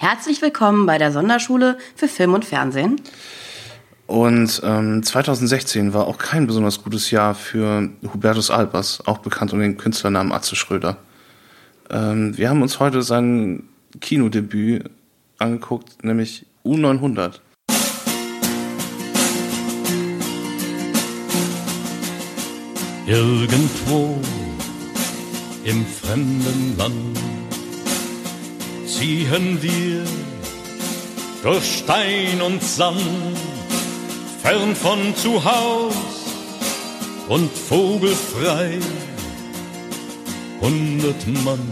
Herzlich willkommen bei der Sonderschule für Film und Fernsehen. Und ähm, 2016 war auch kein besonders gutes Jahr für Hubertus Albers, auch bekannt unter dem Künstlernamen Atze Schröder. Ähm, wir haben uns heute sein Kinodebüt angeguckt, nämlich U900. Irgendwo im fremden Land ziehen wir durch Stein und Sand, fern von zu Haus und vogelfrei. Hundert Mann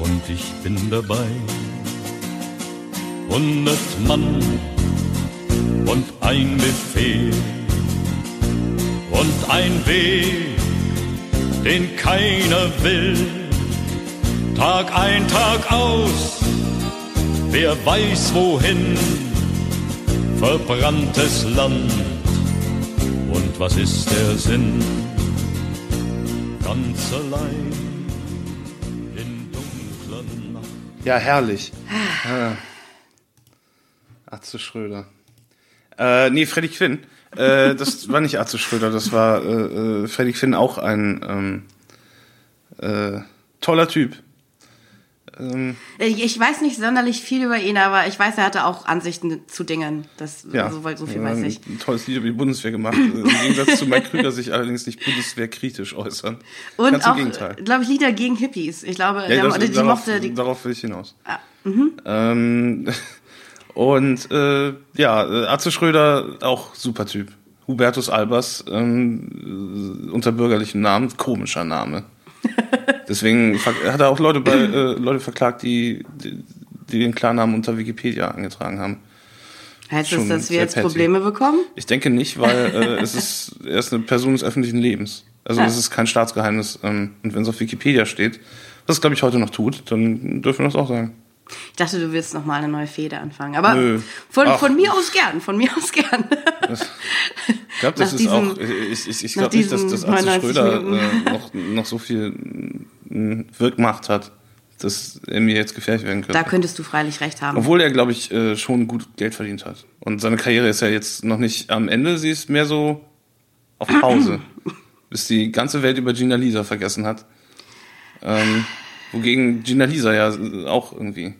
und ich bin dabei. Hundert Mann und ein Befehl und ein Weg, den keiner will. Tag ein, Tag aus, wer weiß wohin, verbranntes Land. Und was ist der Sinn? Ganz allein in dunkler Nacht. Ja, herrlich. Ja. Atze Schröder. Äh, nee, Freddy Quinn. Äh, das war nicht Atze Schröder, das war äh, äh, Freddy Quinn auch ein ähm, äh, toller Typ. Ähm, Ich weiß nicht sonderlich viel über ihn, aber ich weiß, er hatte auch Ansichten zu Dingen. Das, ja, so, so viel ja, weiß ich. Ein tolles Lied über die Bundeswehr gemacht. Im Gegensatz zu Mike Krüger sich allerdings nicht bundeswehrkritisch äußern. Und Ganz im auch, glaube ich, Lieder gegen Hippies. Ich glaube, Ja, das, die darauf, mochte die. darauf will ich hinaus. Ah, mhm. Ähm, und äh, ja, äh, Atze Schröder, auch super Typ. Hubertus Albers, ähm, äh, unter bürgerlichem Namen, komischer Name. Deswegen hat er auch Leute, bei, äh, Leute verklagt, die, die, die den Klarnamen unter Wikipedia angetragen haben. Heißt das, schon dass wir jetzt petty. Probleme bekommen? Ich denke nicht, weil äh, es ist, er ist eine Person des öffentlichen Lebens. Also Ah. es ist kein Staatsgeheimnis. Ähm, und wenn es auf Wikipedia steht, was es glaube ich heute noch tut, dann dürfen wir das auch sagen. Ich dachte, du willst noch mal eine neue Fehde anfangen. Aber Nö. von, Ach. von mir aus gern, von mir aus gern. Ich glaube, das Nach ist diesen- auch. Ich, ich, ich glaube nicht, dass, dass 99 Schröder äh, noch, noch so viel äh, Wirkmacht hat, dass er mir jetzt gefährlich werden könnte. Da könntest du freilich recht haben. Obwohl er, glaube ich, äh, schon gut Geld verdient hat. Und seine Karriere ist ja jetzt noch nicht am Ende, sie ist mehr so auf Pause. bis die ganze Welt über Gina Lisa vergessen hat. Ähm, wogegen Gina Lisa ja auch irgendwie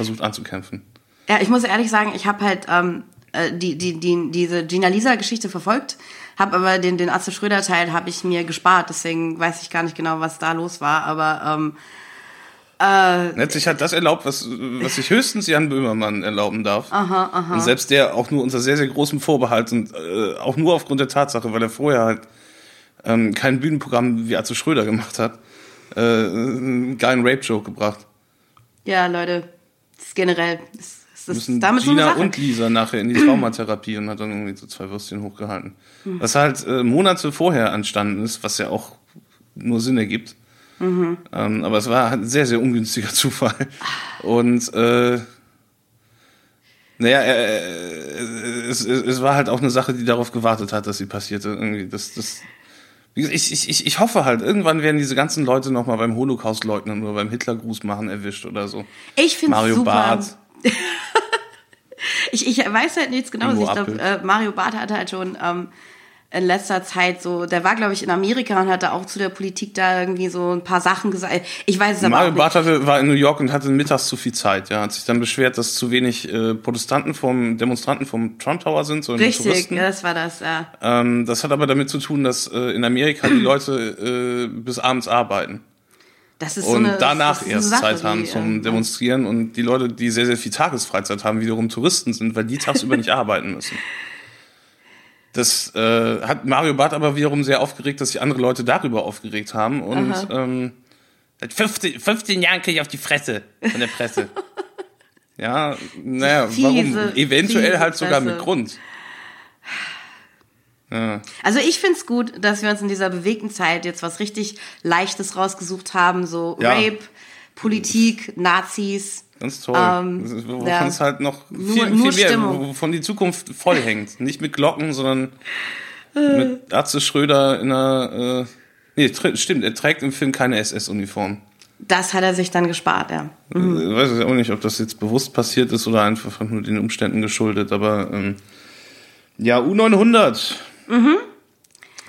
versucht anzukämpfen. Ja, ich muss ehrlich sagen, ich habe halt ähm, äh, die, die, die, diese Gina Lisa-Geschichte verfolgt, habe aber den, den Atze Schröder-Teil habe ich mir gespart, deswegen weiß ich gar nicht genau, was da los war, aber ähm, Letztlich hat das erlaubt, was, was sich höchstens Jan Böhmermann erlauben darf. Aha, aha. Und selbst der auch nur unter sehr, sehr großem Vorbehalt und äh, auch nur aufgrund der Tatsache, weil er vorher halt ähm, kein Bühnenprogramm wie Atze Schröder gemacht hat, äh, einen geilen Rape-Joke gebracht. ja, Leute, das ist generell, das, das ist müssen damit so Gina eine Sache. und Lisa nachher in die Traumatherapie und hat dann irgendwie so zwei Würstchen hochgehalten. Was halt äh, Monate vorher entstanden ist, was ja auch nur Sinn ergibt. Ähm, aber es war halt ein sehr, sehr ungünstiger Zufall. Und äh, naja, äh, es, es, es war halt auch eine Sache, die darauf gewartet hat, dass sie passierte. Irgendwie das, das, ich, ich, ich hoffe halt, irgendwann werden diese ganzen Leute nochmal beim Holocaust leugnen oder beim Hitlergruß machen erwischt oder so. Ich finde Mario super. Barth. Ich, ich weiß halt nichts Genaues. Ich glaube, äh, Mario Barth hatte halt schon ähm, in letzter Zeit so, der war, glaube ich, in Amerika und hatte auch zu der Politik da irgendwie so ein paar Sachen gesagt. Ich weiß es aber Mario auch Barth nicht. hatte, war in New York und hatte mittags zu viel Zeit. Ja, hat sich dann beschwert, dass zu wenig äh, Protestanten vom Demonstranten vom Trump Tower sind, nur Richtig, ja, das war das, ja. Ähm, das hat aber damit zu tun, dass äh, in Amerika die Leute äh, bis abends arbeiten Das ist so und eine, danach erst Sache, Zeit haben die, zum ähm, Demonstrieren und die Leute, die sehr, sehr viel Tagesfreizeit haben, wiederum Touristen sind, weil die tagsüber nicht arbeiten müssen. Das äh, hat Mario Barth aber wiederum sehr aufgeregt, dass sich andere Leute darüber aufgeregt haben und ähm, seit 15, 15 Jahren kriege ich auf die Fresse von der Presse. ja, naja, Fiese, warum? Eventuell halt sogar Presse. mit Grund. Ja. Also ich find's gut, dass wir uns in dieser bewegten Zeit jetzt was richtig Leichtes rausgesucht haben, so Ja. Rape, Politik, Nazis. Ganz toll. Ähm, Das ist- wovon ja. es halt noch Nur- viel, nur viel mehr, Stimmung. wovon die Zukunft voll hängt. Nicht mit Glocken, sondern mit Atze Schröder in einer, äh, nee, stimmt, er trägt im Film keine SS-Uniform. Das hat er sich dann gespart, ja. Mhm. Ich weiß auch nicht, ob das jetzt bewusst passiert ist oder einfach nur den Umständen geschuldet, aber ähm, ja, U900. Mhm.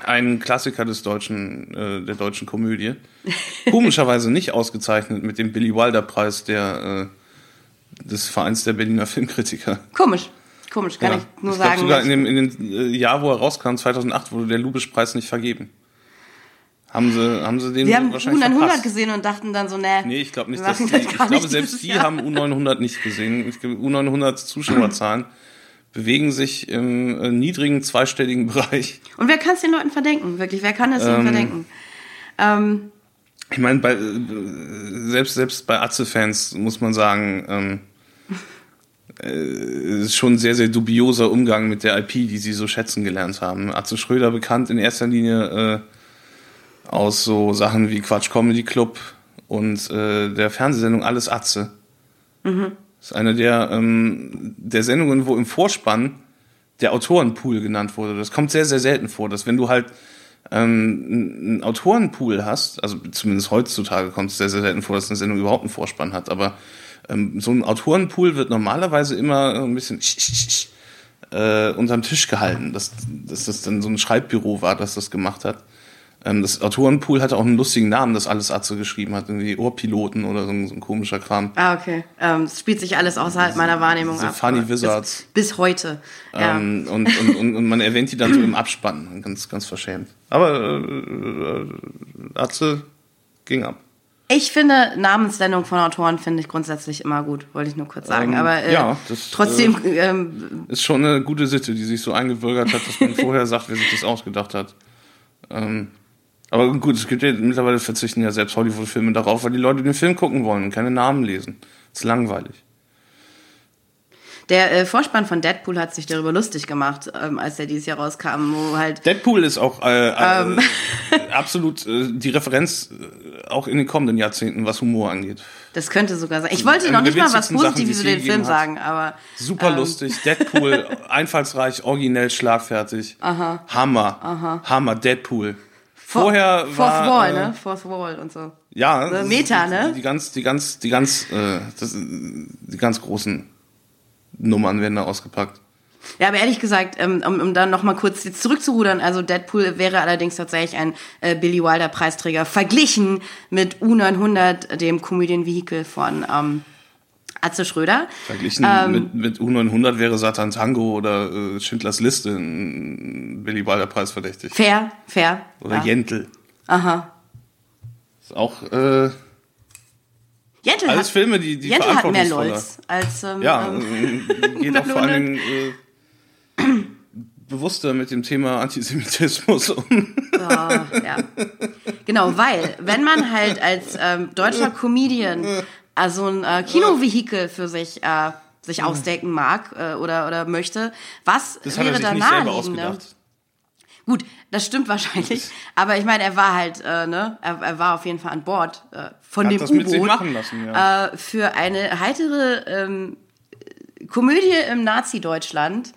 Ein Klassiker des deutschen, äh, der deutschen Komödie. Komischerweise nicht ausgezeichnet mit dem Billy Wilder Preis der, äh, des Vereins der Berliner Filmkritiker. Komisch. Komisch, kann ja. ich nur ich sagen. sogar in dem, in dem äh, Jahr, wo er rauskam, 2008, wurde der Lubisch-Preis nicht vergeben. Haben sie, haben sie den Sie haben wahrscheinlich U900 verpasst. gesehen und dachten dann so, ne. Nee, ich glaube nicht, dass die, das ich glaube selbst die Jahr. haben U900 nicht gesehen. Ich glaube, U900 Zuschauerzahlen bewegen sich im äh, niedrigen zweistelligen Bereich. Und wer kann es den Leuten verdenken? Wirklich, wer kann es ihnen Ähm, verdenken? Ähm, Ich meine, bei, äh, selbst, selbst bei Atze-Fans muss man sagen, ähm, äh, es ist schon ein sehr, sehr dubioser Umgang mit der IP, die sie so schätzen gelernt haben. Atze Schröder bekannt in erster Linie äh, aus so Sachen wie Quatsch Comedy Club und äh, der Fernsehsendung Alles Atze. Das ist eine der, ähm, der Sendungen, wo im Vorspann der Autorenpool genannt wurde. Das kommt sehr, sehr selten vor, dass wenn du halt ähm, einen Autorenpool hast, also zumindest heutzutage kommt es sehr, sehr selten vor, dass eine Sendung überhaupt einen Vorspann hat, aber ähm, so ein Autorenpool wird normalerweise immer ein bisschen äh, unterm Tisch gehalten, dass, dass das dann so ein Schreibbüro war, das das gemacht hat. Ähm, das Autorenpool hatte auch einen lustigen Namen, das alles Atze geschrieben hat, irgendwie Ohrpiloten oder so ein, so ein komischer Kram. ah, okay. Ähm, es spielt sich alles außerhalb meiner Wahrnehmung So ab. Funny Wizards. Bis, bis heute. Ja. Ähm, und, und, und, und man erwähnt die dann so im Abspann, ganz, ganz verschämt. Aber äh, Atze ging ab. Ich finde Namensnennung von Autoren finde ich grundsätzlich immer gut, wollte ich nur kurz sagen. Ähm, Aber äh, ja, das, trotzdem, ähm, Ist schon eine gute Sitte, die sich so eingebürgert hat, dass man vorher sagt, wer sich das ausgedacht hat. Ähm, aber gut, es gibt ja mittlerweile verzichten ja selbst Hollywood-Filme darauf, weil die Leute den Film gucken wollen und keine Namen lesen. ist langweilig. der äh, Vorspann von Deadpool hat sich darüber lustig gemacht, ähm, als der dieses Jahr rauskam, wo halt Deadpool ist auch äh, Ähm. äh, absolut äh, die Referenz äh, auch in den kommenden Jahrzehnten, was Humor angeht. das könnte sogar sein. Ich wollte noch nicht mal was Positives über den Film hat. sagen, aber Super Ähm. lustig, Deadpool, einfallsreich, originell, schlagfertig. Aha. Hammer. Aha. Hammer, Deadpool. Vorher Fourth war Wall, äh, ne? Fourth Wall und so. Ja, So Meta, ne? Die, die ganz, die ganz, die ganz, äh, das, die ganz großen Nummern werden da ausgepackt. Ja, aber ehrlich gesagt, ähm, um, um dann nochmal kurz jetzt zurückzurudern, also Deadpool wäre allerdings tatsächlich ein äh, Billy Wilder Preisträger verglichen mit U900, dem Komödienvehikel von ähm, Atze Schröder. Verglichen Ähm. mit, mit U900 wäre Satan Tango oder äh, Schindlers Liste ein Billy Wilder Preis verdächtig. Fair, fair. Oder ja. Jentl. Aha. Ist auch äh, Jentl alles hat, Filme, die, die Jentl hat mehr Lols als ähm, Ja, ähm, äh, geht auch vor allen Dingen äh, bewusster mit dem Thema Antisemitismus um. Ja, ja. Genau, weil, wenn man halt als ähm, deutscher Comedian also ein äh, Kinovehikel für sich, äh, sich ausdenken mag äh, oder, oder möchte, was Das wäre da nicht selber naheliegend? Ne? Gut, das stimmt wahrscheinlich. Aber ich meine, er war halt, äh, ne, er, er war auf jeden Fall an Bord äh, von Hat dem U-Boot ja. äh, für eine heitere ähm, Komödie im Nazi-Deutschland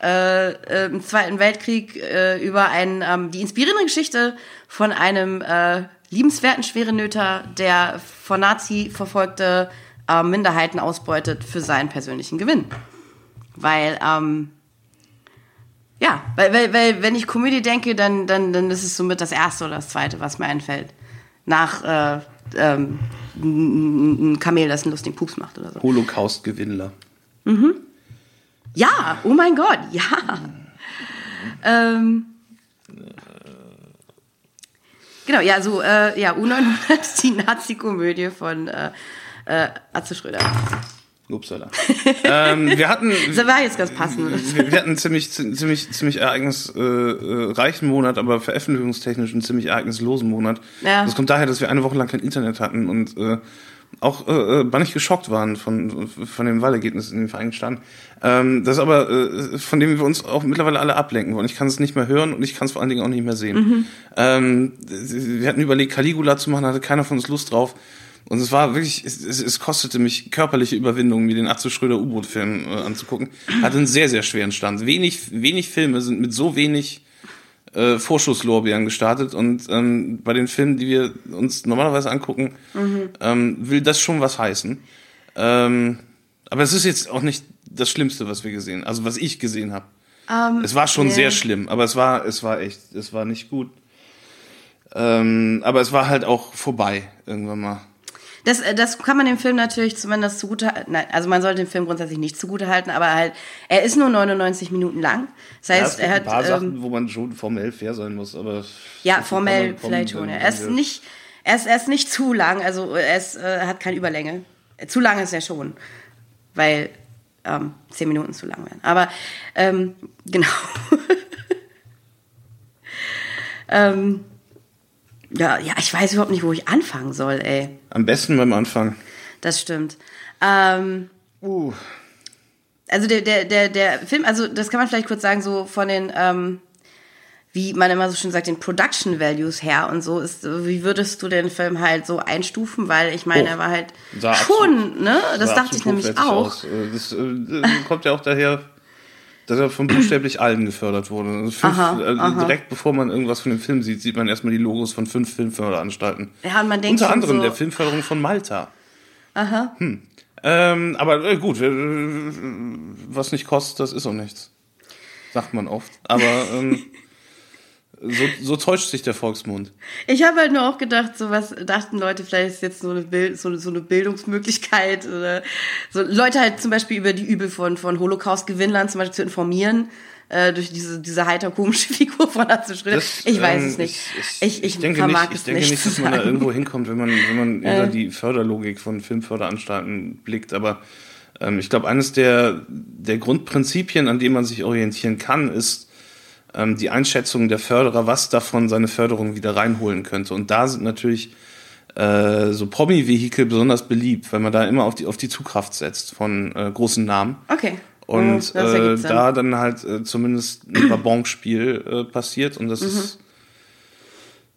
äh, im Zweiten Weltkrieg äh, über ein, ähm, die inspirierende Geschichte von einem äh, liebenswerten Schwerenöter, der von Nazi verfolgte äh, Minderheiten ausbeutet für seinen persönlichen Gewinn. Weil, ähm, ja, weil, weil, weil wenn ich Komödie denke, dann, dann, dann ist es somit das Erste oder das Zweite, was mir einfällt. Nach äh, ähm, ein Kamel, das einen lustigen Pups macht oder so. Holocaust-Gewinnler. Ja, oh mein Gott, ja. Ähm, genau, ja, so, äh, ja, U900 ist die Nazi-Komödie von äh, äh, Atze Schröder. Upsala. ähm, wir hatten, Das war jetzt ganz passend. wir, wir hatten einen ziemlich, ziemlich, ziemlich ereignisreichen äh, reichen Monat, aber veröffentlichungstechnisch einen ziemlich ereignislosen Monat. Ja. Das kommt daher, dass wir eine Woche lang kein Internet hatten und äh, auch äh, bannig geschockt waren von, von dem Wahlergebnis in den Vereinigten Staaten. Ähm, das aber, äh, von dem wir uns auch mittlerweile alle ablenken wollen. Ich kann es nicht mehr hören und ich kann es vor allen Dingen auch nicht mehr sehen. Ähm, wir hatten überlegt, Caligula zu machen, hatte keiner von uns Lust drauf. Und es war wirklich, es, es, es kostete mich körperliche Überwindung, mir den Atze Schröder U-Boot-Film äh, anzugucken. Hatte einen sehr, sehr schweren Stand. Wenig, wenig Filme sind mit so wenig äh, Vorschusslorbeeren gestartet und ähm, bei den Filmen, die wir uns normalerweise angucken, ähm, will das schon was heißen. Ähm, aber es ist jetzt auch nicht das Schlimmste, was wir gesehen, also was ich gesehen habe. es war schon nee. sehr schlimm, aber es war, es war echt, es war nicht gut. Ähm, aber es war halt auch vorbei irgendwann mal. Das, äh, das kann man dem Film natürlich zumindest zugute Nein, also man sollte dem Film grundsätzlich nicht zugute halten, aber halt, er ist nur 99 Minuten lang. Das Ja, es heißt, gibt er hat. ein paar ähm, Sachen, wo man schon formell fair sein muss, aber Ja, formell vielleicht schon. Ja. Er ist nicht, er ist, er ist nicht zu lang, also er ist, äh, hat keine Überlänge. Zu lang ist er schon, weil ähm, zehn Minuten zu lang wären. Aber ähm, genau. ähm, ja, ja, ich weiß überhaupt nicht, wo ich anfangen soll, ey. Am besten beim Anfang. Das stimmt. Ähm, Uh, also der, der, der, der Film, also das kann man vielleicht kurz sagen, so von den, ähm, wie man immer so schön sagt, den Production Values her und so ist, wie würdest du den Film halt so einstufen? Weil ich meine, Hoch. er war halt schon, ne? Das dachte ich absolut nämlich auch. aus. Äh, Das äh, kommt ja auch daher, dass er von buchstäblich allen gefördert wurde. Also fünf, Aha, äh, aha. Direkt bevor man irgendwas von dem Film sieht, sieht man erstmal die Logos von fünf Filmförderanstalten. Ja, und man denkt Unter anderem so, der Filmförderung von Malta. Aha. Hm. Ähm, aber äh, gut, äh, was nicht kostet, das ist auch nichts. Sagt man oft. Aber ähm, so, so täuscht sich der Volksmund. Ich habe halt nur auch gedacht, so was dachten Leute, vielleicht ist jetzt so eine, Bild, so, so eine Bildungsmöglichkeit oder so Leute halt zum Beispiel über die Übel von, von Holocaust-Gewinnlern zum Beispiel zu informieren. Äh, durch diese, diese heiter komische Figur von Atze Schröder. Ich weiß ähm, es nicht. Ich, Ich, ich, denke vermag nicht, es ich denke nicht, nicht, dass man da irgendwo hinkommt, wenn man, wenn man hinter die Förderlogik von Filmförderanstalten blickt. Aber ähm, ich glaube, eines der, der Grundprinzipien, an dem man sich orientieren kann, ist ähm, die Einschätzung der Förderer, was davon seine Förderung wieder reinholen könnte. Und da sind natürlich äh, so Promi-Vehikel besonders beliebt, weil man da immer auf die, auf die Zugkraft setzt von äh, großen Namen. Okay. Und Mhm, das äh, da dann halt äh, zumindest ein Wabonspiel äh, passiert und das ist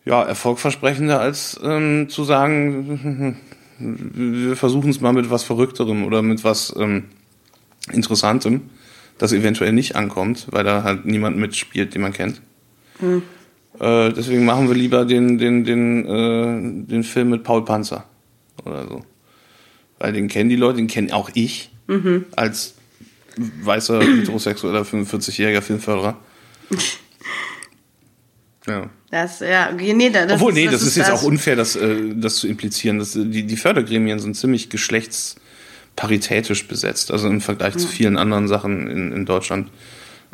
ja erfolgversprechender als ähm, zu sagen, wir versuchen es mal mit was Verrückterem oder mit was ähm, Interessantem, das eventuell nicht ankommt, weil da halt niemand mitspielt, den man kennt. Äh, deswegen machen wir lieber den, den, den, äh, den Film mit Paul Panzer oder so. Weil den kennen die Leute, den kenne auch ich als weißer heterosexueller 45-jähriger Filmförderer. Ja. Das, ja, nee, das, Obwohl, nee, das, ist jetzt das- auch unfair, das, äh, das zu implizieren. Das, die, die Fördergremien sind ziemlich geschlechtsparitätisch besetzt. Also im Vergleich zu vielen anderen Sachen in, in Deutschland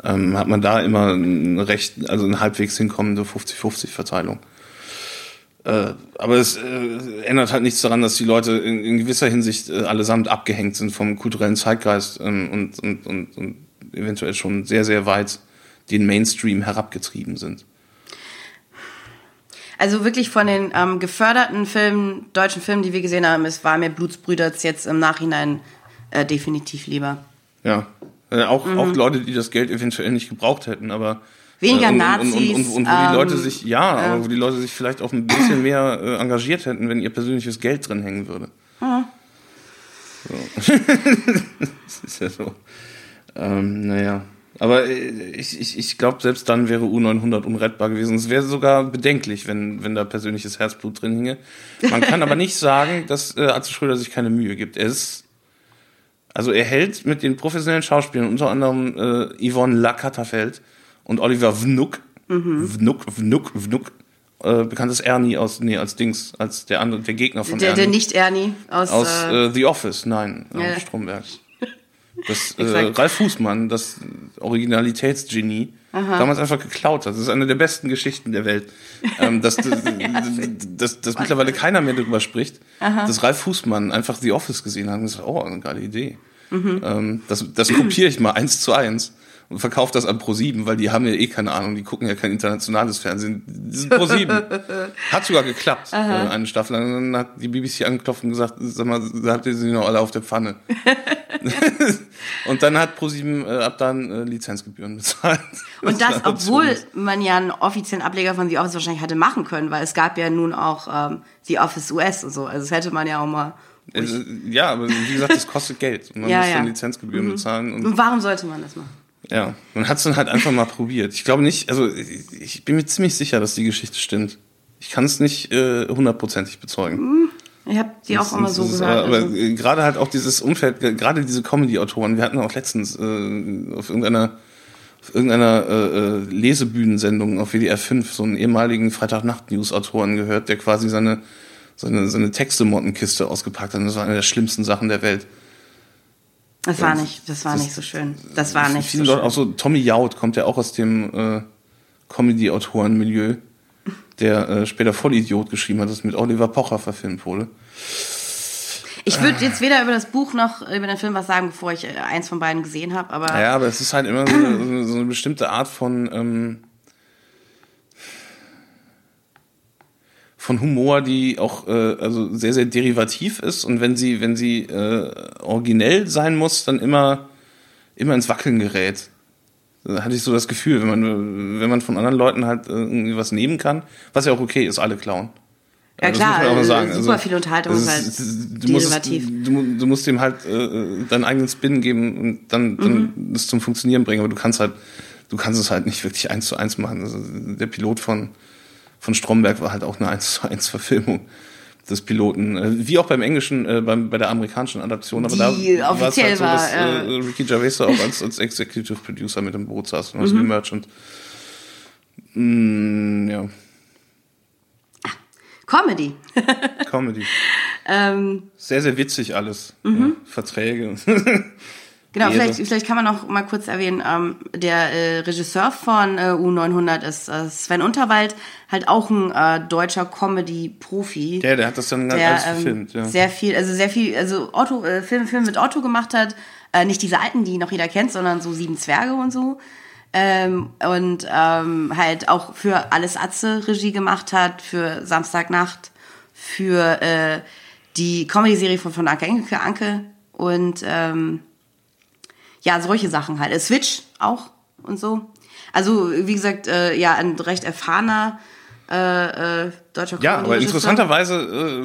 ähm, hat man da immer eine recht, also eine halbwegs hinkommende 50-50-Verteilung. Äh, aber es äh, ändert halt nichts daran, dass die Leute in, in gewisser Hinsicht äh, allesamt abgehängt sind vom kulturellen Zeitgeist ähm, und, und, und, und eventuell schon sehr, sehr weit den Mainstream herabgetrieben sind. Also wirklich von den ähm, geförderten Filmen, deutschen Filmen, die wir gesehen haben, es war mir Blutsbrüder jetzt im Nachhinein äh, definitiv lieber. Ja. Äh, auch, auch Leute, die das Geld eventuell nicht gebraucht hätten, aber. Mhm. Weniger äh, und, Nazis, Und, und, und, wo ähm, die Leute sich, ja, aber wo die Leute sich vielleicht auch ein bisschen mehr äh, engagiert hätten, wenn ihr persönliches Geld drin hängen würde. So. das ist ja so. Ähm, naja. Aber äh, ich, ich, ich glaube, selbst dann wäre U900 unrettbar gewesen. Es wäre sogar bedenklich, wenn, wenn da persönliches Herzblut drin hinge. Man kann aber nicht sagen, dass äh, Atze Schröder sich keine Mühe gibt. Er ist also er hält mit den professionellen Schauspielern, unter anderem äh, Yvonne Lakatterfeld und Oliver Vnuk, Vnuk, Vnuk, Vnuk, äh, bekannt als Ernie aus, nee, als Dings, als der andere, der Gegner von Der, Ernie. der nicht Ernie aus, aus äh, äh, The Office, nein, Ja. Stromberg. Das äh. Ralf Fußmann, das Originalitätsgenie, damals einfach geklaut hat. Das ist eine der besten Geschichten der Welt. Ähm, dass, dass, dass, dass mittlerweile keiner mehr darüber spricht, dass Ralf Fußmann einfach The Office gesehen hat und gesagt, oh, eine geile Idee. Mhm. Ähm, das, das kopiere ich mal eins zu eins und verkaufe das an Pro7, weil die haben ja eh keine Ahnung, die gucken ja kein internationales Fernsehen. Das ist Pro7. Hat sogar geklappt, äh, eine Staffel. Und dann hat die BBC angeklopft und gesagt, sag mal, da habt ihr sie noch alle auf der Pfanne. und dann hat Pro7 äh, ab dann äh, Lizenzgebühren bezahlt. und das, war obwohl man ja einen offiziellen Ableger von The Office wahrscheinlich hätte machen können, weil es gab ja nun auch ähm, The Office US und so. Also das hätte man ja auch mal. Also, ja, aber wie gesagt, das kostet Geld. Und man Ja, muss ja. Mhm. dann Lizenzgebühren bezahlen. Und Und warum sollte man das machen? Ja, man hat es dann halt einfach mal probiert. Ich glaube nicht, also ich, ich bin mir ziemlich sicher, dass die Geschichte stimmt. Ich kann es nicht äh, hundertprozentig bezeugen. Ich habe die auch immer so Das ist, gehört. Aber also. gerade halt auch dieses Umfeld, ge- gerade diese Comedy-Autoren, wir hatten auch letztens äh, auf irgendeiner, auf irgendeiner äh, äh, Lesebühnensendung auf WDR 5 so einen ehemaligen Freitagnacht-News-Autoren gehört, der quasi seine, seine, seine Texte-Mottenkiste ausgepackt hat. Das war eine der schlimmsten Sachen der Welt. Das war nicht, das war nicht so schön. Das war nicht so schön. auch so Tommy Jaud kommt ja auch aus dem äh, Comedy-Autoren-Milieu, der äh, später Vollidiot geschrieben hat, das mit Oliver Pocher verfilmt wurde. Ich würde jetzt weder über das Buch noch über den Film was sagen, bevor ich äh, eins von beiden gesehen habe, aber Ja, aber es ist halt immer so eine, so eine bestimmte Art von, ähm, von Humor, die auch äh, also sehr, sehr derivativ ist und wenn sie, wenn sie äh, originell sein muss, dann immer, immer ins Wackeln gerät. Hatte ich so das Gefühl, wenn man, wenn man von anderen Leuten halt äh, irgendwie was nehmen kann, was ja auch okay ist, alle klauen. Ja, Aber das klar, muss äh, super Also, viel Unterhaltung ist halt du musst, derivativ. Du, mu- du musst dem halt äh, deinen eigenen Spin geben und dann, dann Mhm. das zum Funktionieren bringen, aber du kannst halt, du kannst es halt nicht wirklich eins zu eins machen. Also der Pilot von, von Stromberg war halt auch eine eins zu eins Verfilmung des Piloten, äh, wie auch beim englischen, äh, beim, bei der amerikanischen Adaption. Aber Die da war es offiziell halt so, dass äh, äh, Ricky Gervais auch als, als Executive Producer mit im Boot saß und als Mhm. Merchant. Mm, ja, Comedy. Comedy. ähm, Sehr, sehr witzig alles. Mhm. Ja, Verträge. genau, vielleicht, vielleicht kann man noch mal kurz erwähnen, ähm, der äh, Regisseur von äh, U900 ist äh, Sven Unterwald, halt auch ein äh, deutscher Comedy-Profi. Ja, der hat das dann ganz der alles ähm, gefilmt. Ja. sehr viel, also sehr viel, also Otto, äh, Film, Film mit Otto gemacht hat. Äh, nicht diese alten, die noch jeder kennt, sondern so Sieben Zwerge und so. Ähm, und ähm, halt auch für Alles Atze Regie gemacht hat, für Samstagnacht, für äh, die Comedy-Serie von, von Anke Engelke, Anke und ähm, ja, solche Sachen halt. Äh, Switch auch und so. Also, wie gesagt, äh, ja, ein recht erfahrener äh, äh, deutscher Ja, aber interessanterweise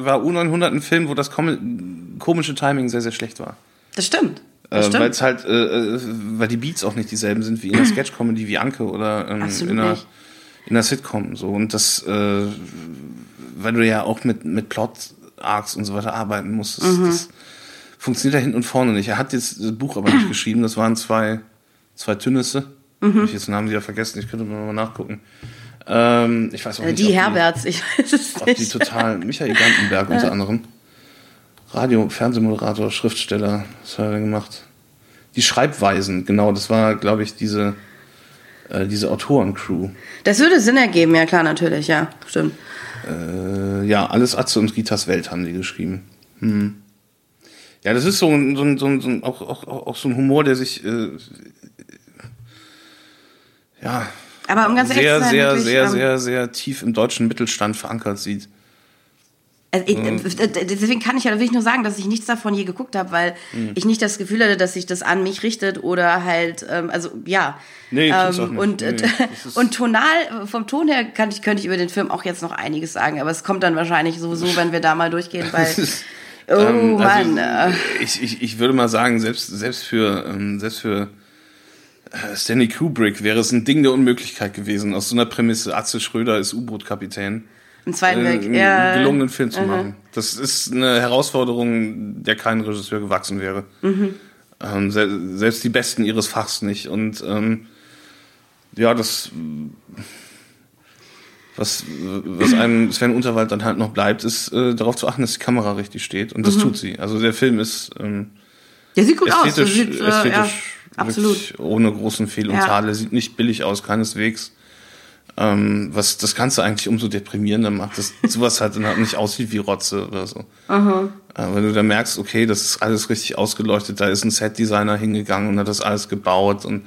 äh, war U900 ein Film, wo das kom komische Timing sehr, sehr schlecht war. Das stimmt. Das Äh, stimmt. weil es halt, äh, äh, weil die Beats auch nicht dieselben sind wie in der Sketch-Comedy wie Anke oder ähm, in, einer, in einer Sitcom. So. Und das, äh, weil du ja auch mit, mit Plot-Arcs und so weiter arbeiten musst. Das, Mhm. das funktioniert da hinten und vorne nicht. Er hat jetzt das Buch aber nicht geschrieben. Das waren zwei, zwei Tünnisse. Mhm. Hab ich jetzt den Namen wieder vergessen. Ich könnte mal nachgucken. Ähm, ich weiß auch Äh, nicht. die Herberts, ich weiß es ob die nicht. total, Michael Gantenberg unter anderem. Radio, Fernsehmoderator, Schriftsteller, was hat er denn gemacht? Die Schreibweisen, genau, das war, glaube ich, diese, äh, diese Autorencrew. Das würde Sinn ergeben, ja klar, natürlich, ja, stimmt. Äh, ja, alles Atze und Ritas Welt haben die geschrieben. Hm. Ja, das ist so ein, so ein, so ein, so ein auch, auch, auch so ein Humor, der sich äh, ja Aber um ganz ehrlich sehr, zu sein, sehr, wirklich, sehr, ähm, sehr, sehr tief im deutschen Mittelstand verankert sieht. Also ich, äh, deswegen kann ich ja wirklich nur sagen, dass ich nichts davon je geguckt habe, weil Mhm. ich nicht das Gefühl hatte, dass sich das an mich richtet oder halt, ähm, also ja. Nee, tut's auch ähm, nicht. und, Nee, äh, ist- und tonal, äh, vom Ton her kann ich, könnte ich über den Film auch jetzt noch einiges sagen, aber es kommt dann wahrscheinlich sowieso, wenn wir da mal durchgehen, weil. Oh Ähm, also, Mann. ich, ich, ich würde mal sagen, selbst, selbst für, ähm, selbst für äh, Stanley Kubrick wäre es ein Ding der Unmöglichkeit gewesen, aus so einer Prämisse, Atze Schröder ist U-Boot-Kapitän, Im Zweiten äh, Weltkrieg. einen Ja, gelungenen Film zu aha. machen. Das ist eine Herausforderung, der kein Regisseur gewachsen wäre. Mhm. Ähm, se selbst die Besten ihres Fachs nicht. Und ähm, ja, das was, was einem Sven Unterwald dann halt noch bleibt, ist äh, darauf zu achten, dass die Kamera richtig steht. Und Mhm. das tut sie. Also der Film ist ähm, Der sieht gut aus. ästhetisch, Der sieht, äh, ästhetisch ja, absolut. ohne großen Fehl und Ja. Tadel. Sieht nicht billig aus, keineswegs. Ähm, was das Ganze eigentlich umso deprimierender macht, dass sowas halt dann halt nicht aussieht wie Rotze oder so. Äh, wenn du da merkst, okay, das ist alles richtig ausgeleuchtet, da ist ein Set-Designer hingegangen und hat das alles gebaut und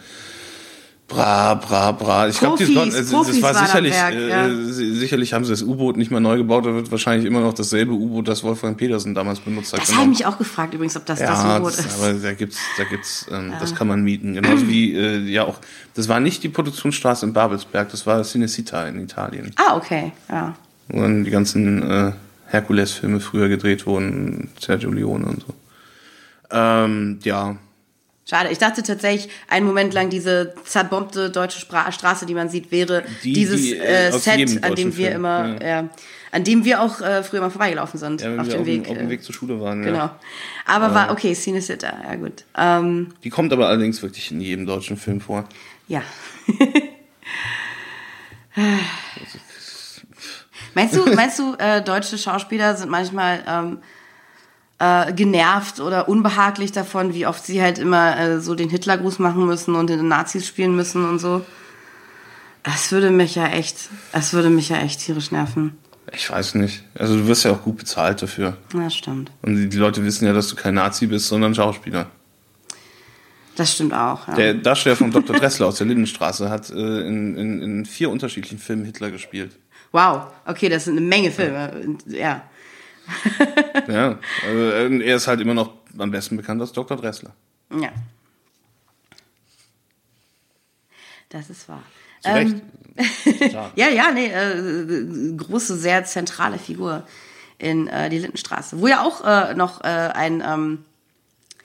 bra, bra, bra. Ich glaube, Profis, das, war- das sicherlich, Werk, äh, ja. si- sicherlich haben sie das U-Boot nicht mal neu gebaut, da wird wahrscheinlich immer noch dasselbe U-Boot, das Wolfgang Petersen damals benutzt hat. Das habe ich mich auch gefragt übrigens, ob das das Ja, U-Boot das, ist. aber da gibt's, da gibt's, ähm, das kann man mieten. Genauso wie äh, ja auch, das war nicht die Produktionsstraße in Babelsberg, das war Cinecittà in Italien, Ah, okay, ja. wo dann die ganzen äh, Herkules-Filme früher gedreht wurden, Sergio Leone und so. Ähm, ja, Schade. Ich dachte tatsächlich, einen Moment lang diese zerbombte deutsche Spra Straße, die man sieht, wäre Die- dieses die, äh, äh, Set, an dem wir Film, immer, ja. an dem wir auch äh, früher mal vorbeigelaufen sind Ja, auf dem Weg. auf dem äh, Weg zur Schule waren. Genau. Ja. Aber war okay, Scene da, ja gut. Ähm, Die kommt aber allerdings wirklich in jedem deutschen Film vor. ja. meinst du, meinst du, äh, deutsche Schauspieler sind manchmal ähm, äh, genervt oder unbehaglich davon, wie oft sie halt immer äh, so den Hitlergruß machen müssen und den Nazis spielen müssen und so? Das würde mich ja echt, das würde mich ja echt tierisch nerven. Ich weiß nicht. Also du wirst ja auch gut bezahlt dafür. Ja, stimmt. Und die, die Leute wissen ja, dass du kein Nazi bist, sondern Schauspieler. Das stimmt auch. Ja. Der Darsteller von Dr. Dressler aus der Lindenstraße hat äh, in, in, in vier unterschiedlichen Filmen Hitler gespielt. Wow, okay, das sind eine Menge Filme. Und, Ja. Ja, also, äh, er ist halt immer noch am besten bekannt als Dr. Dressler. Ja. Das ist wahr. Zu Recht. Ähm, ja, ja, nee, äh, große, sehr zentrale Figur in äh, die Lindenstraße. Wo ja auch äh, noch äh, ein, ähm,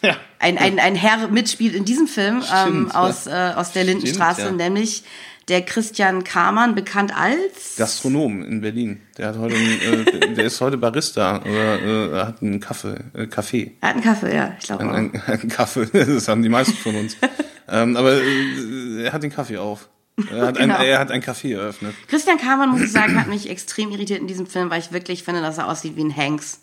Ja. ein, ein, ein Herr mitspielt in diesem Film ähm, Stimmt, aus, äh, aus der Lindenstraße, ja. nämlich der Christian Kamann, bekannt als Gastronom in Berlin. Der hat heute, äh, der ist heute Barista oder äh, er hat einen Kaffee, äh, Kaffee. Er hat einen Kaffee, ja, ich glaube auch. Ein, ein, ein Kaffee, das haben die meisten von uns. ähm, aber äh, er hat den Kaffee auf. Er hat, Genau. ein, er hat ein Café eröffnet. Christian Kamann, muss ich sagen, hat mich extrem irritiert in diesem Film, weil ich wirklich finde, dass er aussieht wie ein Hanks.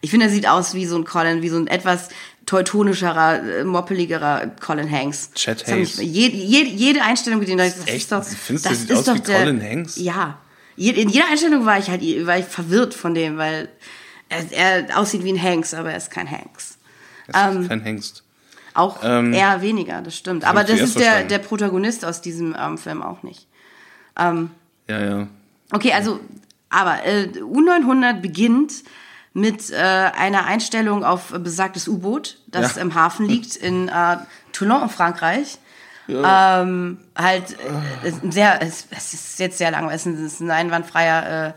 Ich finde, er sieht aus wie so ein Colin, wie so ein etwas teutonischerer, äh, moppeligerer Colin Hanks. Mich- Hayes. Jede, jede, jede Einstellung, die das Echt? ist doch, Findest du, das sieht ist aus doch wie der, Colin Hanks? Ja. In jeder Einstellung war ich halt, war ich verwirrt von dem, weil er, er aussieht wie ein Hanks, aber er ist kein Hanks. Ähm, ist kein Hengst. Auch Ähm, eher weniger, das stimmt. Aber ich das ist der, der Protagonist aus diesem ähm, Film auch nicht. Ja, ja. Okay, also, aber äh, U900 beginnt mit äh, einer Einstellung auf besagtes U-Boot, das Ja. im Hafen liegt in äh, Toulon in Frankreich. Ähm, halt, äh, sehr, es, es ist jetzt sehr lang, es ist ein, einwandfreier, äh,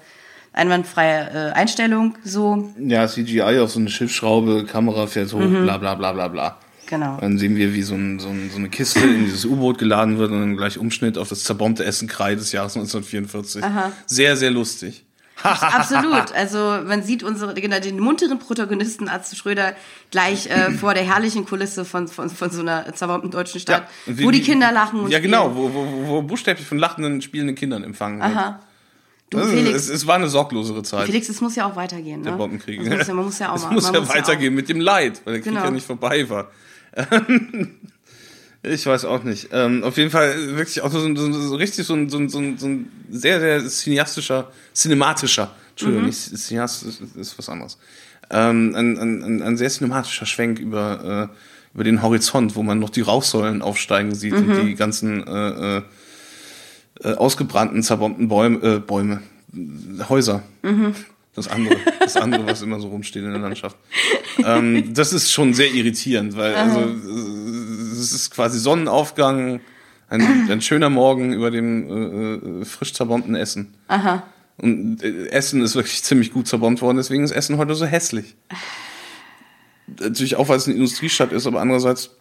einwandfreie äh, Einstellung, so, Ja, CGI auf so eine Schiffsschraube, Kamera fährt hoch, Mhm. bla bla bla bla bla. genau. Dann sehen wir, wie so, ein, so, ein, so eine Kiste in dieses U-Boot geladen wird und dann gleich Umschnitt auf das zerbombte Essen Krei des Jahres 1944. Sehr, sehr lustig. Absolut. Also man sieht unsere, genau, den munteren Protagonisten Arzt Schröder gleich äh, vor der herrlichen Kulisse von, von, von so einer zerbombten deutschen Stadt, und wie- wo die Kinder lachen und Ja, genau, wo, wo, wo buchstäblich von lachenden, spielenden Kindern empfangen wird. Aha. Du, Also, Felix, es, es war eine sorglosere Zeit. Felix, es muss ja auch weitergehen, ne? der Bombenkrieg. Muss ja, man muss ja auch es mal. muss ja muss weitergehen mit dem Leid, weil der Krieg Genau. ja nicht vorbei war. ich weiß auch nicht. Ähm, auf jeden Fall wirklich auch so, ein- so, ein- so richtig so ein, so, ein, so, ein, so ein sehr, sehr cineastischer, cinematischer, Entschuldigung, Mhm. nicht cineast ist, ist was anderes. Ähm, ein, ein, ein, sehr cinematischer Schwenk über, äh, über den Horizont, wo man noch die Rauchsäulen aufsteigen sieht Mhm. und die ganzen äh, äh, äh, ausgebrannten, zerbombten Bäume, äh, Bäume, Häuser. Das andere, das andere, was immer so rumsteht in der Landschaft. ähm, das ist schon sehr irritierend, weil also, es ist quasi Sonnenaufgang, ein, ein schöner Morgen über dem äh, äh, frisch zerbombten Essen. Aha. Und äh, Essen ist wirklich ziemlich gut zerbombt worden, deswegen ist Essen heute so hässlich. Natürlich auch, weil es eine Industriestadt ist, aber andererseits,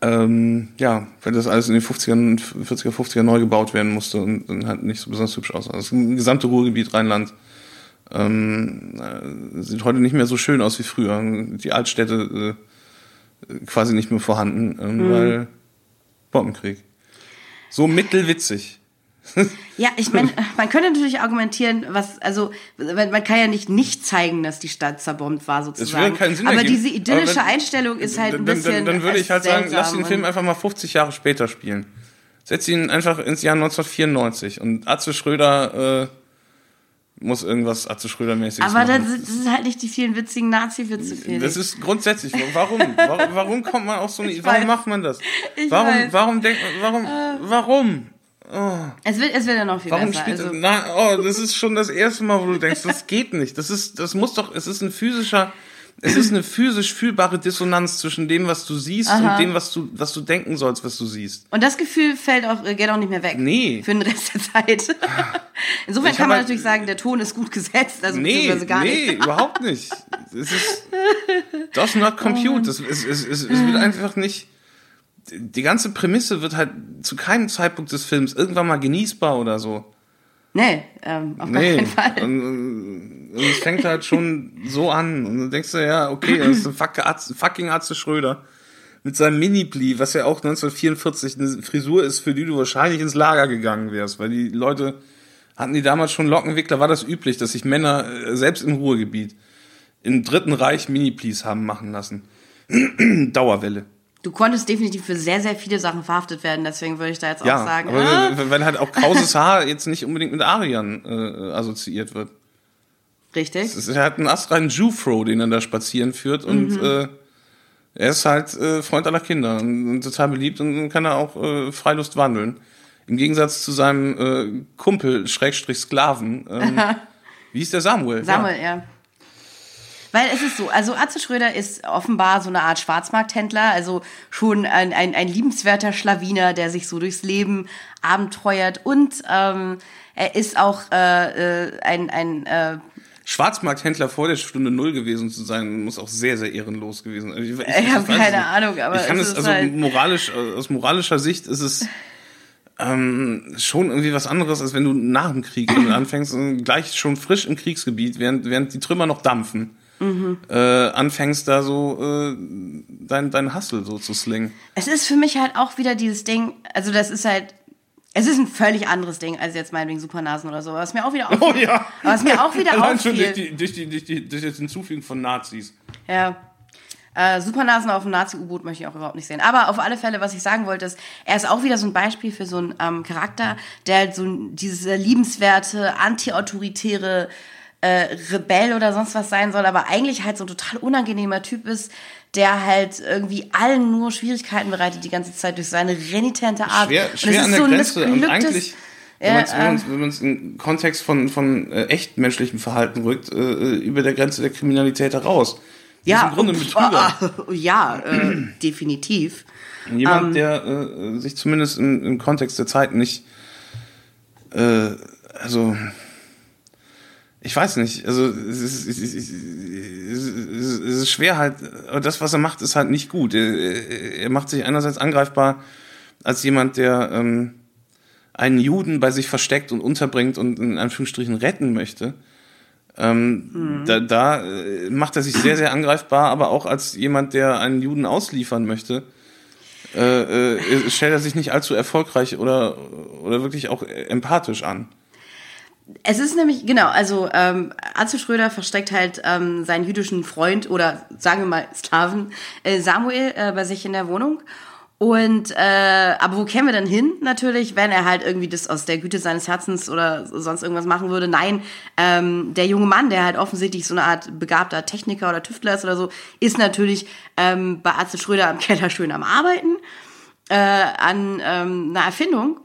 ähm, ja, weil das alles in den 50ern, 40er, 50er neu gebaut werden musste und dann halt nicht so besonders hübsch aussah. Das gesamte Ruhrgebiet Rheinland ähm, äh, sieht heute nicht mehr so schön aus wie früher. Die Altstädte äh, quasi nicht mehr vorhanden, ähm, weil Bombenkrieg. So mittelwitzig. Ja, ich meine, man könnte natürlich argumentieren, was, also, man kann ja nicht nicht zeigen, dass die Stadt zerbombt war, sozusagen. würde keinen Sinn Aber diese idyllische wenn- Einstellung ist halt ein dann, bisschen. Dann, dann würde ich halt sagen, lass den Film einfach mal 50 Jahre später spielen. Setz ihn einfach ins Jahr 1994 und Atze Schröder äh, muss irgendwas Atze Schröder-mäßiges Aber das, machen. sind- das sind halt nicht die vielen witzigen Nazi-Witze, Felix. Das ist grundsätzlich. Warum? Warum, warum kommt man auf so eine? Warum macht man das? Ich warum? weiß. Äh. Warum denkt man? Warum? Warum? es, wird, es wird ja noch viel Warum besser. spielt Also, na, oh, das ist schon das erste Mal, wo du denkst, das geht nicht. Das ist, das muss doch, es ist ein physischer, es ist eine physisch fühlbare Dissonanz zwischen dem, was du siehst Aha. und dem, was du, was du denken sollst, was du siehst. Und das Gefühl fällt auch, äh, geht auch nicht mehr weg. Nee. Für den Rest der Zeit. Insofern Ich kann man halt- natürlich sagen, der Ton ist gut gesetzt, also Nee, beziehungsweise gar nee, nicht. überhaupt nicht. Es ist does not compute. Es, es, es, es, es wird einfach nicht. Die ganze Prämisse wird halt zu keinem Zeitpunkt des Films irgendwann mal genießbar oder so. Nee, ähm, auf gar Nee. keinen Fall. Und, und es fängt halt schon so an. Und dann denkst du, ja, okay, das ist ein fuck- Arzt- fucking Arzt Schröder. Mit seinem Mini-Pli, was ja auch 1944 eine Frisur ist, für die du wahrscheinlich ins Lager gegangen wärst. Weil die Leute, hatten die damals schon Lockenwickler, war das üblich, dass sich Männer, äh, selbst im Ruhrgebiet, im Dritten Reich Mini-Plis haben machen lassen. Dauerwelle. Du konntest definitiv für sehr, sehr viele Sachen verhaftet werden, deswegen würde ich da jetzt Ja, auch sagen, aber ah, weil halt auch krauses Haar jetzt nicht unbedingt mit Arian äh, assoziiert wird. Richtig. Es ist halt ein astreinen Jufro, den er da spazieren führt und Mhm. äh, er ist halt äh, Freund aller Kinder und, und total beliebt und kann er auch äh, Freilust wandeln. Im Gegensatz zu seinem äh, Kumpel, Schrägstrich Sklaven, ähm, wie ist der Samuel? Samuel, ja. Weil es ist so, also Atze Schröder ist offenbar so eine Art Schwarzmarkthändler, also schon ein, ein, ein liebenswerter Schlawiner, der sich so durchs Leben abenteuert und ähm, er ist auch äh, äh, ein, ein äh, Schwarzmarkthändler vor der Stunde Null gewesen zu sein, muss auch sehr, sehr ehrenlos gewesen sein. Ich, ich, Ich hab weiß keine nicht. Ahnung, aber ich kann es also halt- moralisch, aus moralischer Sicht ist es ähm, schon irgendwie was anderes, als wenn du nach dem Krieg anfängst und gleich schon frisch im Kriegsgebiet, während, während die Trümmer noch dampfen, Mhm. äh, anfängst da so äh, dein, dein Hustle so zu slingen. Es ist für mich halt auch wieder dieses Ding, also das ist halt, es ist ein völlig anderes Ding als jetzt meinetwegen Supernasen oder so, was mir auch wieder auffiel. Oh ja. Was mir auch wieder Allein schon durch, auffiel. die, durch, die, durch, die, durch das Hinzufügen von Nazis. Ja. Äh, Supernasen auf dem Nazi-U-Boot möchte ich auch überhaupt nicht sehen. Aber auf alle Fälle, was ich sagen wollte, ist, er ist auch wieder so ein Beispiel für so einen ähm, Charakter, der halt so dieses äh, liebenswerte, anti-autoritäre äh, Rebell oder sonst was sein soll, aber eigentlich halt so ein total unangenehmer Typ ist, der halt irgendwie allen nur Schwierigkeiten bereitet die ganze Zeit durch seine renitente Art. Schwer, es schwer an der so Grenze. Und eigentlich, wenn Ja, man es wenn wenn man's im Kontext von, von äh, echt menschlichem Verhalten rückt, äh, über der Grenze der Kriminalität heraus. Das ja, im Grunde pf, Betrüger. äh, ja, äh, definitiv. Jemand, ähm, der äh, sich zumindest im, im Kontext der Zeit nicht, äh, also, ich weiß nicht, also es ist, es ist, es ist, schwer halt, aber das, was er macht, ist halt nicht gut. Er, er macht sich einerseits angreifbar als jemand, der ähm, einen Juden bei sich versteckt und unterbringt und in Anführungsstrichen retten möchte. Ähm, Da, da äh, macht er sich sehr, sehr angreifbar, aber auch als jemand, der einen Juden ausliefern möchte, äh, äh, stellt er sich nicht allzu erfolgreich oder, oder wirklich auch empathisch an. Es ist nämlich, genau, also ähm, Atze Schröder versteckt halt ähm, seinen jüdischen Freund oder sagen wir mal Sklaven äh, Samuel äh, bei sich in der Wohnung. Und äh, aber wo kämen wir denn hin? Natürlich, wenn er halt irgendwie das aus der Güte seines Herzens oder sonst irgendwas machen würde. Nein, ähm, der junge Mann, der halt offensichtlich so eine Art begabter Techniker oder Tüftler ist oder so, ist natürlich ähm, bei Atze Schröder am Keller schön am Arbeiten äh, an ähm, einer Erfindung,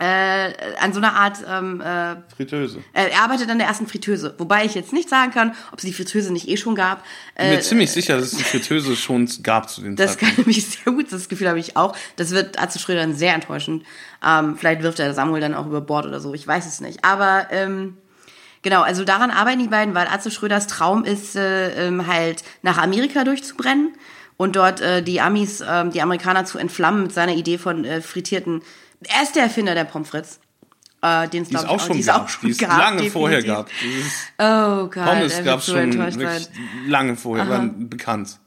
äh, an so einer Art ähm, äh, Fritteuse. äh, er arbeitet an der ersten Fritteuse. Wobei ich jetzt nicht sagen kann, ob es die Fritteuse nicht eh schon gab. Ich bin Äh, mir ziemlich sicher, dass es die Fritteuse schon gab zu dem das kann Zeitpunkt. nämlich sehr gut, das Gefühl habe ich auch. Das wird Atze Schröder dann sehr enttäuschend. Ähm, vielleicht wirft er Samuel dann auch über Bord oder so, ich weiß es nicht. Aber ähm, genau, also daran arbeiten die beiden, weil Atze Schröders Traum ist, äh, ähm, halt nach Amerika durchzubrennen und dort äh, die Amis, ähm, die Amerikaner zu entflammen mit seiner Idee von äh, frittierten. Er ist der Erfinder der Pommes frites. Äh, den es, ich, auch schon gab. auch schon gab, lange vorher definitiv. gab. Dieses Oh Gott, Pommes gab es so schon lange vorher, waren bekannt.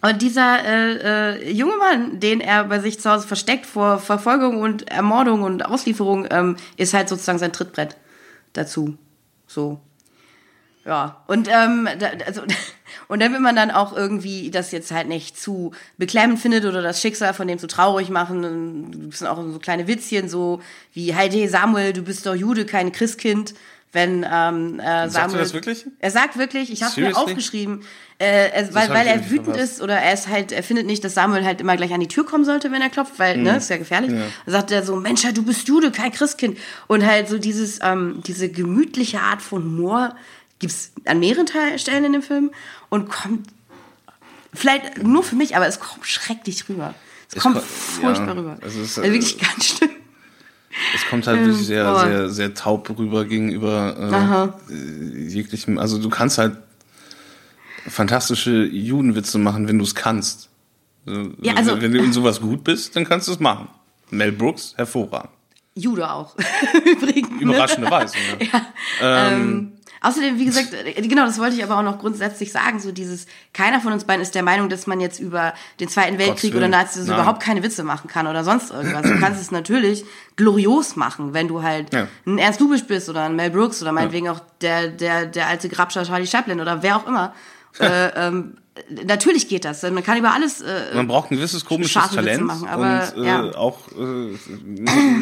Und dieser äh, äh, junge Mann, den er bei sich zu Hause versteckt vor Verfolgung und Ermordung und Auslieferung, ähm, ist halt sozusagen sein Trittbrett dazu. So. Ja. Und ähm, da, also und dann will man dann auch irgendwie das jetzt halt nicht zu beklemmend findet oder das Schicksal von dem zu traurig machen. dann sind auch so kleine Witzchen so wie hey Samuel, du bist doch Jude, kein Christkind. Wenn ähm, äh, Samuel, Sagt er das wirklich? Er sagt wirklich, ich habe mir aufgeschrieben, äh, er, weil, weil er wütend verpasst. ist oder er ist halt, er findet nicht, dass Samuel halt immer gleich an die Tür kommen sollte, wenn er klopft, weil, ne, ist ja gefährlich. Dann sagt er so, Mensch, du bist Jude, kein Christkind. Und halt so dieses, ähm, diese gemütliche Art von Humor, gibt es an mehreren Stellen in dem Film und kommt vielleicht nur für mich, aber es kommt schrecklich rüber. Es, Es kommt ko- furchtbar ja, rüber. es ist, also wirklich äh, ganz schlimm. Es kommt halt wirklich sehr, boah. sehr, sehr taub rüber gegenüber äh, äh, jeglichem. Also du kannst halt fantastische Judenwitze machen, wenn du es kannst. Ja, also- wenn, du in sowas gut bist, dann kannst du es machen. Mel Brooks, hervorragend. Jude auch. Übrigens. ne? Überraschenderweise. ja. Ähm, außerdem, wie gesagt, äh, genau, das wollte ich aber auch noch grundsätzlich sagen, so dieses, keiner von uns beiden ist der Meinung, dass man jetzt über den Zweiten Weltkrieg oder. Nazis Nein. überhaupt keine Witze machen kann oder sonst irgendwas. Du kannst es natürlich glorios machen, wenn du halt Ja. ein Ernst Lubitsch bist oder ein Mel Brooks oder meinetwegen auch der, der, der alte Grabscher Charlie Chaplin oder wer auch immer. äh, ähm, natürlich geht das. Man kann über alles äh, Man braucht ein gewisses komisches Talent machen, aber, und äh, ja. auch äh,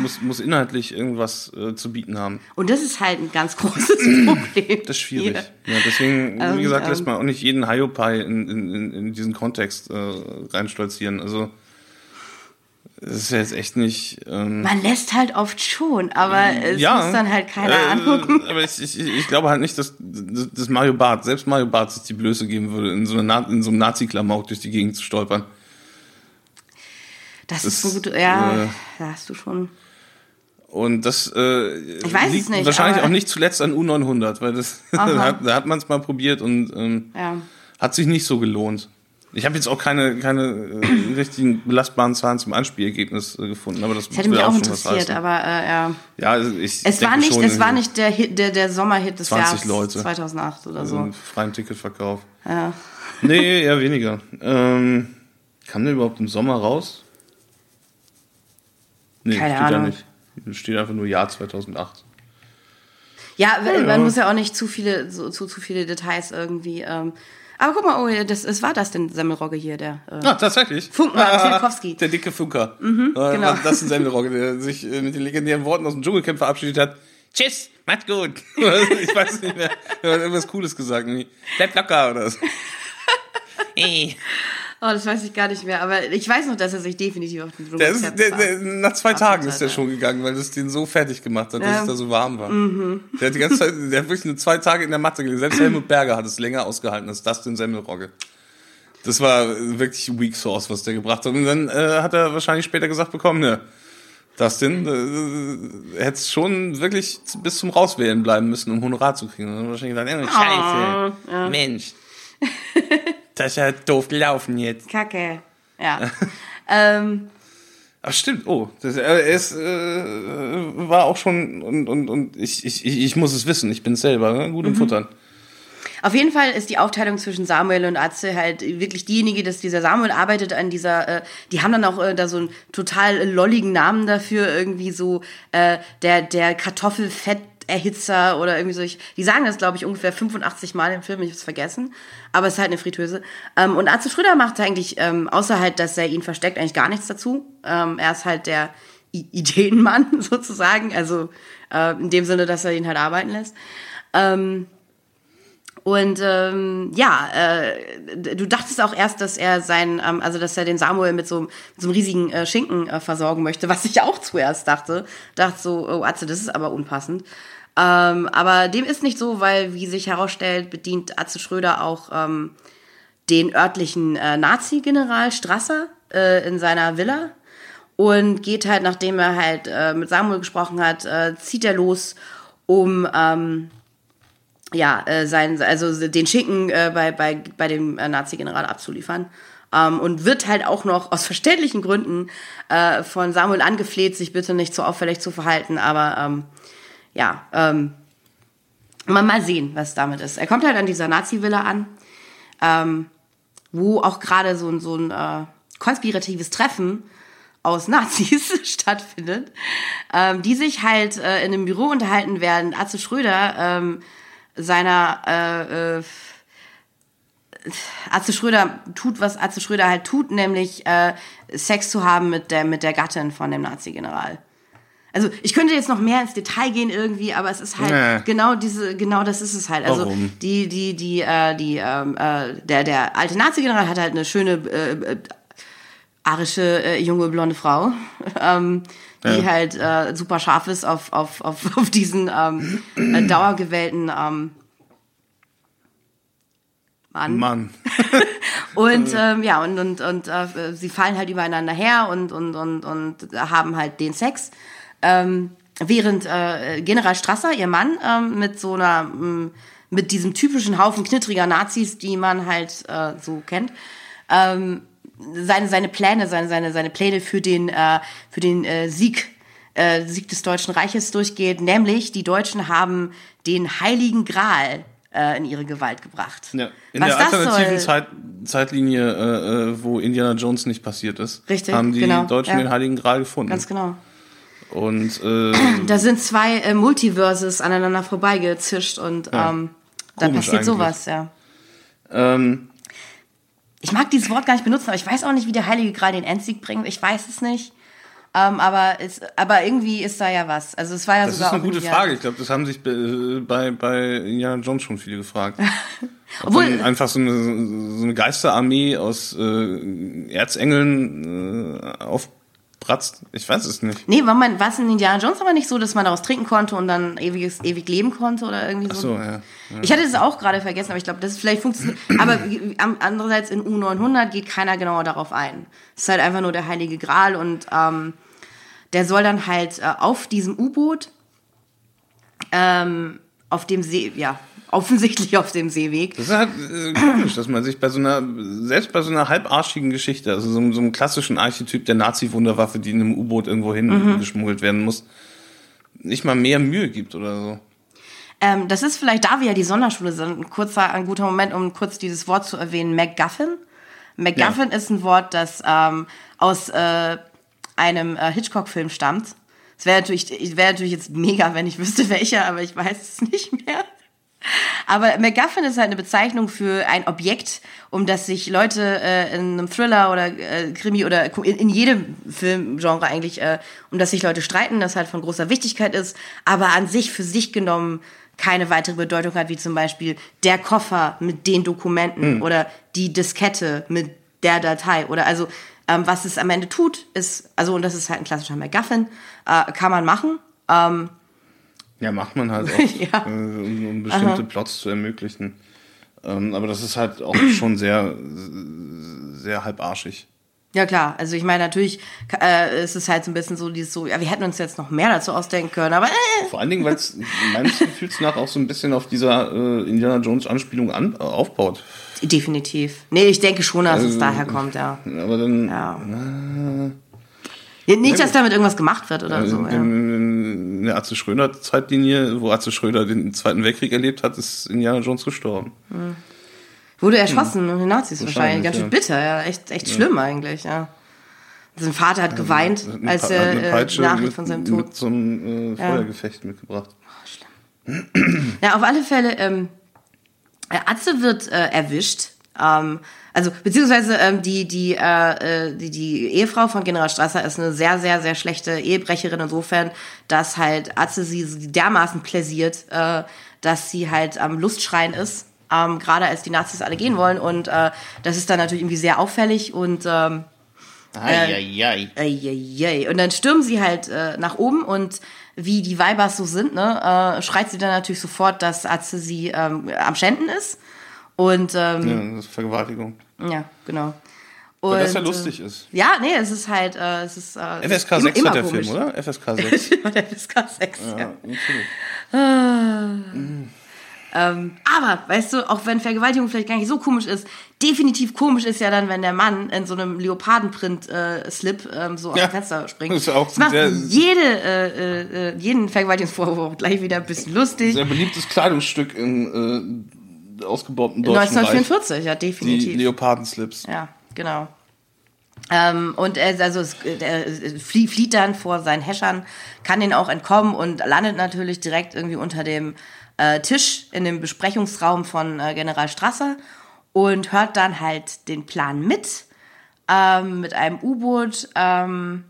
muss, muss inhaltlich irgendwas äh, zu bieten haben. und das ist halt ein ganz großes Problem. Das ist schwierig. Ja, deswegen, Ähm, wie gesagt, ähm. lässt man auch nicht jeden Hiopai in, in, in, in diesen Kontext äh, reinstolzieren. Also es ist ja jetzt echt nicht. Ähm, Man lässt halt oft schon, aber es ja, muss dann halt keiner äh, angucken. Aber ich, ich, ich glaube halt nicht, dass, dass Mario Barth, selbst Mario Barth sich die Blöße geben würde, in so, einer, in so einem Nazi-Klamauk durch die Gegend zu stolpern. Das, Das, ist guter, ja, äh, da hast du schon. Und das äh, Ich weiß es liegt nicht, wahrscheinlich auch nicht zuletzt an U900, weil das Aha. hat, da hat man es mal probiert und ähm, Ja. hat sich nicht so gelohnt. Ich habe jetzt auch keine, keine äh, richtigen belastbaren Zahlen zum Anspielergebnis äh, gefunden, aber das, Das hätte mich auch interessiert, aber äh, ja. Ja, also ich Es war nicht, es war nicht der Hit, der, der Sommerhit des 20 Jahres Leute. 2008 oder so so. einen freien Ticketverkauf. Ja. Nee, eher weniger. Ähm, kam der überhaupt im Sommer raus? Nee, Keine steht da Ahnung. nicht. Steht einfach nur Jahr 2008. Ja, Ja, man muss ja auch nicht zu viele, so, zu, zu viele Details irgendwie. Ähm. Aber guck mal, oh, das, es war das denn Semmelrogge hier, der. Äh, Ah, tatsächlich. Funkenmann, Filipkowski. Der dicke Funker. Mhm, genau. Das ist ein Semmelrogge, der sich äh, mit den legendären Worten aus dem Dschungelcamp verabschiedet hat. Tschüss, macht gut. ich weiß nicht mehr. Er hat irgendwas Cooles gesagt. Bleib locker oder so. Ey. Oh, das weiß ich gar nicht mehr. Aber ich weiß noch, dass er sich definitiv auf den Der ist, der, der, nach zwei Ach, Tagen ist der schon gegangen, weil das den so fertig gemacht hat, dass Ja. es da so warm war. Der hat die ganze Zeit, der hat wirklich nur zwei Tage in der Matte gelegen. Selbst Helmut Berger hat es länger ausgehalten als das den Semmelrogge. Das war wirklich Weak Source, was der gebracht hat. Und dann äh, hat er wahrscheinlich später gesagt bekommen, ne, Dustin, äh, hättest schon wirklich bis zum Rauswählen bleiben müssen, um Honorar zu kriegen. Und dann er wahrscheinlich gesagt, oh, scheiße, Mensch. Das ist ja doof gelaufen jetzt. Kacke. Ja. ähm, Ach stimmt, oh, das, er ist, äh, war auch schon und und und ich, ich, ich muss es wissen, ich bin selber ne? gut im Mhm. Futtern. Auf jeden Fall ist die Aufteilung zwischen Samuel und Atze halt wirklich diejenige, dass dieser Samuel arbeitet an dieser, äh, die haben dann auch äh, da so einen total äh, lolligen Namen dafür, irgendwie so äh, der, der Kartoffelfetterhitzer oder irgendwie so. Ich, die sagen das, glaube ich, ungefähr 85 Mal im Film, ich hab's vergessen. Aber es ist halt eine Fritteuse. Ähm, und Atze Schröder macht eigentlich, ähm, außer halt, dass er ihn versteckt, eigentlich gar nichts dazu. Ähm, er ist halt der I Ideenmann sozusagen, also äh, in dem Sinne, dass er ihn halt arbeiten lässt. Ähm, und ähm, ja, äh, du dachtest auch erst, dass er sein, ähm, also dass er den Samuel mit so, mit so einem riesigen äh, Schinken äh, versorgen möchte, was ich auch zuerst dachte. Dachte so, oh Atze, das ist aber unpassend. Ähm, aber dem ist nicht so, weil, wie sich herausstellt, bedient Atze Schröder auch ähm, den örtlichen äh, Nazi-General Strasser äh, in seiner Villa und geht halt, nachdem er halt äh, mit Samuel gesprochen hat, äh, zieht er los, um ähm, ja, äh, sein, also den Schinken äh, bei, bei, bei dem äh, Nazi-General abzuliefern. Ähm, und wird halt auch noch aus verständlichen Gründen äh, von Samuel angefleht, sich bitte nicht so auffällig zu verhalten. Aber ähm, ja, ähm, mal, mal sehen, was damit ist. Er kommt halt an dieser Nazi-Villa an, ähm, wo auch gerade so, ein- so ein äh, konspiratives Treffen aus Nazis stattfindet, ähm, die sich halt äh, in einem Büro unterhalten werden. Atze Schröder ähm, seiner äh, äh, Atze Schröder tut, was Atze Schröder halt tut, nämlich äh, Sex zu haben mit der, mit der Gattin von dem Nazi-General. Also ich könnte jetzt noch mehr ins Detail gehen irgendwie, aber es ist halt Nee. genau diese, genau das ist es halt. Also Warum? die, die, die, äh, die, ähm, äh, der, der alte Nazi-General hat halt eine schöne äh, äh, arische äh, junge blonde Frau, ähm, die Ja. halt äh, super scharf ist auf, auf, auf, auf diesen ähm, äh, dauergewählten ähm, Mann. Mann. Und ähm, ja, und, und, und äh, sie fallen halt übereinander her und, und, und, und haben halt den Sex. Ähm, während äh, General Strasser, ihr Mann, ähm, mit so einer, m, mit diesem typischen Haufen knittriger Nazis, die man halt äh, so kennt, ähm, seine, seine Pläne, seine, seine, seine Pläne für den, äh, für den äh, Sieg, äh, Sieg des Deutschen Reiches durchgeht. Nämlich, die Deutschen haben den Heiligen Gral äh, in ihre Gewalt gebracht. Ja. In Was der alternativen Zeit, Zeitlinie, äh, äh, wo Indiana Jones nicht passiert ist, Richtig, haben die genau, Deutschen ja. den Heiligen Gral gefunden. Ganz genau. Und äh, Da sind zwei äh, Multiverses aneinander vorbeigezischt und Ja. ähm, da passiert eigentlich. sowas, ja. ähm, Ich mag dieses Wort gar nicht benutzen, aber ich weiß auch nicht, wie der Heilige Gral den Endsieg bringt. Ich weiß es nicht. Ähm, aber, es, aber irgendwie ist da ja was. Also es war ja das ist sogar eine auch gute Frage. Ich glaube, das haben sich äh, bei, bei Indiana Jones schon viele gefragt. Ob Obwohl- einfach so eine, so eine Geisterarmee aus äh, Erzengeln äh, aufpratzt. Ich weiß es nicht. Nee, war man, war es in Indiana Jones aber nicht so, dass man daraus trinken konnte und dann ewiges, ewig leben konnte oder irgendwie so? Ach so, ja. ja. Ich hatte das auch gerade vergessen, aber ich glaube, das ist vielleicht funktioniert. Aber andererseits in U900 geht keiner genauer darauf ein. Es ist halt einfach nur der Heilige Gral und ähm, der soll dann halt äh, auf diesem U-Boot, ähm, auf dem See, ja, offensichtlich auf dem Seeweg. Das ist halt äh, komisch, dass man sich bei so einer, selbst bei so einer halbarschigen Geschichte, also so, einem- so einem klassischen Archetyp der Nazi-Wunderwaffe, die in einem U-Boot irgendwo hin Mhm. geschmuggelt werden muss, nicht mal mehr Mühe gibt oder so. Ähm, das ist vielleicht, da wir ja die Sonderschule sind, ein kurzer, ein guter Moment, um kurz dieses Wort zu erwähnen, MacGuffin. MacGuffin ist ein Wort, das ähm, aus äh, einem äh, Hitchcock-Film stammt. Es wäre natürlich, wäre natürlich jetzt mega, wenn ich wüsste welcher, aber ich weiß es nicht mehr. Aber MacGuffin ist halt eine Bezeichnung für ein Objekt, um das sich Leute äh, in einem Thriller oder äh, Krimi oder in, in jedem Filmgenre eigentlich, äh, um das sich Leute streiten, das halt von großer Wichtigkeit ist, aber an sich für sich genommen keine weitere Bedeutung hat, wie zum Beispiel der Koffer mit den Dokumenten oder die Diskette mit der Datei oder also ähm, was es am Ende tut, ist, also und das ist halt ein klassischer MacGuffin, äh, kann man machen. Ähm, Ja, macht man halt oft, Ja. äh, um, um bestimmte Plots zu ermöglichen. Ähm, aber das ist halt auch schon sehr, sehr halbarschig. Ja klar, also ich meine natürlich äh, ist es halt so ein bisschen so dieses so, ja wir hätten uns jetzt noch mehr dazu ausdenken können, aber äh, Vor allen Dingen, weil es meines Gefühls nach auch so ein bisschen auf dieser äh, Indiana Jones Anspielung an, äh, aufbaut. definitiv. Nee, ich denke schon, dass es Also, daher kommt, ja. Aber dann ja. Ja, Nicht, dass damit irgendwas gemacht wird oder so. in, Ja. in, der Atze Schröder Zeitlinie, wo Atze Schröder den Zweiten Weltkrieg erlebt hat, ist Indiana Jones gestorben. Wurde erschossen von den Nazis wahrscheinlich. Ganz schön ja. bitter, ja. Echt, echt schlimm eigentlich, ja. Sein Vater hat geweint, eine als er äh, die Nachricht mit, von seinem Tod. mit so einem äh, Feuergefecht mitgebracht. Ja, auf alle Fälle, ähm, äh, Atze wird äh, erwischt. Ähm, also, beziehungsweise ähm, die, die, äh, äh, die, die Ehefrau von General Strasser ist eine sehr, sehr, sehr schlechte Ehebrecherin insofern, dass halt Atze sie dermaßen pläsiert, äh, dass sie halt am Lustschreien ist, ähm, gerade als die Nazis alle gehen wollen. Und äh, das ist dann natürlich irgendwie sehr auffällig und ähm, Eieiei. Eieiei. Und dann stürmen sie halt äh, nach oben und wie die Weibers so sind, ne, äh, schreit sie dann natürlich sofort, dass Atze sie ähm, am Schänden ist. Und ähm, Ja, das ist Vergewaltigung. ja, genau. Und, Weil das ja äh, lustig ist. Ja, nee, es ist halt, äh, es ist äh, FSK immer- 6 immer hat der komisch. Film, oder? FSK 6. der FSK 6, ja. ja, natürlich. Ähm, aber, weißt du, auch wenn Vergewaltigung vielleicht gar nicht so komisch ist, definitiv komisch ist ja dann, wenn der Mann in so einem Leopardenprint-Slip ähm, so aus Ja, dem Fenster springt. das ist auch das macht jede, äh, äh, jeden Vergewaltigungsvorwurf gleich wieder ein bisschen lustig. Sehr beliebtes Kleidungsstück im ausgebauten deutschen Reich. 1944, ja, Die definitiv. Leopardenslips. Ja, genau. Ähm, und er, also es, er flieht, flieht dann vor seinen Häschern, kann den auch entkommen und landet natürlich direkt irgendwie unter dem äh, Tisch in dem Besprechungsraum von äh, General Strasser und hört dann halt den Plan mit, ähm, mit einem U-Boot ähm,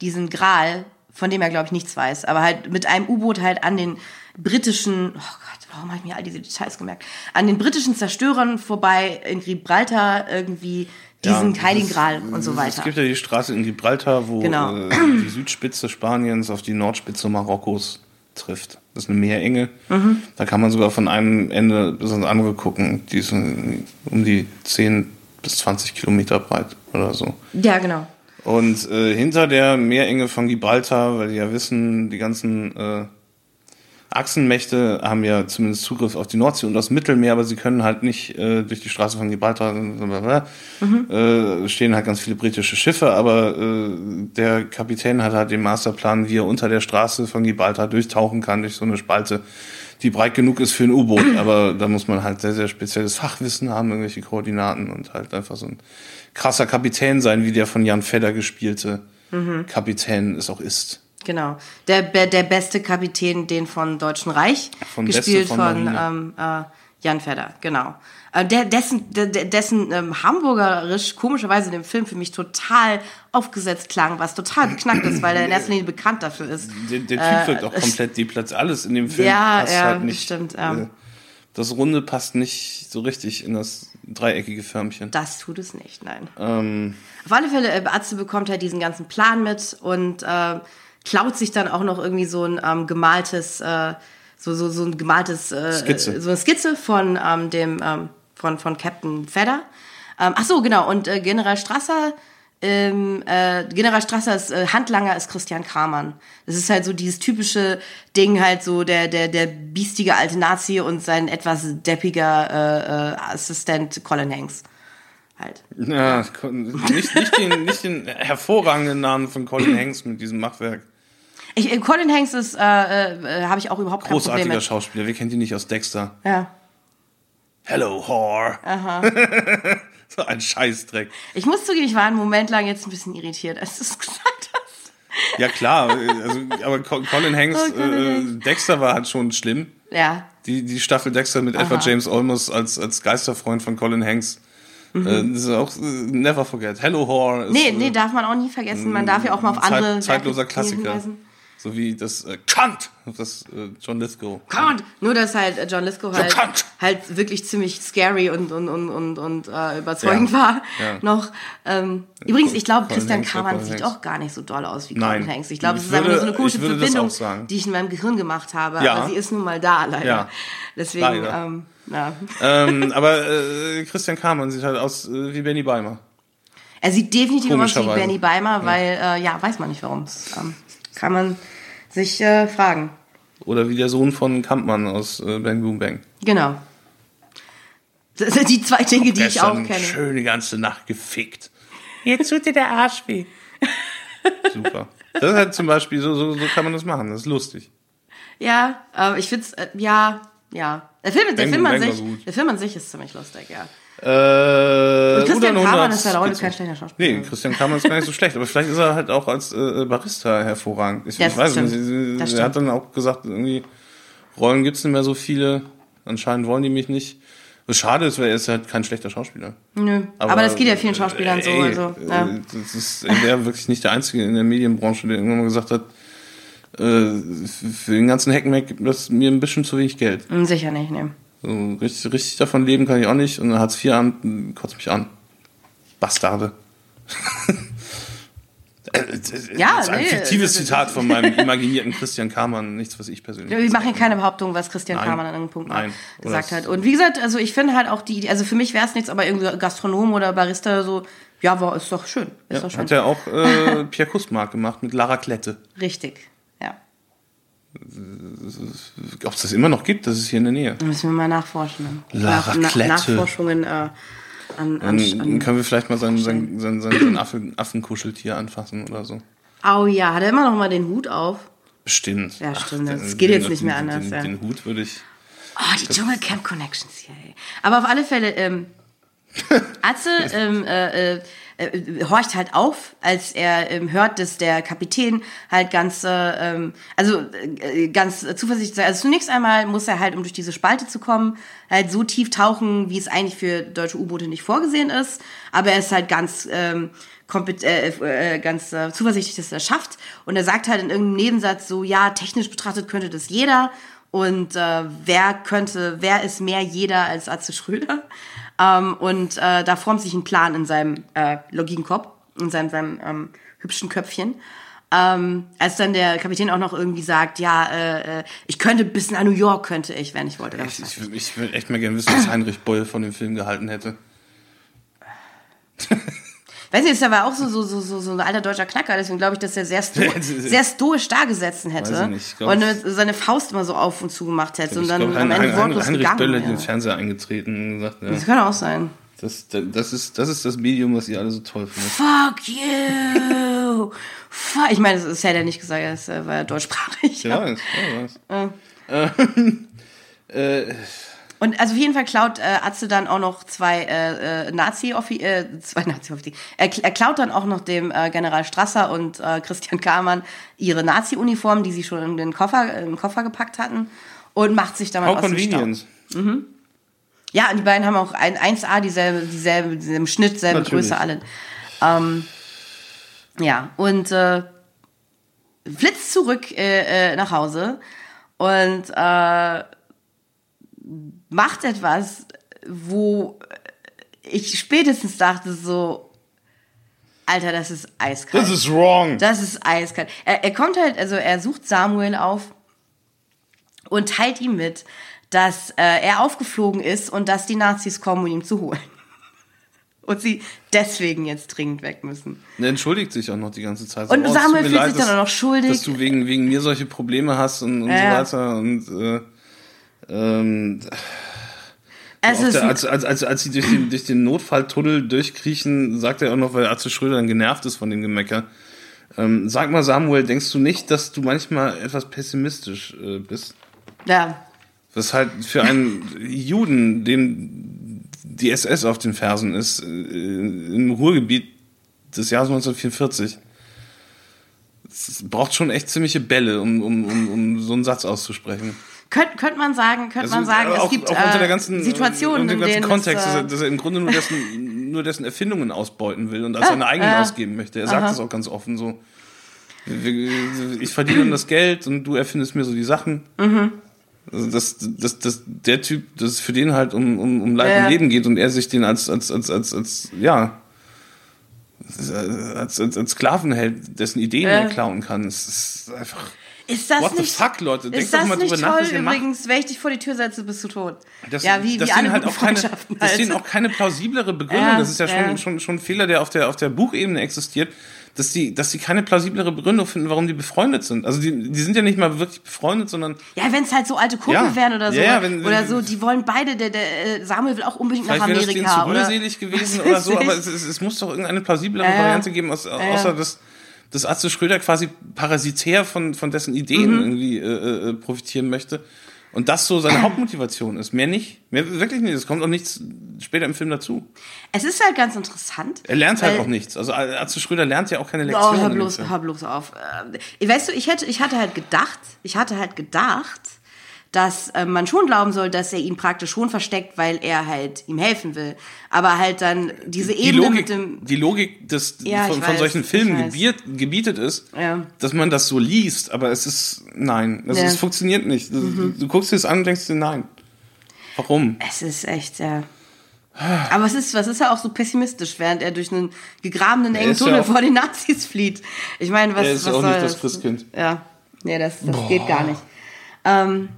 diesen Gral, von dem er glaube ich nichts weiß, aber halt mit einem U-Boot halt an den britischen, oh Gott, warum habe ich mir all diese Details gemerkt, an den britischen Zerstörern vorbei in Gibraltar irgendwie diesen Ja, Heiligen Gral und so Es weiter. gibt ja die Straße in Gibraltar, wo Genau. äh, die Südspitze Spaniens auf die Nordspitze Marokkos trifft. Das ist eine Meerenge. Da kann man sogar von einem Ende bis ans andere gucken. Die ist um die 10 bis 20 Kilometer breit oder so. Ja, genau. Und äh, hinter der Meerenge von Gibraltar, weil die ja wissen, die ganzen äh, Achsenmächte haben ja zumindest Zugriff auf die Nordsee und das Mittelmeer, aber sie können halt nicht äh, durch die Straße von Gibraltar, blablabla, äh, stehen halt ganz viele britische Schiffe, aber äh, der Kapitän hat halt den Masterplan, wie er unter der Straße von Gibraltar durchtauchen kann durch so eine Spalte, die breit genug ist für ein U-Boot, aber da muss man halt sehr, sehr spezielles Fachwissen haben, irgendwelche Koordinaten und halt einfach so ein krasser Kapitän sein, wie der von Jan Fedder gespielte Kapitän es auch ist. Genau. Der, der beste Kapitän, den von Deutschen Reich, Von Beste gespielt von von, Marine. ähm, äh, Jan Fedder, genau. Äh, der, dessen der, dessen ähm, hamburgerisch komischerweise in dem Film für mich total aufgesetzt klang, was total beknackt ist, weil er in erster Linie bekannt dafür ist. Der, der Typ wirkt auch komplett deplatziert. Alles in dem Film Äh, Ja, passt ja, halt nicht. stimmt, ja. äh, Das Runde passt nicht so richtig in das dreieckige Förmchen. Das tut es nicht, nein. Ähm, Auf alle Fälle, äh, Atze bekommt halt diesen ganzen Plan mit und äh, klaut sich dann auch noch irgendwie so ein ähm, gemaltes, äh, so, so, so ein gemaltes, äh, Skizze. so eine Skizze von ähm, dem, ähm, von, von Captain Fedder. Ähm, ach so, genau, und äh, General Strasser, ähm, äh, General Strassers äh, Handlanger ist Christian Kramann. Das ist halt so dieses typische Ding, halt so der, der, der biestige alte Nazi und sein etwas deppiger äh, äh, Assistent Colin Hanks. Halt. ja, nicht, nicht, den, nicht den hervorragenden Namen von Colin Hanks mit diesem Machwerk. Ich, äh, Colin Hanks ist, äh, äh, habe ich auch überhaupt kein Problem Großartiger mit. Schauspieler. Wer kennt ihn nicht aus Dexter? Ja. Hello, whore. so ein Scheißdreck. Ich muss zugeben, ich war einen Moment lang jetzt ein bisschen irritiert, als du es gesagt hast. Ja, klar. äh, Also, aber Co- Colin Hanks, Oh, Colin äh, Dexter war halt schon schlimm. Ja. Die, die Staffel Dexter mit Edward James Olmos als, als Geisterfreund von Colin Hanks. Äh, das ist auch äh, never forget. Hello Mhm. Nee, äh, nee, darf man auch nie vergessen. Man darf ja auch mal auf Zeit- andere zeitloser Werke Klassiker. hinweisen. So wie das äh, Kant, das äh, John Lithgow. Count. Nur, dass halt äh, John Lithgow halt, Count. halt wirklich ziemlich scary und, und, und, und, und äh, überzeugend Ja. war. Ja. Noch. Ähm, übrigens, ich glaube, Christian ja, Colin sieht auch gar nicht so doll aus wie Nein. Colin Hanks. Ich glaube, es ist einfach nur so eine komische Verbindung, die ich in meinem Gehirn gemacht habe. Ja. Aber sie ist nun mal da, leider. Ja. Deswegen, Leider. ähm, ja. ähm, aber äh, Christian Kamann sieht halt aus äh, wie Benny Beimer. Er sieht definitiv aus wie. Benny Beimer, weil, äh, ja, weiß man nicht warum. Ähm, kann man sich äh, fragen. Oder wie der Sohn von Kampmann aus äh, Bang Boom Bang. Genau. Das sind die zwei Dinge, die ich auch kenne. schön die ganze Nacht gefickt. Jetzt tut dir der Arsch weh. Super. Das ist halt zum Beispiel, so, so, so kann man das machen. Das ist lustig. Ja, ähm, ich find's, äh, ja, ja. Der Film, der, Bang Film an sich, gut. der Film an sich ist ziemlich lustig, ja. Äh, Christian Kamann 100 ist halt auch kein schlechter Schauspieler. Nee, Christian Kamann ist gar nicht so schlecht, aber vielleicht ist er halt auch als äh, Barista hervorragend. Ich, Das ich weiß stimmt. nicht, er hat dann auch gesagt, irgendwie Rollen gibt's nicht mehr so viele. Anscheinend wollen die mich nicht. Was schade ist, weil er ist halt kein schlechter Schauspieler. Nö. Aber, das geht ja vielen Schauspielern so. ey, Also, ja. äh, Das ist er wäre wirklich nicht der Einzige in der Medienbranche, der irgendwann mal gesagt hat, äh, für den ganzen Heckenmeck gibt das mir ein bisschen zu wenig Geld. Sicher nicht, ne. So, richtig, richtig davon leben kann ich auch nicht. Und Hartz IV an kotzt mich an. Bastarde. Äh, Das Ja, ist ein nee, fiktives das- Zitat von meinem imaginierten Christian Kamann, nichts, was ich persönlich. Wir machen keine Behauptung, was Christian Nein. Kamann an irgendeinem Punkt Nein. Oder gesagt das- hat. Und wie gesagt, also ich finde halt auch die, also für mich wäre es nichts, aber irgendwie Gastronom oder Barista so, ja, war, ist doch schön. Ist Ja, doch schön. hat ja auch äh, Pierre Kustmark gemacht mit Lara Klette. Richtig. Ob es das immer noch gibt, das ist hier in der Nähe. Müssen wir mal nachforschen. Lara Klette. Nachforschungen äh, an, an, Dann an können wir vielleicht mal sein, sein, sein, sein, Affen, Affenkuscheltier anfassen oder so. Oh ja, hat er immer noch mal den Hut auf? Bestimmt. Ja, stimmt, Ach, das den- geht jetzt den- nicht mehr anders, Den, ja. den Hut würde ich. Oh, die Dschungelcamp Connections hier, ey. Aber auf alle Fälle, ähm, Atze ähm, äh, äh, äh, horcht halt auf, als er ähm, hört, dass der Kapitän halt ganz, äh, ähm, also äh, ganz äh, zuversichtlich sei. Also zunächst einmal muss er halt, um durch diese Spalte zu kommen, halt so tief tauchen, wie es eigentlich für deutsche U-Boote nicht vorgesehen ist. Aber er ist halt ganz ähm, kompet äh, äh, ganz äh, zuversichtlich, dass er das schafft. Und er sagt halt in irgendeinem Nebensatz so, ja, technisch betrachtet könnte das jeder. Und äh, wer könnte, wer ist mehr jeder als Atze Schröder? Ähm, und äh, da formt sich ein Plan in seinem äh, Loginenkopf, in seinem, seinem ähm, hübschen Köpfchen. Ähm, als dann der Kapitän auch noch irgendwie sagt, ja, äh, äh, ich könnte bis nach New York könnte ich, wenn ich wollte. Ich, ich, ich würde echt mal gerne wissen, was Heinrich Boll von dem Film gehalten hätte. Weiß nicht, ist aber auch so, so, so, so, so ein alter deutscher Knacker, deswegen glaube ich, dass er sehr, sto Ja, sehr stoisch da gesessen hätte. Weiß ich nicht, ich glaub, und seine Faust immer so auf und zu gemacht hätte und dann glaube, am Ende wortlos Heinrich gegangen Böll hat in den. Fernseher eingetreten und gesagt, ja, Das kann auch sein. das, das, ist, das ist das Medium, was ihr alle so toll findet. Fuck you! Fuck. Ich meine, das hätte er nicht gesagt, das äh, war ja deutschsprachig. Ja, das, ja, was. Äh, Und also auf jeden Fall klaut äh, Atze dann auch noch zwei äh, äh, nazi äh, zwei nazi er, er klaut dann auch noch dem äh, General Strasser und äh, Christian Kamann ihre Nazi-Uniformen, die sie schon in den Koffer, den Koffer gepackt hatten und macht sich damit how aus dem Staub. convenient. Ja, und die beiden haben auch ein 1A, dieselbe, dieselbe, dieselben Schnitt, selbe Natürlich. Größe, alle. Ähm, ja, und äh, flitzt zurück äh, äh, nach Hause und äh, macht etwas, wo ich spätestens dachte so, Alter, das ist eiskalt. This is wrong. Das ist eiskalt. Er, er kommt halt, also er sucht Samuel auf und teilt ihm mit, dass äh, er aufgeflogen ist und dass die Nazis kommen, um ihn zu holen. Und sie deswegen jetzt dringend weg müssen. Er entschuldigt sich auch noch die ganze Zeit. Und es Samuel fühlt sich dann auch noch schuldig. Dass du wegen, wegen mir solche Probleme hast und, und ja. so weiter. Und äh, ähm, ist der, als, als, als, als sie durch den, durch den Notfalltunnel durchkriechen, sagt er auch noch, weil Atze Schröder dann genervt ist von dem Gemecker. Ähm, sag mal, Samuel, denkst du nicht, dass du manchmal etwas pessimistisch äh, bist? ja, Was halt für einen Juden, dem die SS auf den Fersen ist, äh, im Ruhrgebiet des Jahres 1944, es braucht schon echt ziemliche Bälle, um, um, um, um so einen Satz auszusprechen. Könnte könnt man sagen, könnte Also, man sagen, äh, es auch, gibt auch unter der äh, ganzen, Situationen, unter dem ganzen Kontext, es, dass, äh, er, dass er im Grunde nur dessen, nur dessen Erfindungen ausbeuten will und als seine eigenen ja. ausgeben möchte. Er sagt das auch ganz offen so. Ich verdiene dann das Geld und du erfindest mir so die Sachen. Mhm. Also das, das, das, der Typ, das es für den halt um, um, um Leib Ja. und Leben geht und er sich den als, als, als, als, als ja, als, als, als Sklaven hält, dessen Ideen Ja. er klauen kann. Es ist einfach. Ist das What the nicht, fuck, Leute? Denkt Ist doch das mal drüber nach, toll was ihr macht. übrigens? Wenn ich dich vor die Tür setze, bist du tot. Das, ja, wie, dass wie alle halt auch keine, halt. denen auch keine plausiblere Begründung, Ja, das ist ja schon, ja. schon, schon ein Fehler, der auf der, auf der Buchebene existiert, dass die, dass die keine plausiblere Begründung finden, warum die befreundet sind. Also die, die sind ja nicht mal wirklich befreundet, sondern Ja, wenn es halt so alte Kumpel Ja. wären oder so. Ja, wenn- oder so, die wollen beide, der, der äh, Samuel will auch unbedingt nach vielleicht wäre das denen Amerika. zu oder rührselig gewesen oder so, aber es, es, es muss doch irgendeine plausiblere. Variante geben, aus, außer dass, dass Atze Schröder quasi parasitär von, von dessen Ideen Mhm. irgendwie äh, äh, profitieren möchte. Und das so seine Hauptmotivation ist. Mehr nicht. Mehr wirklich nicht. Es kommt auch nichts später im Film dazu. Es ist halt ganz interessant. Er lernt halt auch nichts. Also Atze Schröder lernt ja auch keine Oh, Lektion. hör bloß, hör bloß auf. Äh, weißt du, ich hätte, ich hatte halt gedacht, ich hatte halt gedacht, dass äh, man schon glauben soll, dass er ihn praktisch schon versteckt, weil er halt ihm helfen will. Aber halt dann diese die Ebene Logik, mit dem. die Logik des, Ja, von, ich von weiß, solchen Filmen weiß. gebiet, gebietet ist, Ja. dass man das so liest, aber es ist, nein, also Ja. Mhm. es funktioniert nicht. Du, du guckst dir das an und denkst dir, nein. Warum? Es ist echt, ja. Aber es ist, was ist ja auch so pessimistisch, während er durch einen gegrabenen engen ja Tunnel auch- vor den Nazis flieht. Ich meine, was, Er ist was auch soll nicht das das? Christkind. Ja, nee, das, das geht gar nicht. Ähm,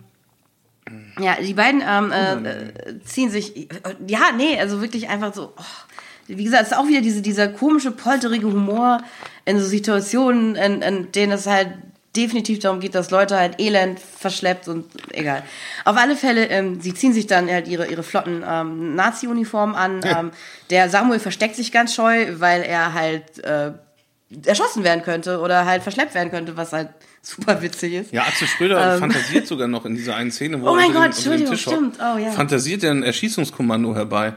ja, die beiden ähm, äh, ziehen sich, ja, nee, also wirklich einfach so, oh, wie gesagt, es ist auch wieder diese, dieser komische, polterige Humor in so Situationen, in, in denen es halt definitiv darum geht, dass Leute halt elend verschleppt und egal. Auf alle Fälle, ähm, sie ziehen sich dann halt ihre, ihre flotten ähm, Nazi-Uniformen an. Ja. Ähm, der Samuel versteckt sich ganz scheu, weil er halt äh, erschossen werden könnte oder halt verschleppt werden könnte, was halt super witzig ist. Ja, Atze Schröder fantasiert sogar noch in dieser einen Szene, wo Ähm. Oh mein er Gott, dem Entschuldigung, stimmt. Oh, ja. fantasiert er ein Erschießungskommando herbei.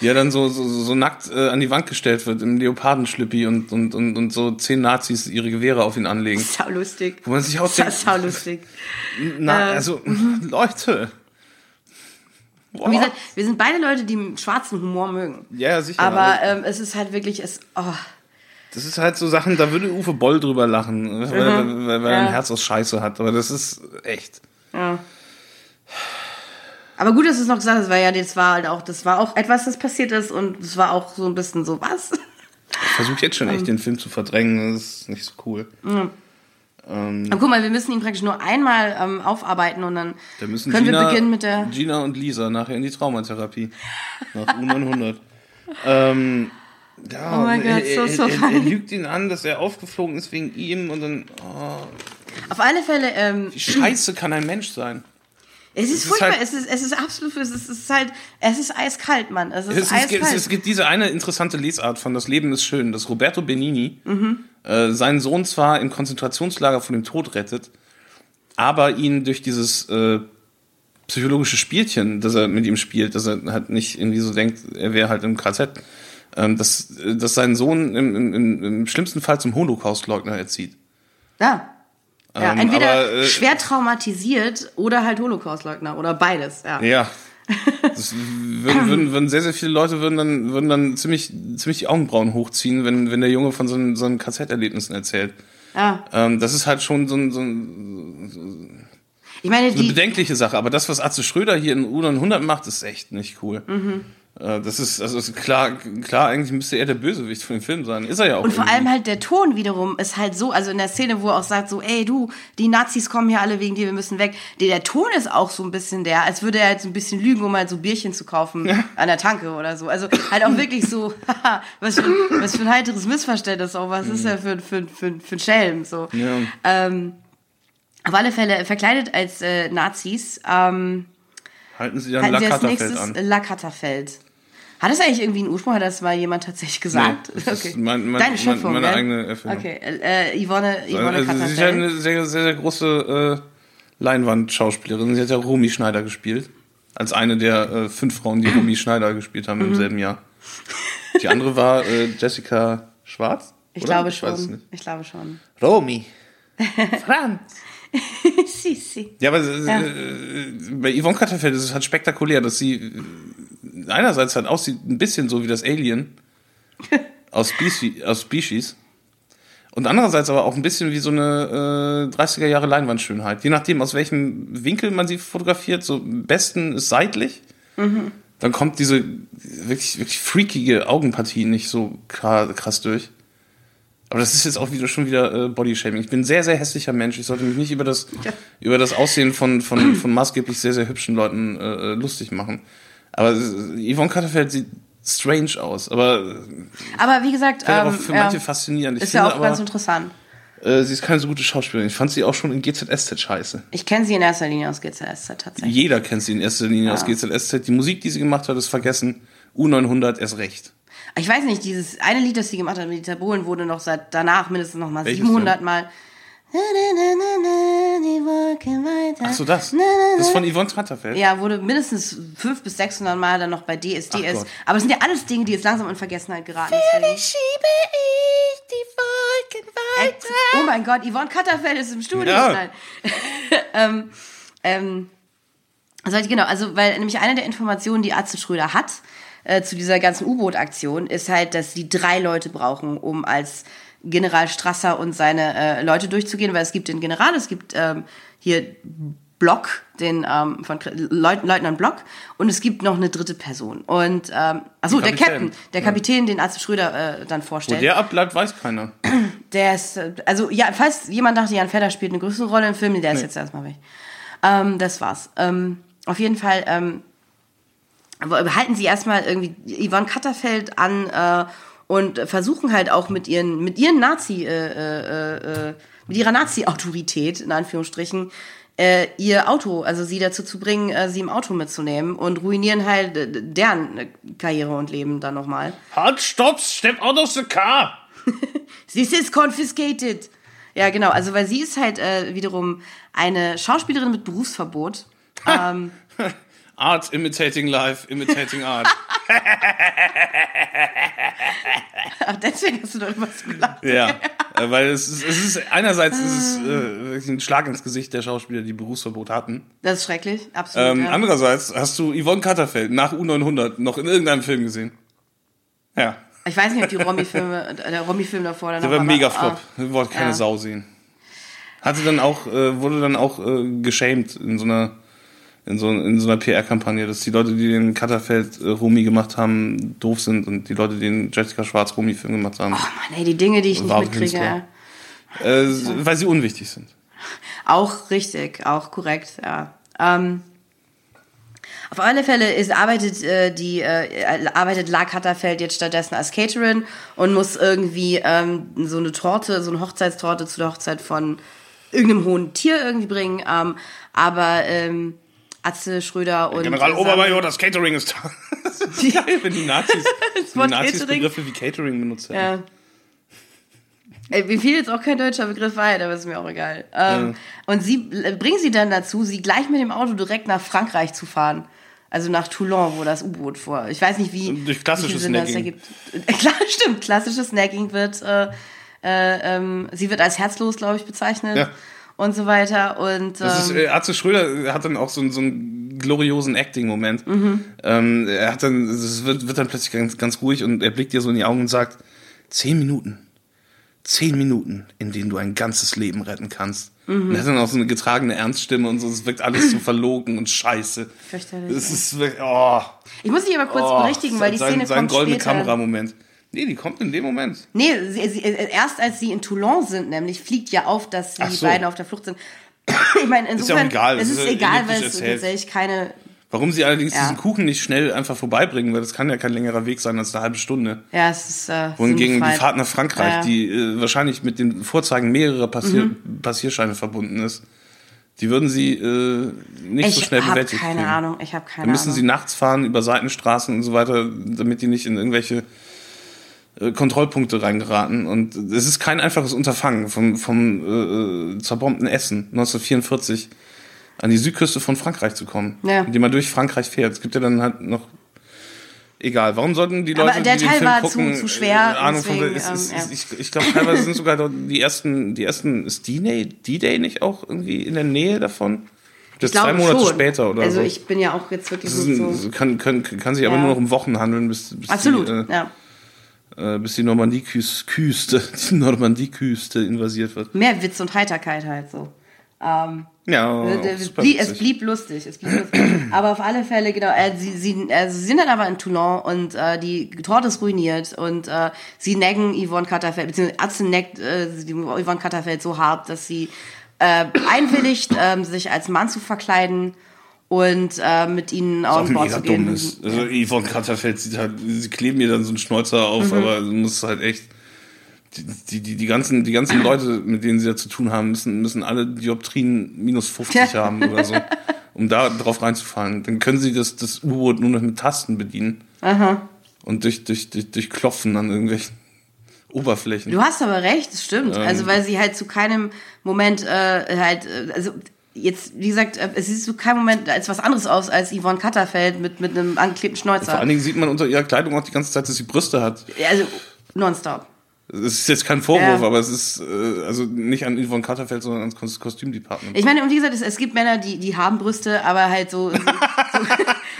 Wie er dann so, so, so nackt äh, an die Wand gestellt wird im Leopardenschlippi und, und, und, und so zehn Nazis ihre Gewehre auf ihn anlegen. Sau lustig. Wo man sich auch denkt, sau lustig. na, Äh, also, Leute. Und wie gesagt, wir sind beide Leute, die schwarzen Humor mögen. Ja, ja, sicher. Aber ähm, es ist halt wirklich, es, oh, Das ist halt so Sachen, da würde Uwe Boll drüber lachen, weil, weil, weil er Ja. ein Herz aus Scheiße hat. Aber das ist echt. ja. Aber gut, dass du es noch gesagt hast, weil ja, das war halt auch, das war auch etwas, das passiert ist und es war auch so ein bisschen so, was? versuche jetzt schon echt den Film zu verdrängen. Das ist nicht so cool. Aber guck mal, wir müssen ihn praktisch nur einmal ähm, aufarbeiten und dann Da müssen können Gina, wir beginnen mit der. Gina und Lisa nachher in die Traumatherapie. Nach U900. ähm, ja, Oh mein er, Gott, so, er, so er, er funny. lügt ihn an, dass er aufgeflogen ist wegen ihm und dann, oh, Auf alle Fälle, ähm, wie scheiße kann ein Mensch sein? es ist ist furchtbar, halt- es, ist, es ist absolut, es ist, es ist halt, es ist eiskalt, Mann. Es ist Es, ist, eiskalt. es, es gibt diese eine interessante Lesart von Das Leben ist schön, dass Roberto Benini Mhm. äh, seinen Sohn zwar im Konzentrationslager von dem Tod rettet, aber ihn durch dieses äh, psychologische Spielchen, das er mit ihm spielt, dass er halt nicht irgendwie so denkt, er wäre halt im KZ, dass, dass sein Sohn im, im, im, im schlimmsten Fall zum Holocaustleugner erzieht. ja. Ja, Ähm, entweder aber, äh, schwer traumatisiert oder halt Holocaustleugner oder beides, ja. Ja. Das würden, würden, würden sehr, sehr viele Leute würden dann, würden dann ziemlich, ziemlich die Augenbrauen hochziehen, wenn, wenn der Junge von so, einem- so einem KZ-Erlebnissen erzählt. ja. Ähm, das ist halt schon so, ein, so, ein, Ich meine, so eine die, bedenkliche Sache. Aber das, was Atze Schröder hier in U900 macht, ist echt nicht cool. Mhm. Äh, das ist, also ist klar, klar, eigentlich müsste er der Bösewicht von dem Film sein. Ist er ja auch. Und vor irgendwie. allem halt der Ton wiederum ist halt so, also in der Szene, wo er auch sagt so, ey du, die Nazis kommen hier alle wegen dir, wir müssen weg. Der, der Ton ist auch so ein bisschen der, als würde er jetzt ein bisschen lügen, um halt so Bierchen zu kaufen an der Tanke oder so. Also halt auch wirklich so, was für, ein- was für ein heiteres Missverständnis auch, was ist er für, für, für, für ein Schelm, so. Ja. Ähm, auf alle Fälle verkleidet als äh, Nazis, ähm, Halten Sie dann nächstes an. Lakatterfeld. Hat das eigentlich irgendwie einen Ursprung? Hat das mal jemand tatsächlich gesagt? Nee, das ist mein- mein- Deine mein- Schöpfung, meine gell? eigene Erfindung. Okay, äh, Yvonne, Yvonne Also, sie ist ja eine sehr, sehr, sehr große äh, Leinwandschauspielerin. Sie hat ja Romy Schneider gespielt. Als eine der äh, fünf Frauen, die Romy Schneider gespielt haben Mhm. im selben Jahr. Die andere war äh, Jessica Schwarz. Ich oder? glaube weiß es schon. nicht. Ich glaube schon. Romy. Franz. Sisi. Ja, aber äh, bei Yvonne Katterfeld ist es halt spektakulär, dass sie äh, einerseits halt aussieht ein bisschen so wie das Alien aus Species, aus Species und andererseits aber auch ein bisschen wie so eine äh, 30er Jahre Leinwandschönheit. Je nachdem, aus welchem Winkel man sie fotografiert, so am besten ist seitlich. Dann kommt diese wirklich, wirklich freakige Augenpartie nicht so kra- krass durch. Aber das ist jetzt auch wieder schon wieder äh, Bodyshaming. Ich bin ein sehr, sehr hässlicher Mensch. Ich sollte mich nicht über das, über das Aussehen von, von, von maßgeblich sehr, sehr hübschen Leuten äh, lustig machen. Aber Yvonne Katterfeld sieht strange aus. Aber Aber wie gesagt, äh, auch ähm, für ja, manche faszinierend. Ich ist ja finde auch ganz aber, interessant. äh, sie ist keine so gute Schauspielerin. Ich fand sie auch schon in GZSZ scheiße. Ich kenne sie in erster Linie aus GZSZ tatsächlich. Jeder kennt sie in erster Linie aus GZSZ. Die Musik, die sie gemacht hat, ist vergessen. U900 erst recht. Ich weiß nicht, dieses eine Lied, das sie gemacht hat mit Dieter Bohlen, wurde noch seit danach mindestens noch mal Welches 700 Mal. Die Wolken weiter. Ach so, das. Das ist von Yvonne Katterfeld. Ja, wurde mindestens 500 bis 600 Mal dann noch bei DSDS. Aber es sind ja alles Dinge, die jetzt langsam in Vergessenheit geraten deswegen. schiebe ich die Wolken Oh mein Gott, Yvonne Katterfeld ist im Studio. Ja. Nein. ähm, ähm, also genau, also weil nämlich eine der Informationen, die Atze Schröder hat äh, zu dieser ganzen U-Boot-Aktion, ist halt, dass sie drei Leute brauchen, um als General Strasser und seine äh, Leute durchzugehen, weil es gibt den General, es gibt ähm, hier Block, den ähm, von Leut Leutnant Block, und es gibt noch eine dritte Person. Und ähm, achso, der Kapitän. Captain, der Kapitän, den Atze Schröder äh, dann Wo vorstellt. der abbleibt, weiß keiner. Der ist, äh, also ja, falls jemand dachte, Jan Fedder spielt eine größere Rolle im Film, nee, der ist jetzt erstmal weg. Ähm, das war's. Ähm, auf jeden Fall ähm, halten sie erstmal irgendwie Yvonne Katterfeld an äh, und versuchen halt auch mit ihren, mit ihren Nazi, äh, äh, äh, mit ihrer Nazi-Autorität, in Anführungsstrichen, äh, ihr Auto, also sie dazu zu bringen, äh, sie im Auto mitzunehmen und ruinieren halt äh, deren Karriere und Leben dann nochmal. Halt, stopp, step out of the car. This is confiscated. Ja, genau. Also, weil sie ist halt äh, wiederum eine Schauspielerin mit Berufsverbot. ähm, Art imitating life, imitating art. ach, deswegen hast du doch immer so gelacht. ja, äh, weil es ist, es ist einerseits ist es äh, ein Schlag ins Gesicht der Schauspieler, die Berufsverbot hatten. Das ist schrecklich, absolut. Ähm, ja. Andererseits hast du Yvonne Katterfeld nach U900 noch in irgendeinem Film gesehen. Ja, Ich weiß nicht, ob die Romy-Filme, der Romy-Film davor dann der war mega flop. Ah, Wollte keine Ja. Sau sehen. Hatte dann auch, äh, wurde dann auch äh, geschämt in so einer in so, in so einer PR-Kampagne, dass die Leute, die den Katterfeld äh, Rumi gemacht haben, doof sind und die Leute, die den Jessica Schwarz Rumi Film gemacht haben, Oh Mann, ey, die Dinge, die ich nicht mitkriege. Äh, weil sie unwichtig sind. Auch richtig, auch korrekt, ja. Ähm, auf alle Fälle ist, arbeitet äh, die äh, arbeitet La Katterfeld jetzt stattdessen als Caterin und muss irgendwie ähm, so eine Torte, so eine Hochzeitstorte zu der Hochzeit von irgendeinem hohen Tier irgendwie bringen. Ähm, aber ähm, Atze Schröder und General äh, Obermajor, das Catering ist da. das ist geil, wenn die Nazis, wenn die Nazis Catering. Begriffe wie Catering benutzen. Ja. Ey, Mir fiel jetzt auch kein deutscher Begriff ein, aber ist mir auch egal. Ähm, Und sie äh, bringen sie dann dazu, sie gleich mit dem Auto direkt nach Frankreich zu fahren. Also nach Toulon, wo das U-Boot vor. Ich weiß nicht, wie. Durch klassisches ergibt. Äh, Klar, stimmt. Klassisches Snagging wird. Äh, äh, ähm, sie wird als herzlos, glaube ich, bezeichnet. Ja. Und so weiter. Und Das ist, ähm, äh, Atze Schröder hat dann auch so, einen- so einen gloriosen Acting-Moment. Mhm. Ähm, er hat dann, es wird, wird dann plötzlich ganz, ganz ruhig und er blickt dir so in die Augen und sagt, zehn Minuten. Zehn Minuten, in denen du ein ganzes Leben retten kannst. Mhm. Und er hat dann auch so eine getragene Ernststimme und so, es wirkt alles so verlogen und scheiße. Fürchterlich, Es ist wirklich, oh, ich muss dich aber kurz oh, berichtigen, weil die sein, Szene sein kommt goldene später. Kameramoment. Nee, die kommt in dem Moment. Nee, sie, sie, äh, erst als sie in Toulon sind, nämlich fliegt ja auf, dass die so. beiden auf der Flucht sind. Ich meine, insofern ja auch egal, es ist ist ja egal, weil es tatsächlich keine. Warum sie allerdings Ja. diesen Kuchen nicht schnell einfach vorbeibringen, weil das kann ja kein längerer Weg sein als eine halbe Stunde. Ja, es ist. Äh, Wohingegen die. Fahrt nach Frankreich, Ja, ja. die äh, wahrscheinlich mit dem Vorzeigen mehrerer Passier Passierscheine verbunden ist, die würden sie äh, nicht so Ich schnell habe bewältigt keine kriegen. Ahnung. Ich habe keine Dann müssen Ahnung. sie nachts fahren über Seitenstraßen und so weiter, damit die nicht in irgendwelche Kontrollpunkte reingeraten. Und es ist kein einfaches Unterfangen vom, vom äh, zerbombten Essen 1944 an die Südküste von Frankreich zu kommen, Ja. indem man durch Frankreich fährt. Es gibt ja dann halt noch Egal, warum sollten die Leute, Aber der die den Teil Film war zu- gucken, zu schwer, äh, Ahnung von deswegen, es ist, ähm, ja. ich, ich glaube teilweise sind sogar die ersten, die ersten ist D-Day, D-Day nicht auch irgendwie in der Nähe davon? Das glaube zwei Monate schon. später oder also so. ich bin ja auch jetzt wirklich das ist so. kann, kann, kann sich aber Ja. nur noch um Wochen handeln, bis, bis Absolut, die, äh, ja. Äh, bis die Normandie-Küste, die Normandie-Küste invasiert wird. Mehr Witz und Heiterkeit halt so. Ähm, Ja, Äh, auch es, blieb, es blieb lustig. Es blieb lustig. aber auf alle Fälle, genau, äh, sie, sie, also sie sind dann aber in Toulon und äh, die Torte ist ruiniert und äh, sie necken Yvonne Katterfeld, beziehungsweise Atze neckt äh, Yvonne Katterfeld so hart, dass sie äh, einwilligt, ähm, sich als Mann zu verkleiden und äh, mit ihnen auch an Bord zu gehen. dumm ist. Also Yvonne Katterfeld sieht halt, sie kleben ihr dann so einen Schnäuzer auf, Mhm. aber du musst halt echt, die, die, die, ganzen, die ganzen Leute, mit denen sie da zu tun haben, müssen, müssen alle Dioptrien minus 50 haben oder so, um da drauf reinzufallen. Dann können sie das, das U-Boot nur noch mit Tasten bedienen. Und durch, durch, durch, durch Klopfen an irgendwelchen Oberflächen. Du hast aber recht, das stimmt. also weil sie halt zu keinem Moment äh, halt, äh, also jetzt, wie gesagt, äh, es sieht zu keinem Moment als was anderes aus als Yvonne Katterfeld mit, mit einem angeklebten Schnäuzer. Vor allen Dingen sieht man unter ihrer Kleidung auch die ganze Zeit, dass sie Brüste hat. Also nonstop. Es ist jetzt kein Vorwurf, Ja. aber es ist äh, also nicht an Yvonne Katterfeld, sondern ans Kos- Kostümdepartment. Ich meine, und wie gesagt, es, es gibt Männer, die, die haben Brüste, aber halt so. so,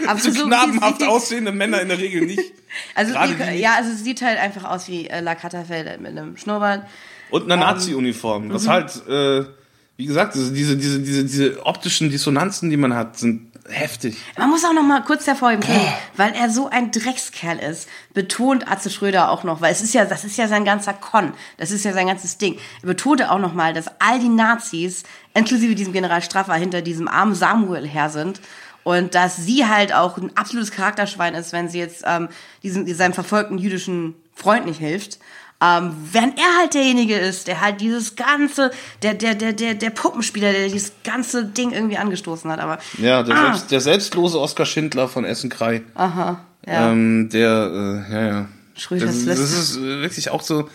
so aber so so knabenhaft aussehende Männer in der Regel nicht. Also die, ja, also es sieht halt einfach aus wie äh, La Katterfeld mit einem Schnurrbart. Und Ähm, eine Nazi-Uniform. Was mhm. halt, äh, wie gesagt, diese, diese, diese, diese, optischen Dissonanzen, die man hat, sind heftig. Man muss auch noch mal kurz hervorheben, weil er so ein Dreckskerl ist, betont Atze Schröder auch noch, weil es ist ja, das ist ja sein ganzer Con, das ist ja sein ganzes Ding. Er betonte auch noch mal, dass all die Nazis, inklusive diesem General Straffer, hinter diesem armen Samuel her sind. Und dass sie halt auch ein absolutes Charakterschwein ist, wenn sie jetzt ähm, diesem, seinem verfolgten jüdischen Freund nicht hilft. Ähm, während er halt derjenige ist, der halt dieses ganze, der, der, der, der, der Puppenspieler, der dieses ganze Ding irgendwie angestoßen hat. Aber Ja, der, Ah. selbst, der selbstlose Oskar Schindler von Essen-Krei. Aha, ja. Ähm, der, äh, ja, ja. Schröders das, das ist äh, wirklich auch so,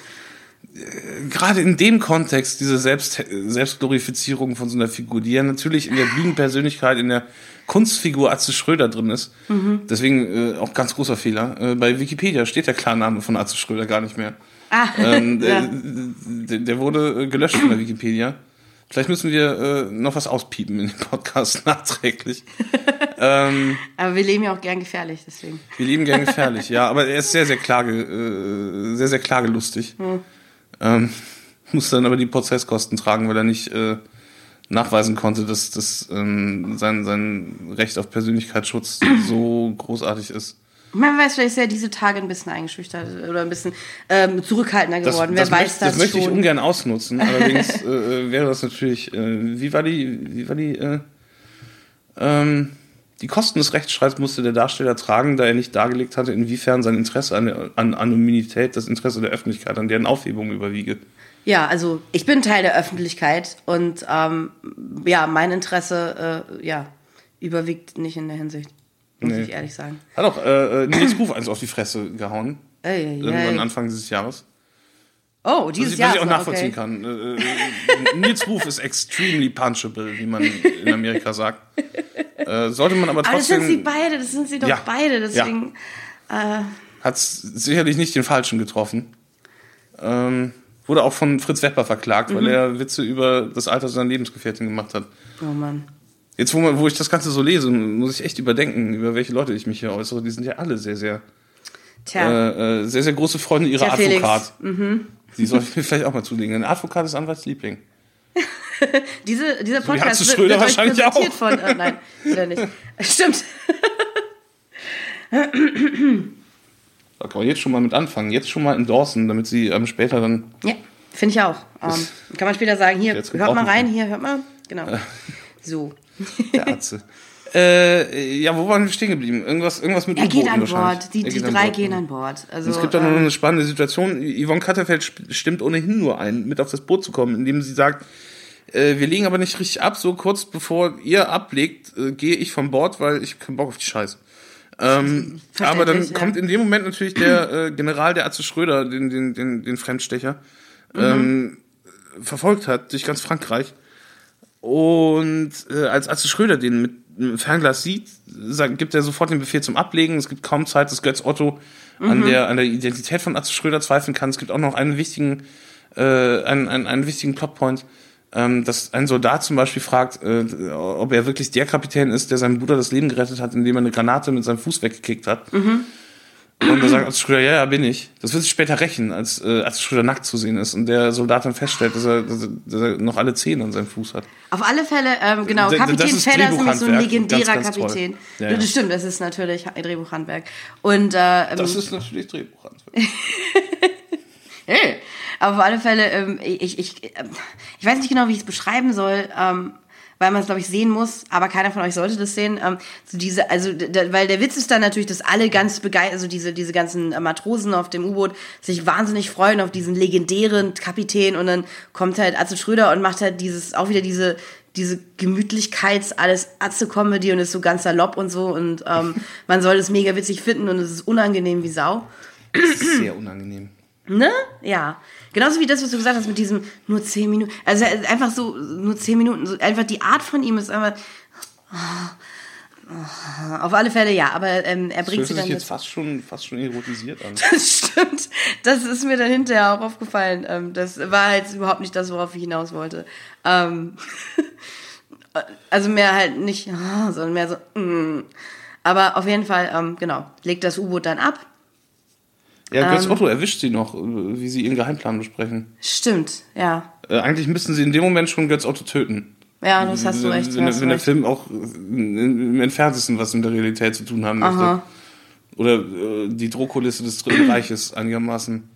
äh, gerade in dem Kontext, diese Selbst, Selbstglorifizierung von so einer Figur, die ja natürlich in der Bühnenpersönlichkeit, in der Kunstfigur Atze Schröder drin ist. Mhm. Deswegen äh, auch ganz großer Fehler. Äh, bei Wikipedia steht der Klarname von Atze Schröder gar nicht mehr. Ah, Ähm, der, ja. der, der wurde äh, gelöscht von der Wikipedia. Vielleicht müssen wir äh, noch was auspiepen in dem Podcast nachträglich. Aber wir leben ja auch gern gefährlich, deswegen. Wir leben gern gefährlich, ja, aber er ist sehr, sehr klage, äh, sehr, sehr klagelustig. Ähm, muss dann aber die Prozesskosten tragen, weil er nicht äh, nachweisen konnte, dass, dass ähm, sein, sein Recht auf Persönlichkeitsschutz so großartig ist. Man weiß, vielleicht ist er diese Tage ein bisschen eingeschüchtert oder ein bisschen ähm, zurückhaltender Das, geworden. das, Wer weiß möchte, das, das möchte ich schon? ungern ausnutzen. Allerdings äh, wäre das natürlich, äh, wie war die, wie war die, äh, ähm, die Kosten des Rechtsstreits musste der Darsteller tragen, da er nicht dargelegt hatte, inwiefern sein Interesse an, an Anonymität das Interesse der Öffentlichkeit an deren Aufhebung überwiege. Ja, also ich bin Teil der Öffentlichkeit und ähm, ja, mein Interesse äh, ja, überwiegt nicht in der Hinsicht, muss Nee. ich ehrlich sagen. Hat auch äh, äh, Nils Ruf eins auf die Fresse gehauen. Ey, Irgendwann ey. Anfang dieses Jahres. Oh, Was dieses ich, Jahr. was ich auch nachvollziehen okay. kann. Äh, äh, Nils Ruf ist extremely punchable, wie man in Amerika sagt. Äh, sollte man aber Aber das sind sie trotzdem. beide, das sind sie doch Ja. beide, deswegen. Hat sicherlich nicht den Falschen getroffen. Ähm, wurde auch von Fritz Wepper verklagt, Mhm. weil er Witze über das Alter seiner Lebensgefährtin gemacht hat. Oh Mann. Jetzt, wo, man, wo ich das Ganze so lese, muss ich echt überdenken, über welche Leute ich mich hier äußere. Die sind ja alle sehr, sehr, Tja. äh, äh, sehr, sehr große Freunde ihrer Tja, Felix. Mhm. Advokat. Die soll ich mir vielleicht auch mal zulegen. Ein Advokat ist Anwaltsliebling. Diese, dieser Podcast Atze wird, wird wahrscheinlich präsentiert auch. von. Äh, nein, wieder nicht. Stimmt. Da kann man jetzt schon mal mit anfangen. Jetzt schon mal endorsen, damit sie ähm, später dann. Ja, finde ich auch. Ähm, kann man später sagen, hier, hört mal rein, hier, hört mal. Genau. So. Der Atze. äh, ja, wo waren wir stehen geblieben? Irgendwas, irgendwas mit Er geht an. Bord. Die, die drei Bord. gehen an Bord. Also, Und es gibt da noch ähm, eine spannende Situation. Yvonne Katterfeld stimmt ohnehin nur ein, mit auf das Boot zu kommen, indem sie sagt, äh, wir legen aber nicht richtig ab, so kurz bevor ihr ablegt, äh, gehe ich vom Bord, weil ich keinen Bock auf die Scheiße. Ähm, aber dann ja. kommt in dem Moment natürlich der äh, General, der Atze Schröder, den, den, den, den Fremdstecher, ähm, verfolgt hat durch ganz Frankreich. Und äh, als Atze Schröder den mit einem Fernglas sieht, sagt, gibt er sofort den Befehl zum Ablegen. Es gibt kaum Zeit, dass Götz Otto an, der, an der Identität von Atze Schröder zweifeln kann. Es gibt auch noch einen wichtigen, äh, einen, einen, einen wichtigen Plotpoint, ähm, dass ein Soldat zum Beispiel fragt, äh, ob er wirklich der Kapitän ist, der seinem Bruder das Leben gerettet hat, indem er eine Granate mit seinem Fuß weggekickt hat. Und da sagt Schröder, ja, ja, bin ich. Das wird sich später rächen, als äh, Atze Schröder nackt zu sehen ist und der Soldat dann feststellt, dass er, dass er, dass er noch alle Zehen an seinem Fuß hat. Auf alle Fälle, ähm, genau, Kapitän das ist ist nämlich so ein legendärer Ganz, ganz. Kapitän. Ja, ja. Das stimmt, das ist natürlich Drehbuchhandwerk. Und äh, ähm, Das ist natürlich Drehbuchhandwerk. Hey. Aber auf alle Fälle, ähm, ich, ich, ähm, ich weiß nicht genau, wie ich es beschreiben soll, ähm, weil man es, glaube ich, sehen muss, aber keiner von euch sollte das sehen. Ähm, so diese, also, weil der Witz ist dann natürlich, dass alle ganz begeistert, also diese, diese ganzen äh, Matrosen auf dem U-Boot sich wahnsinnig freuen auf diesen legendären Kapitän und dann kommt halt Atze Schröder und macht halt dieses, auch wieder diese, diese Gemütlichkeits, alles Atze-Comedy und ist so ganz salopp und so und ähm, man soll es mega witzig finden und es ist unangenehm wie Sau. Das ist sehr unangenehm. Ne? Ja. Genauso wie das, was du gesagt hast mit diesem nur zehn Minuten. Also ist einfach so, nur zehn Minuten. So, einfach die Art von ihm ist einfach. Auf alle Fälle ja, aber ähm, er Das bringt hört sie sich dann jetzt mit. fast schon, fast schon erotisiert an. Das stimmt. Das ist mir dann hinterher auch aufgefallen. Ähm, das war jetzt überhaupt nicht das, worauf ich hinaus wollte. Ähm, also mehr halt nicht, sondern mehr so. Mm. Aber auf jeden Fall, ähm, genau, legt das U-Boot dann ab. Ja, Götz Ähm. Otto erwischt sie noch, wie sie ihren Geheimplan besprechen. Stimmt, ja. Äh, eigentlich müssten sie in dem Moment schon Götz Otto töten. Ja, das hast du recht. Wenn, wenn du der recht. Film auch äh, im entferntesten was mit der Realität zu tun haben möchte. Aha. Oder äh, die Drohkulisse des Dritten Reiches einigermaßen.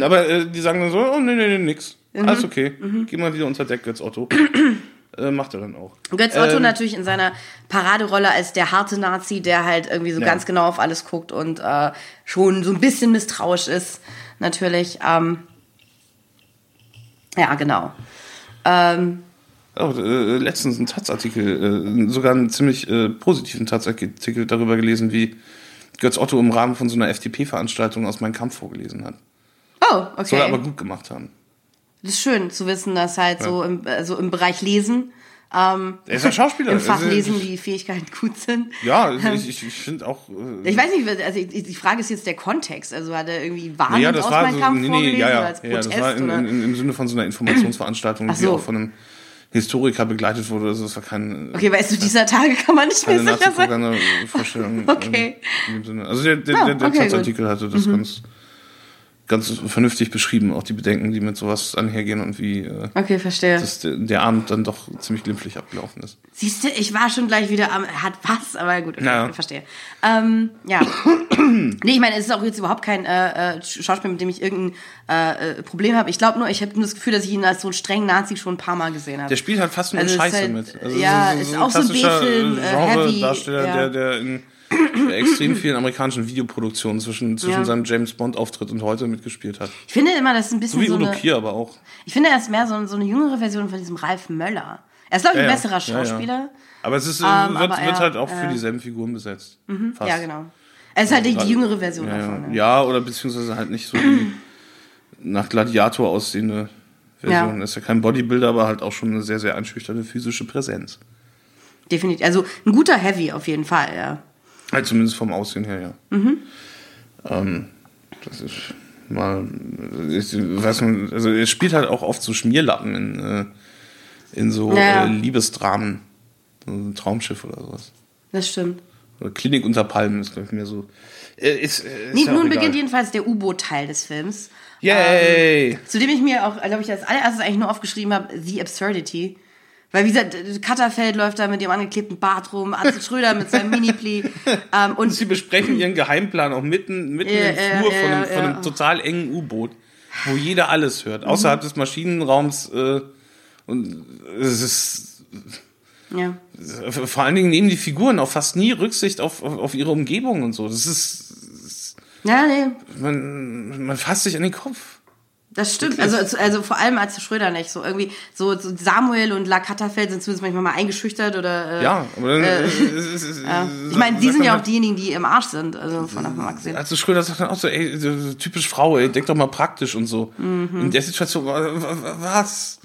Aber äh, die sagen dann so, oh nee, nee, nee, nix. Mhm. Alles okay. Geh mal wieder unter Deck, Götz Otto. äh, macht er dann auch. Götz Otto Ähm, natürlich in seiner Paraderolle als der harte Nazi, der halt irgendwie so Ja. ganz genau auf alles guckt und äh, schon so ein bisschen misstrauisch ist, natürlich. Ähm, ja, genau. Ähm, Oh, äh, letztens einen Taz-Artikel, äh, sogar einen ziemlich äh, positiven Taz-Artikel darüber gelesen, wie Götz Otto im Rahmen von so einer FDP-Veranstaltung aus Mein Kampf vorgelesen hat. oh, Soll er aber okay. gut gemacht haben. Das ist schön zu wissen, dass halt so, im, äh, so im Bereich Lesen, ähm, Er ist ja Schauspieler. im Fach Also, Lesen die Fähigkeiten gut sind. Ja, ich, ich, ich finde auch. Äh, Ich weiß nicht, also ich- die Frage ist jetzt der Kontext. Also hat er irgendwie nee, warnend ja, das aus war meinem so, Kampf nee, nee, ja, ja, als ja, Protest? das war in, oder? in, in, im Sinne von so einer Informationsveranstaltung, Ach die so. auch von einem Historiker begleitet wurde. Also das war kein, Okay, weißt du, dieser Tage kann man nicht mehr sicher sein. Nazi-Vorstellung. Okay. In dem Sinne. Also der, der, Ah, der, der okay, gut. Mhm. Taz-Artikel hatte das ganz, ganz vernünftig beschrieben, auch die Bedenken, die mit sowas einhergehen und wie äh, Okay, verstehe. dass der, der Abend dann doch ziemlich glimpflich abgelaufen ist. Siehst du, ich war schon gleich wieder am, hat was, aber gut, okay, Ja. ich verstehe. Ähm, ja. nee, ich meine, es ist auch jetzt überhaupt kein äh, äh, Schauspiel, mit dem ich irgendein äh, äh, Problem habe. Ich glaube nur, ich habe nur das Gefühl, dass ich ihn als so einen strengen Nazi schon ein paar Mal gesehen habe. Der spielt halt fast nur Also ist Scheiße halt- mit. ja, ist auch so ein B-Film, äh, heavy, Darsteller, ja. der, der in extrem vielen amerikanischen Videoproduktionen zwischen, zwischen Ja. seinem James Bond-Auftritt und heute mitgespielt hat. Ich finde immer, das ist ein So bisschen wie so Udo eine, Kier aber auch. Ich finde, er ist mehr so, so eine jüngere Version von diesem Ralf Möller. Er ist, glaube ich, ein Ja, besserer Ja, ja. Schauspieler. Aber es ist, äh, Ähm, wird, aber wird er- halt auch für ja. dieselben Figuren besetzt. Fast. Ja, genau. Er ist halt die, die jüngere Version Ja, davon. ja. Ne? ja, oder beziehungsweise halt nicht so die nach Gladiator aussehende Version. Ja. Ist ja kein Bodybuilder, aber halt auch schon eine sehr, sehr einschüchternde physische Präsenz. Definitiv. Also ein guter Heavy auf jeden Fall, ja. Halt zumindest vom Aussehen her, ja. Mhm. Ähm, das ist mal, ich weiß nicht, also er spielt halt auch oft so Schmierlappen in, äh, in so Ja. äh, Liebesdramen. So ein Traumschiff oder sowas. Das stimmt. Oder Klinik unter Palmen ist, glaube ich, mehr so. Äh, ist, äh, ist Nee, ja nun egal. beginnt jedenfalls der U-Boot-Teil des Films. Yay! Zu dem ich mir auch, glaube ich, als allererstes eigentlich nur aufgeschrieben habe, The Absurdity. Weil, wie gesagt, Katterfeld läuft da mit dem angeklebten Bart rum, Atze Schröder mit seinem Mini-Pli. Ähm, Und und sie besprechen ihren Geheimplan auch mitten, mitten Ja, im Flur ja, von, einem, ja, von einem total engen U-Boot, wo jeder alles hört, außerhalb des Maschinenraums. Äh, und es ist ja. vor allen Dingen nehmen die Figuren auch fast nie Rücksicht auf, auf, auf ihre Umgebung und so. Das ist Ja, nee, man, man fasst sich an den Kopf. Das stimmt. Also, also vor allem Atze Schröder nicht. So irgendwie, so, so Samuel und La Katterfeld sind zumindest manchmal mal eingeschüchtert oder. Äh, Ja, aber dann, Äh, ja. Ich meine, die sind ja auch diejenigen, die im Arsch sind. Also von davon abgesehen. Also Schröder sagt dann auch so, ey, typisch Frau, ey, denk doch mal praktisch und so. Mhm. In der Situation, wa- wa- was?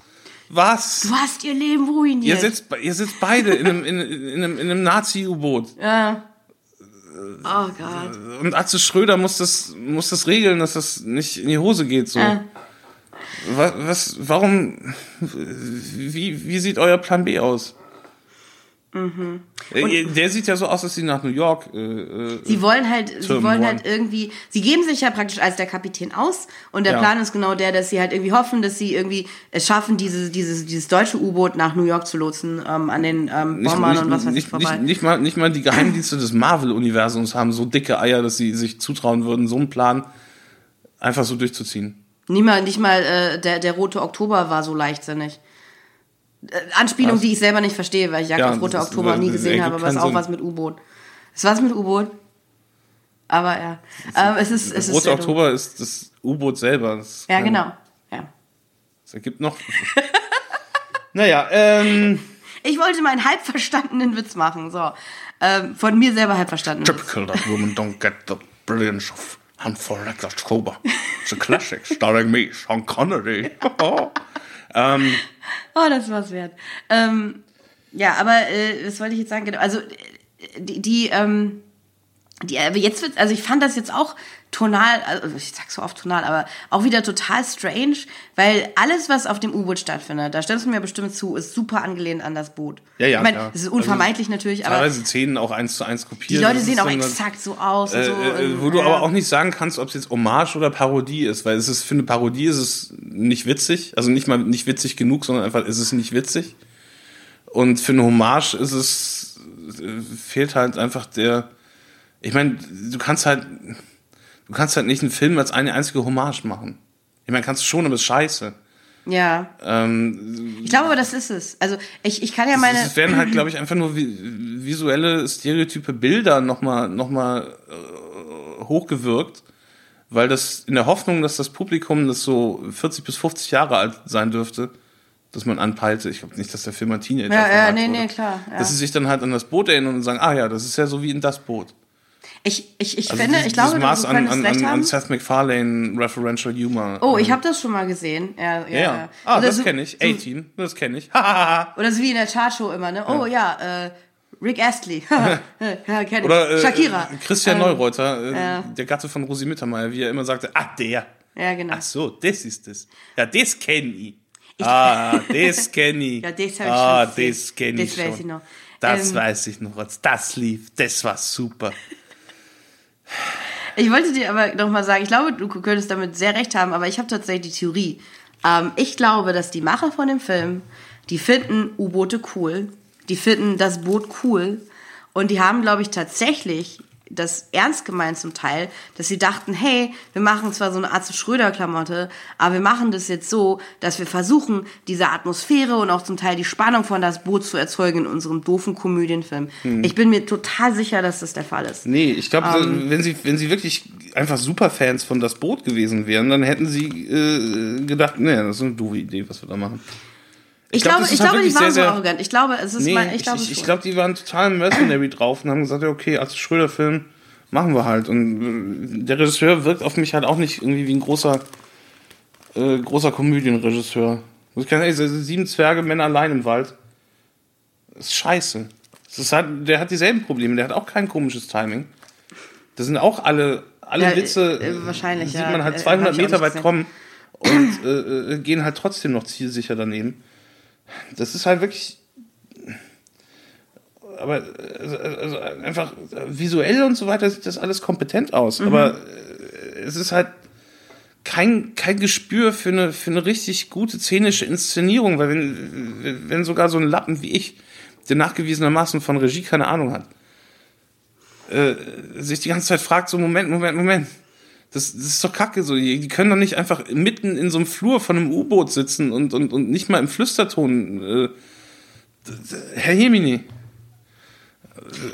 Was? Du hast ihr Leben ruiniert. Ihr sitzt, ihr sitzt beide in einem, in, in einem, in einem Nazi-U-Boot. ja. Oh Gott. Und Atze Schröder muss das, muss das regeln, dass das nicht in die Hose geht. So. Ja. Was, was, warum, wie, wie sieht euer Plan B aus? Mhm. Äh, Der sieht ja so aus, dass sie nach New York. Äh, äh, Sie wollen halt, sie Term wollen one. halt irgendwie, sie geben sich ja praktisch als der Kapitän aus und der Ja. Plan ist genau der, dass sie halt irgendwie hoffen, dass sie irgendwie es schaffen, dieses, dieses, dieses deutsche U-Boot nach New York zu lotsen, ähm, an den ähm, Bombern nicht, und was weiß ich vorbei. nicht, nicht, mal, nicht mal die Geheimdienste des Marvel-Universums haben so dicke Eier, dass sie sich zutrauen würden, so einen Plan einfach so durchzuziehen. Nicht mal, nicht mal äh, der, der rote Oktober war so leichtsinnig. Äh, Anspielung, Was? die ich selber nicht verstehe, weil ich Jagd Ja, auf rote das- Oktober nie das gesehen habe, aber es ist auch Sinn. was mit U-Boot. Es war was mit U-Boot. Aber ja. Ähm, es ist, es ist Rote dumm. Oktober ist das U-Boot selber. Das ist Ja, genau. Ja. Das ergibt noch. naja, ähm. Ich wollte meinen halb verstandenen Witz machen, so. Ähm, von mir selber halb verstanden. Typical that women don't get the brilliance of Hunt for Red October. It's a classic, starring me, Sean Connery. ähm, Oh, das war's wert. Ähm, ja, aber äh, was wollte ich jetzt sagen? Genau, also äh, die, die, ähm, die, aber jetzt wird, also ich fand das jetzt auch tonal, also ich sag so oft tonal, aber auch wieder total strange, weil alles, was auf dem U-Boot stattfindet, da stimmst du mir bestimmt zu, ist super angelehnt an das Boot. Ja, ja, Ich meine, es ist unvermeidlich Also, natürlich, aber teilweise Szenen auch eins zu eins kopiert. die Leute sehen auch so exakt so aus Äh, so. äh, und, wo du aber auch nicht sagen kannst, ob es jetzt Hommage oder Parodie ist, weil es ist für eine Parodie ist es nicht witzig, also nicht mal nicht witzig genug, sondern einfach ist es nicht witzig. Und für eine Hommage ist es äh, fehlt halt einfach der. Ich meine, du kannst halt du kannst halt nicht einen Film als eine einzige Hommage machen. Ich meine, kannst du schon, aber es ist scheiße. Ja, Ähm, ich glaube aber, das ist es. Also ich, ich kann ja meine... es werden halt, glaube ich, einfach nur vi visuelle, stereotype Bilder nochmal noch mal, äh, hochgewirkt, weil das in der Hoffnung, dass das Publikum, das so 40 bis 50 Jahre alt sein dürfte, dass man anpeilte, ich glaube nicht, dass der Film ein Teenager Ja, ja, nee, wurde, nee, klar, ja. Dass sie sich dann halt an das Boot erinnern und sagen, ah ja, das ist ja so wie in das Boot. Ich, ich, ich Also finde, dieses- ich glaube, Maß du an, an, recht an, an. Seth MacFarlane Referential Humor. Oh, ich Ähm, habe das schon mal gesehen. Ja, ja. ja, ja. Ah, Oder das so- kenne ich. so- A-Team, das kenne ich. Oder so wie in der Chartshow immer, ne? Oh ja, äh, Rick Astley. ja, kenn ich. Oder äh, Shakira. Christian Ähm, Neureuter, äh, ja. der Gatte von Rosi Mittermeier, wie er immer sagte, ah, der. Ja, genau. Ach so, das ist das. Ja, das kenne ich. Ah, das kenne ich. Ja, das hab ich ah, schon gesehen. das kenne ich Das weiß ich noch. Das Ähm, weiß ich noch. Das lief, das war super. Ich wollte dir aber noch mal sagen, ich glaube, du könntest damit sehr recht haben, aber ich habe tatsächlich die Theorie. Ähm, ich glaube, dass die Macher von dem Film, die finden U-Boote cool, die finden das Boot cool und die haben, glaube ich, tatsächlich das ernst gemeint zum Teil, dass sie dachten, hey, wir machen zwar so eine Art Schröder-Klamotte, aber wir machen das jetzt so, dass wir versuchen, diese Atmosphäre und auch zum Teil die Spannung von das Boot zu erzeugen in unserem doofen Komödienfilm. Hm. Ich bin mir total sicher, dass das der Fall ist. Nee, ich glaube, Ähm. wenn sie, wenn sie wirklich einfach Superfans von das Boot gewesen wären, dann hätten sie äh, gedacht, nee, das ist eine doofe Idee, was wir da machen. Ich, glaub, glaube, ich glaube, die waren sehr, so arrogant. Ich glaube, es ist Nee, mal, ich glaube, ich, ich glaube, die waren total mercenary drauf und haben gesagt, ja, okay, als Schröder-Film machen wir halt. Und äh, der Regisseur wirkt auf mich halt auch nicht irgendwie wie ein großer, äh, großer Komödienregisseur. Muss ich ehrlich sagen, sieben Zwerge, Männer allein im Wald. Das ist scheiße. Das ist halt, der hat dieselben Probleme, der hat auch kein komisches Timing. Das sind auch alle, alle Ja, Witze, äh, wahrscheinlich, sieht man halt Äh, 200 hab ich auch Meter weit kommen und äh, äh, gehen halt trotzdem noch zielsicher daneben. Das ist halt wirklich aber also, also einfach visuell und so weiter sieht das alles kompetent aus. Aber äh, es ist halt kein, kein Gespür für eine, für eine richtig gute szenische Inszenierung, weil wenn, wenn sogar so ein Lappen wie ich, der nachgewiesenermaßen von Regie keine Ahnung hat, äh, sich die ganze Zeit fragt, so Moment, Moment, Moment. Das, das ist doch kacke so. Die die können doch nicht einfach mitten in so einem Flur von einem U-Boot sitzen und, und, und nicht mal im Flüsterton. Äh, Herr Jemini.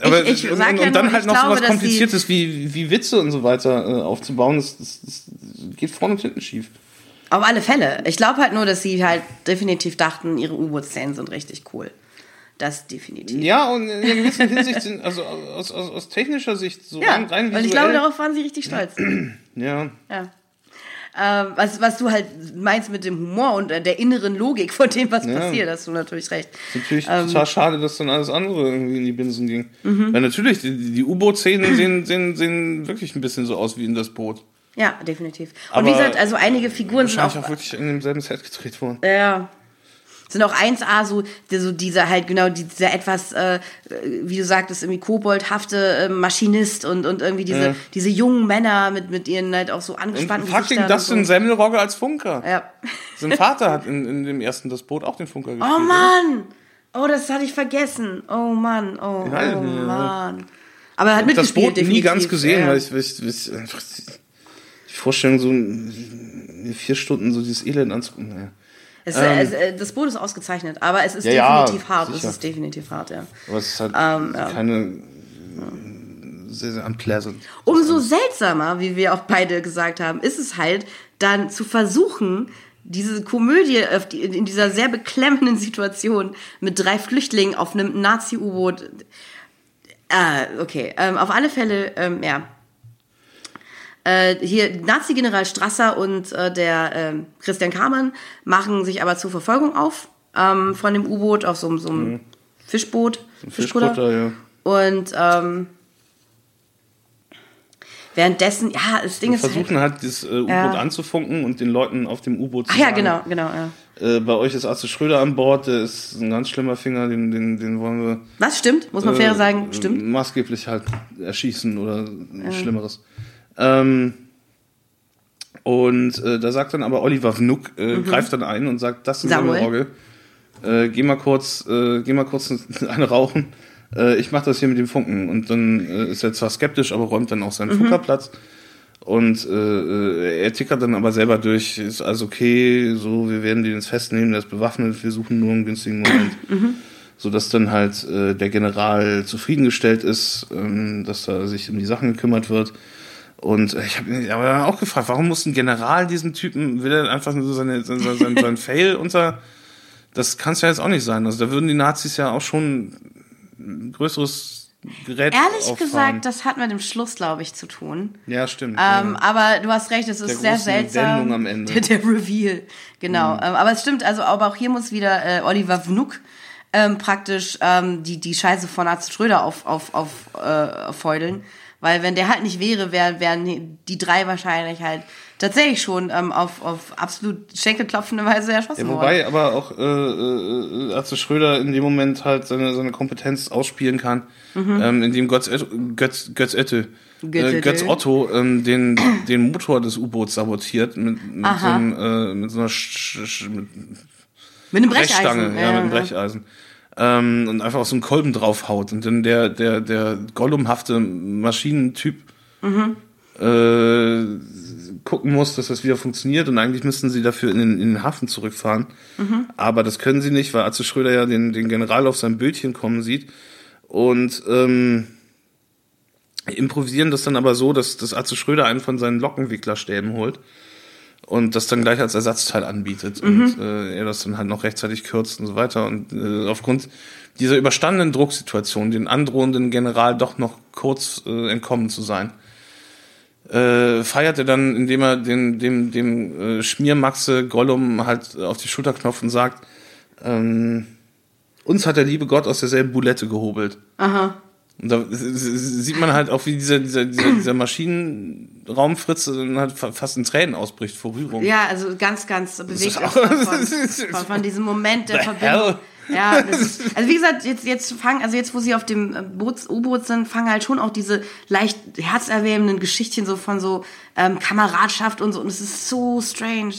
Aber Ich- ich und, und, ja und dann nur, halt noch so glaube, was dass die- Kompliziertes wie, wie Witze und so weiter äh, aufzubauen, das, das, das geht vorne und hinten schief. Auf alle Fälle. Ich glaube halt nur, dass sie halt definitiv dachten, ihre U-Boot-Szenen sind richtig cool. Das definitiv. Ja, und in einer gewissen Hinsicht sind, also aus, aus, aus technischer Sicht, so Ja, rein, rein weil ich visuell, glaube, darauf waren sie richtig stolz. ja, Ja. Ähm, was, was du halt meinst mit dem Humor und äh, der inneren Logik von dem, was Ja. passiert, hast du natürlich recht. ist natürlich Ähm. total schade, dass dann alles andere irgendwie in die Binsen ging. Mhm. Weil natürlich, die, die U-Boot-Szenen sehen, sehen, sehen wirklich ein bisschen so aus wie in das Boot. Ja, definitiv. Und Aber wie gesagt, also einige Figuren sind Wahrscheinlich auch, auch wirklich in demselben Set gedreht worden. ja, sind auch 1A so, so dieser halt genau dieser etwas, äh, wie du sagtest, irgendwie koboldhafte äh, Maschinist und, und irgendwie diese, Ja. diese jungen Männer mit, mit ihren halt auch so Und angespannten fucking Gesichtern Dustin und so. Semmelrogge als Funker. Ja. Sein Vater hat in, in dem ersten das Boot auch den Funker gespielt. Oh Mann! Oh, das hatte ich vergessen. Oh Mann, oh, Ja, oh ja. Mann. Aber er hat das mitgespielt, Boot nie definitiv. ganz gesehen, ja. weil ich, weil ich, weil ich einfach die Vorstellung, so vier Stunden so dieses Elend anzugucken. Naja. Es, es, äh, das Boot ist ausgezeichnet, aber es ist Ja, ja, definitiv hart. sicher. Es ist definitiv hart, ja. Aber es ist halt Ähm, ja. keine sehr, sehr unpleasant. Umso seltsamer, wie wir auch beide gesagt haben, ist es halt, dann zu versuchen, diese Komödie in dieser sehr beklemmenden Situation mit drei Flüchtlingen auf einem Nazi-U-Boot. Ah, okay. Ähm, auf alle Fälle, ähm, ja. Äh, hier Nazi-General Strasser und äh, der ähm, Christian Kamann machen sich aber zur Verfolgung auf ähm, von dem U-Boot auf so, so einem Fischboot. Fischkutter. Fischkutter, ja. Und ähm, währenddessen, ja, das Ding Wir ist halt, versuchen halt, das äh, U-Boot Ja. anzufunken und den Leuten auf dem U-Boot zu Ach ja, sagen, genau, genau, ja. Äh, bei euch ist Arze Schröder an Bord, der ist ein ganz schlimmer Finger, den, den, den wollen wir Was stimmt? Muss man fair äh, sagen, stimmt. maßgeblich halt erschießen oder Schlimmeres. Ähm, und äh, da sagt dann aber Oliver Vnuk, äh, greift dann ein und sagt, das ist Mhm. Samuel. Samuel. Äh, geh mal kurz, äh, geh mal kurz eine rauchen. Äh, ich mach das hier mit dem Funken. Und dann äh, ist er zwar skeptisch, aber räumt dann auch seinen Mhm. Funkerplatz. Und er tickert dann aber selber durch, ist alles okay, so, wir werden den jetzt festnehmen, der ist bewaffnet, wir suchen nur einen günstigen Moment. So dass dann halt der General zufriedengestellt ist, ähm, dass da sich um die Sachen gekümmert wird. Und ich habe mich aber dann auch gefragt, warum muss ein General diesen Typen, will er einfach nur so seine, sein, sein, sein Fail unter. Das kann es ja jetzt auch nicht sein. Also da würden die Nazis ja auch schon ein größeres Gerät Ehrlich auffahren. gesagt, das hat mit dem Schluss, glaube ich, zu tun. Ja, stimmt. Ähm, ja. aber du hast recht, es ist sehr seltsam. Wendung am Ende. Der, der Reveal, genau. Ähm, aber es stimmt, also aber auch hier muss wieder äh, Oliver Vnuk ähm, praktisch ähm, die, die Scheiße von Arzt Schröder auf, auf, auf, äh, auffeudeln. Weil wenn der halt nicht wäre, wär, wären die drei wahrscheinlich halt tatsächlich schon ähm, auf, auf absolut schenkelklopfende Weise erschossen Ja, worden. wobei aber auch äh, äh, Atze Schröder in dem Moment halt seine, seine Kompetenz ausspielen kann, ähm, indem Götz, Götz, Götz Ette, Götze. äh, Götz Otto ähm, den, den Motor des U-Boots sabotiert mit, mit, so, einem, äh, mit so einer Sch Sch mit Mit einem Brecheisen. Brechstange, ja, mit einem Brecheisen. Ähm, und einfach auf so einen Kolben draufhaut. Und dann der, der, der Gollumhafte Maschinentyp äh, gucken muss, dass das wieder funktioniert. Und eigentlich müssten sie dafür in den, in den Hafen zurückfahren. Aber das können sie nicht, weil Atze Schröder ja den, den General auf sein Bildchen kommen sieht. Und ähm, improvisieren das dann aber so, dass, dass Atze Schröder einen von seinen Lockenwicklerstäben holt und das dann gleich als Ersatzteil anbietet und äh, er das dann halt noch rechtzeitig kürzt und so weiter. Und äh, aufgrund dieser überstandenen Drucksituation, den androhenden General doch noch kurz äh, entkommen zu sein, äh, feiert er dann, indem er den, dem, dem äh, Schmiermaxe Gollum halt auf die Schulter knopft und sagt, ähm, uns hat der liebe Gott aus derselben Bulette gehobelt. Aha. Und da sieht man halt auch, wie dieser, dieser, dieser, dieser Maschinenraumfritze dann halt fa- fast in Tränen ausbricht vor Rührung. Ja, also ganz, ganz bewegt auch von, von, von diesem Moment der The Verbindung. Ja, das ist, also wie gesagt, jetzt, jetzt fangen, also jetzt, wo sie auf dem äh, U-Boot sind, fangen halt schon auch diese leicht herzerwärmenden Geschichtchen so von so ähm, Kameradschaft und so. Und es ist so strange.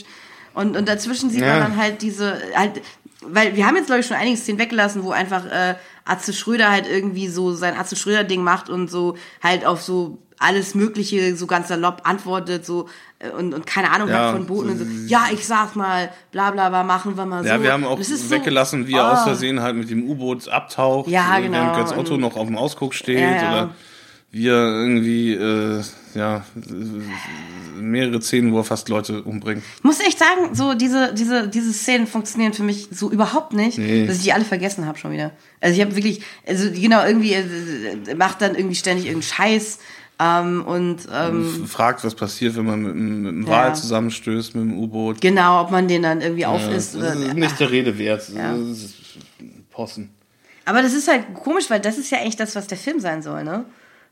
Und, und dazwischen sieht Ja. man dann halt diese, halt, weil wir haben jetzt, glaube ich, schon einige Szenen weggelassen, wo einfach äh, Atze Schröder halt irgendwie so sein Atze Schröder-Ding macht und so halt auf so alles Mögliche so ganz salopp antwortet, so äh, und, und keine Ahnung Ja, hat von Booten und so, ja, ich sag mal, bla bla bla, machen wir mal so. Ja, wir haben auch weggelassen, wie so, er aus oh. Versehen halt mit dem U-Boot abtaucht, Ja, äh, genau. während Götz Otto noch auf dem Ausguck steht Ja, ja. oder wie er irgendwie äh, ja mehrere Szenen, wo er fast Leute umbringt. Muss echt sagen, so diese, diese, diese Szenen funktionieren für mich so überhaupt nicht, Nee. dass ich die alle vergessen habe schon wieder. Also ich habe wirklich, also genau, irgendwie äh, macht dann irgendwie ständig irgendeinen Scheiß ähm, und ähm, Fragt, was passiert, wenn man mit, mit dem Ja. Wal zusammenstößt, mit dem U-Boot. genau, ob man den dann irgendwie aufisst das oder. ist nicht der Rede wert. Ja. Das ist Possen. Aber das ist halt komisch, weil das ist ja eigentlich das, was der Film sein soll, ne?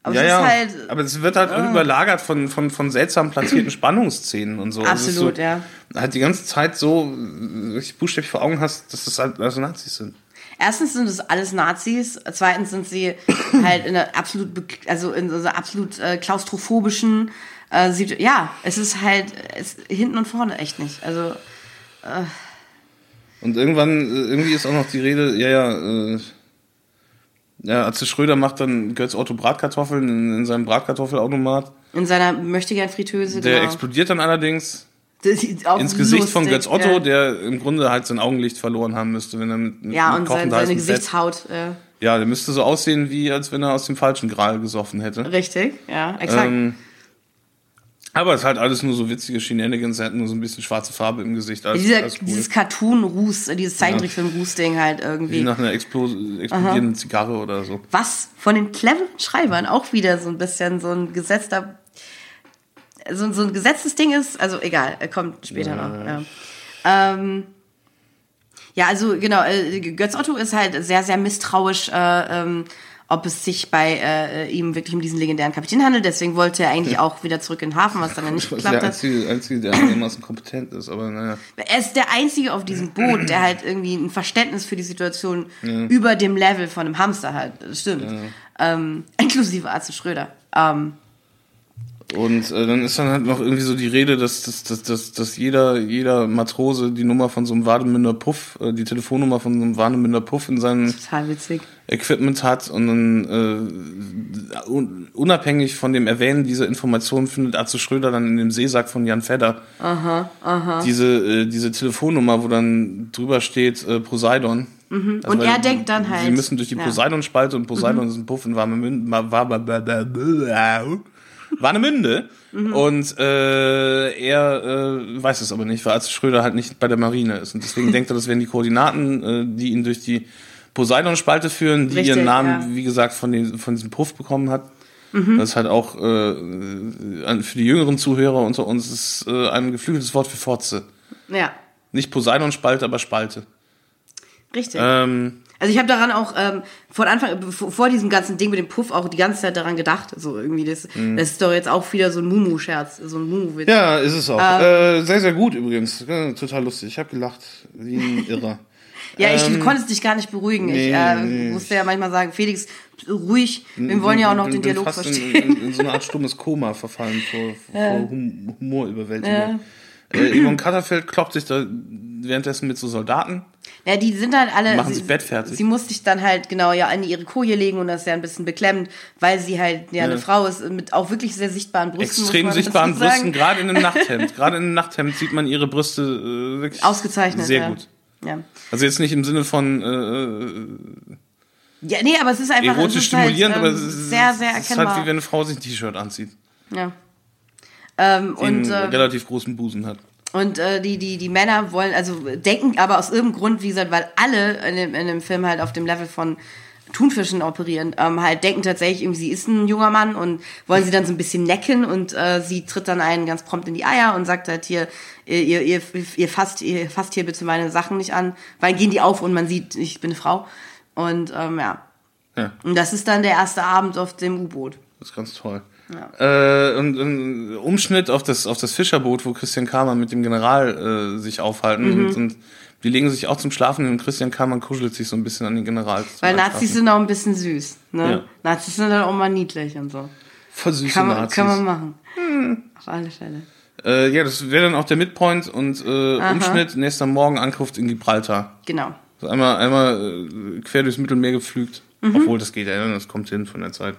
Aber Ja, es ja. halt. aber es wird halt auch überlagert von, von, von seltsam platzierten Spannungsszenen und so. Also Absolut, so, ja. Halt die ganze Zeit so, äh, richtig buchstäblich vor Augen hast, dass das halt also Nazis sind. Erstens sind es alles Nazis, zweitens sind sie halt in einer absolut, also in so einer absolut äh, klaustrophobischen, äh, Situ- ja, es ist halt es, hinten und vorne echt nicht. Also Und irgendwann, äh, irgendwie ist auch noch die Rede, ja, ja, äh, ja, Atze Schröder macht dann Götz Otto Bratkartoffeln in, in seinem Bratkartoffelautomat. in seiner möchte gern Fritteuse. Der genau. explodiert dann allerdings ins Gesicht von lustig, Götz Otto, ja. der im Grunde halt sein Augenlicht verloren haben müsste, wenn er mit, mit ja mit und sein, seine Fett- Gesichtshaut. Äh, Ja, der müsste so aussehen, wie als wenn er aus dem falschen Gral gesoffen hätte. richtig, ja, exakt. Ähm, aber es ist halt alles nur so witzige Shenanigans, er hat nur so ein bisschen schwarze Farbe im Gesicht. Alles, Dieser, alles cool. Dieses Cartoon-Ruß, äh, dieses Zeichentrickfilm-Ruß-Ding halt Wie irgendwie. nach einer Explo explodierenden Zigarre oder so. Was von den cleveren Schreibern auch wieder so ein bisschen so ein gesetzter, so, so ein gesetztes Ding ist. Also egal, kommt später noch. Ja. Ähm, ja, also genau, äh, Götz Otto ist halt sehr, sehr misstrauisch, äh, ähm, ob es sich bei äh, ihm wirklich um diesen legendären Kapitän handelt. Deswegen wollte er eigentlich auch wieder zurück in den Hafen, was dann ja nicht der geklappt hat. einzige, einzige, der einigermaßen kompetent ist, aber naja. Er ist der Einzige auf diesem Boot, der halt irgendwie ein Verständnis für die Situation über dem Level von einem Hamster hat. Das stimmt. Ähm, inklusive Arze Schröder. Ähm, Und äh, dann ist dann halt noch irgendwie so die Rede, dass, dass, dass, dass, dass jeder, jeder Matrose die Nummer von so einem Wademünder Puff, äh, die Telefonnummer von so einem Wademünder Puff in seinem. Equipment hat und dann äh, un unabhängig von dem Erwähnen dieser Information findet Arze Schröder dann in dem Seesack von Jan Fedder diese, äh, diese Telefonnummer, wo dann drüber steht äh, Poseidon. Also, Und er denkt dann halt- Sie müssen durch die ja. Poseidon-Spalte und Poseidon ist ein Puff in Warnemünde. Warnemünde. Und äh, er äh, weiß es aber nicht, weil Arze Schröder halt nicht bei der Marine ist. Und deswegen denkt er, das wären die Koordinaten, äh, die ihn durch die Poseidon-Spalte führen, die Richtig, ihren Namen, ja. wie gesagt, von, den, von diesem Puff bekommen hat. Das ist halt auch äh, für die jüngeren Zuhörer unter uns ist äh, ein geflügeltes Wort für Fotze. Ja, Nicht Poseidon-Spalte, aber Spalte. richtig. Ähm, also ich habe daran auch ähm, von Anfang, vor, vor diesem ganzen Ding mit dem Puff auch die ganze Zeit daran gedacht. So irgendwie, das, das ist doch jetzt auch wieder so ein Mumu-Scherz, so ein Mumu-Witz. Mhm. Ja, ist es auch. äh, sehr, sehr gut übrigens. Ja, total lustig. Ich habe gelacht wie ein Irrer. Ja, ich konnte dich gar nicht beruhigen. ich nee, äh, nee. musste ja manchmal sagen, Felix, ruhig, wir wollen ja auch noch bin, den Dialog verstehen. In, in, in so eine Art stummes Koma verfallen vor, vor hum Humorüberwältigung. Äh, Yvonne Katterfeld kloppt sich da währenddessen mit so Soldaten. Ja, die sind halt alle. Machen sie, sich Bett fertig. Sie musste sich dann halt genau ja in ihre Koje legen und das ist ja ein bisschen beklemmend, weil sie halt ja, eine Frau ist mit auch wirklich sehr sichtbaren Brüsten. muss Extrem sichtbaren. Brüsten, gerade in einem Nachthemd. Gerade in einem Nachthemd sieht man ihre Brüste äh, wirklich Ausgezeichnet. sehr ja. gut. Ja. Also jetzt nicht im Sinne von äh, ja, nee, aber es ist einfach es erotisch ist halt, stimulierend, ähm, aber es ist, sehr, sehr es ist halt erkennbar. wie wenn eine Frau sich ein T-Shirt anzieht, ja. Ähm, die und einen äh, relativ großen Busen hat. Und äh, die, die, die Männer wollen, also denken aber aus irgendeinem Grund, wie gesagt, weil alle in dem, in dem Film halt auf dem Level von Thunfischen operieren, ähm, halt denken tatsächlich, irgendwie, sie ist ein junger Mann und wollen sie dann so ein bisschen necken und äh, sie tritt dann einen ganz prompt in die Eier und sagt halt hier, ihr, ihr, ihr, ihr, fasst, ihr fasst hier bitte meine Sachen nicht an, weil gehen die auf und man sieht, ich bin eine Frau. Und ähm, ja. Ja. Und das ist dann der erste Abend auf dem U-Boot. Das ist ganz toll. Äh, und ein Umschnitt auf das, auf das Fischerboot, wo Christian Kamann mit dem General äh, sich aufhalten. Mhm. Und, und die legen sich auch zum Schlafen und Christian Kamann kuschelt sich so ein bisschen an den General. Weil. Nazis sind auch ein bisschen süß. Ne? Ja. Nazis sind dann auch mal niedlich und so. Voll süße Kann man, Nazis. kann man machen. Auf alle Fälle. Äh, ja, das wäre dann auch der Midpoint und äh, Umschnitt, nächster Morgen Ankunft in Gibraltar. Genau. So einmal, einmal äh, quer durchs Mittelmeer geflügt. Mhm. Obwohl, das geht ja, das kommt hin von der Zeit.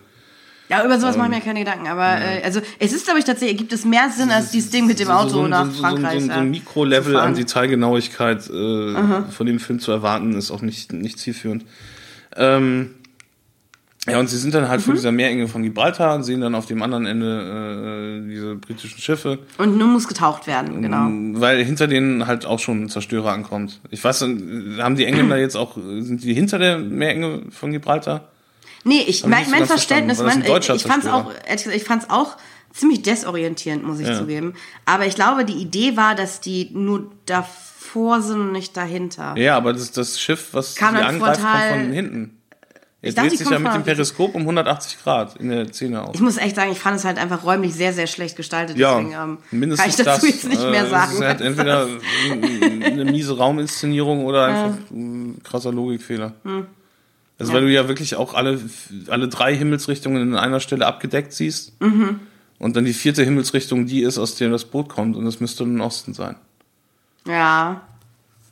Ja, über sowas Ähm, mache ich mir keine Gedanken. Aber äh, also es ist, glaube ich, tatsächlich, gibt es mehr Sinn als dieses Ding mit dem Auto so, so, nach so, so, Frankreich. So, so ja, ein Mikrolevel an Detailgenauigkeit äh, von dem Film zu erwarten, ist auch nicht, nicht zielführend. Ähm, ja, und sie sind dann halt Mhm. vor dieser Meerenge von Gibraltar und sehen dann auf dem anderen Ende äh, diese britischen Schiffe, Und nun muss getaucht werden, genau. weil hinter denen halt auch schon ein Zerstörer ankommt. Ich weiß, äh, haben die Engländer jetzt auch, sind die hinter der Meerenge von Gibraltar? Nee, ich, mein, mein Verständnis, mein, das ich, ich auch, Zerstörer? ehrlich gesagt, ich fand's auch ziemlich desorientierend, muss ich Ja. zugeben. Aber ich glaube, die Idee war, dass die nur davor sind und nicht dahinter. Ja, aber das, das Schiff, was Kam sie angreift, frontal- kommt von hinten. Er dreht sich ja mit dem Periskop um 180 Grad in der Szene aus. Ich muss echt sagen, ich fand es halt einfach räumlich sehr, sehr schlecht gestaltet. Ja, deswegen ähm, mindestens kann ich dazu das. jetzt nicht Äh, mehr es sagen. ist halt entweder eine miese Rauminszenierung oder einfach ein krasser Logikfehler. Hm. Also weil du ja wirklich auch alle, alle drei Himmelsrichtungen in einer Stelle abgedeckt siehst. Mhm. Und dann die vierte Himmelsrichtung die ist, aus der das Boot kommt. Und das müsste im Osten sein. ja,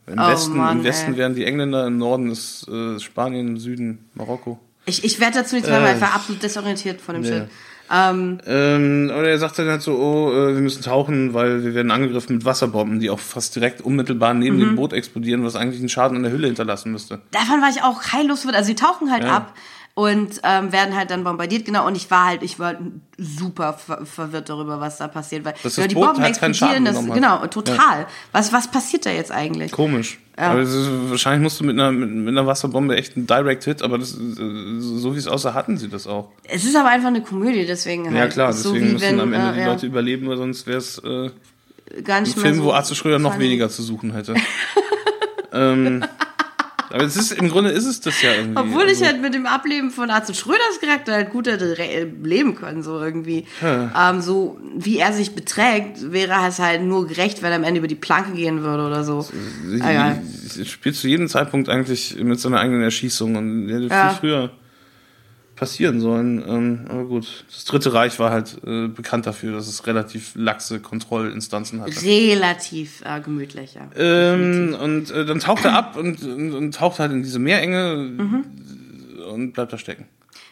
Im Oh Westen, Mann, im Westen ey. wären die Engländer, im Norden ist äh, Spanien, im Süden Marokko. ich, ich werde dazu nichts sagen, weil ich war absolut desorientiert von dem ja. Shit. Ähm, Ähm, aber er sagt dann halt so, oh, äh, wir müssen tauchen, weil wir werden angegriffen mit Wasserbomben, die auch fast direkt unmittelbar neben Mhm. dem Boot explodieren, was eigentlich einen Schaden an der Hülle hinterlassen müsste. davon war ich auch heillos. Also sie tauchen halt Ja. ab und ähm, werden halt dann bombardiert, genau. Und ich war halt, ich war super ver verwirrt darüber, was da passiert, weil Dass ja, das die Boot Bomben explodieren, das, genau, total. Was, was passiert da jetzt eigentlich? Komisch. Das ist, wahrscheinlich musst du mit einer, mit, mit einer Wasserbombe echt einen Direct Hit, aber das, so wie es aussah, hatten sie das auch. Es ist aber einfach eine Komödie, deswegen halt. Ja klar, so deswegen müssen wenn, am Ende äh, die ja, Leute überleben, weil sonst wäre es äh, gar ein nicht mehr Film, so wo Arze Schröder noch weniger zu suchen hätte. ähm, aber es ist, im Grunde ist es das ja irgendwie. Obwohl ich Also- halt mit dem Ableben von Arzt Schröders Charakter halt gut hätte leben können, so irgendwie. Ähm, so wie er sich beträgt, wäre es halt nur gerecht, wenn er am Ende über die Planke gehen würde oder so. Ah, Egal. Sie spielt zu jedem Zeitpunkt eigentlich mit seiner eigenen Erschießung und hätte Ja. viel früher passieren sollen. Ähm, aber gut, das Dritte Reich war halt äh, bekannt dafür, dass es relativ laxe Kontrollinstanzen hatte. Relativ äh, gemütlich, ja. Ähm, und äh, dann taucht er ab und, und, und taucht halt in diese Meerenge Mhm. und bleibt da stecken.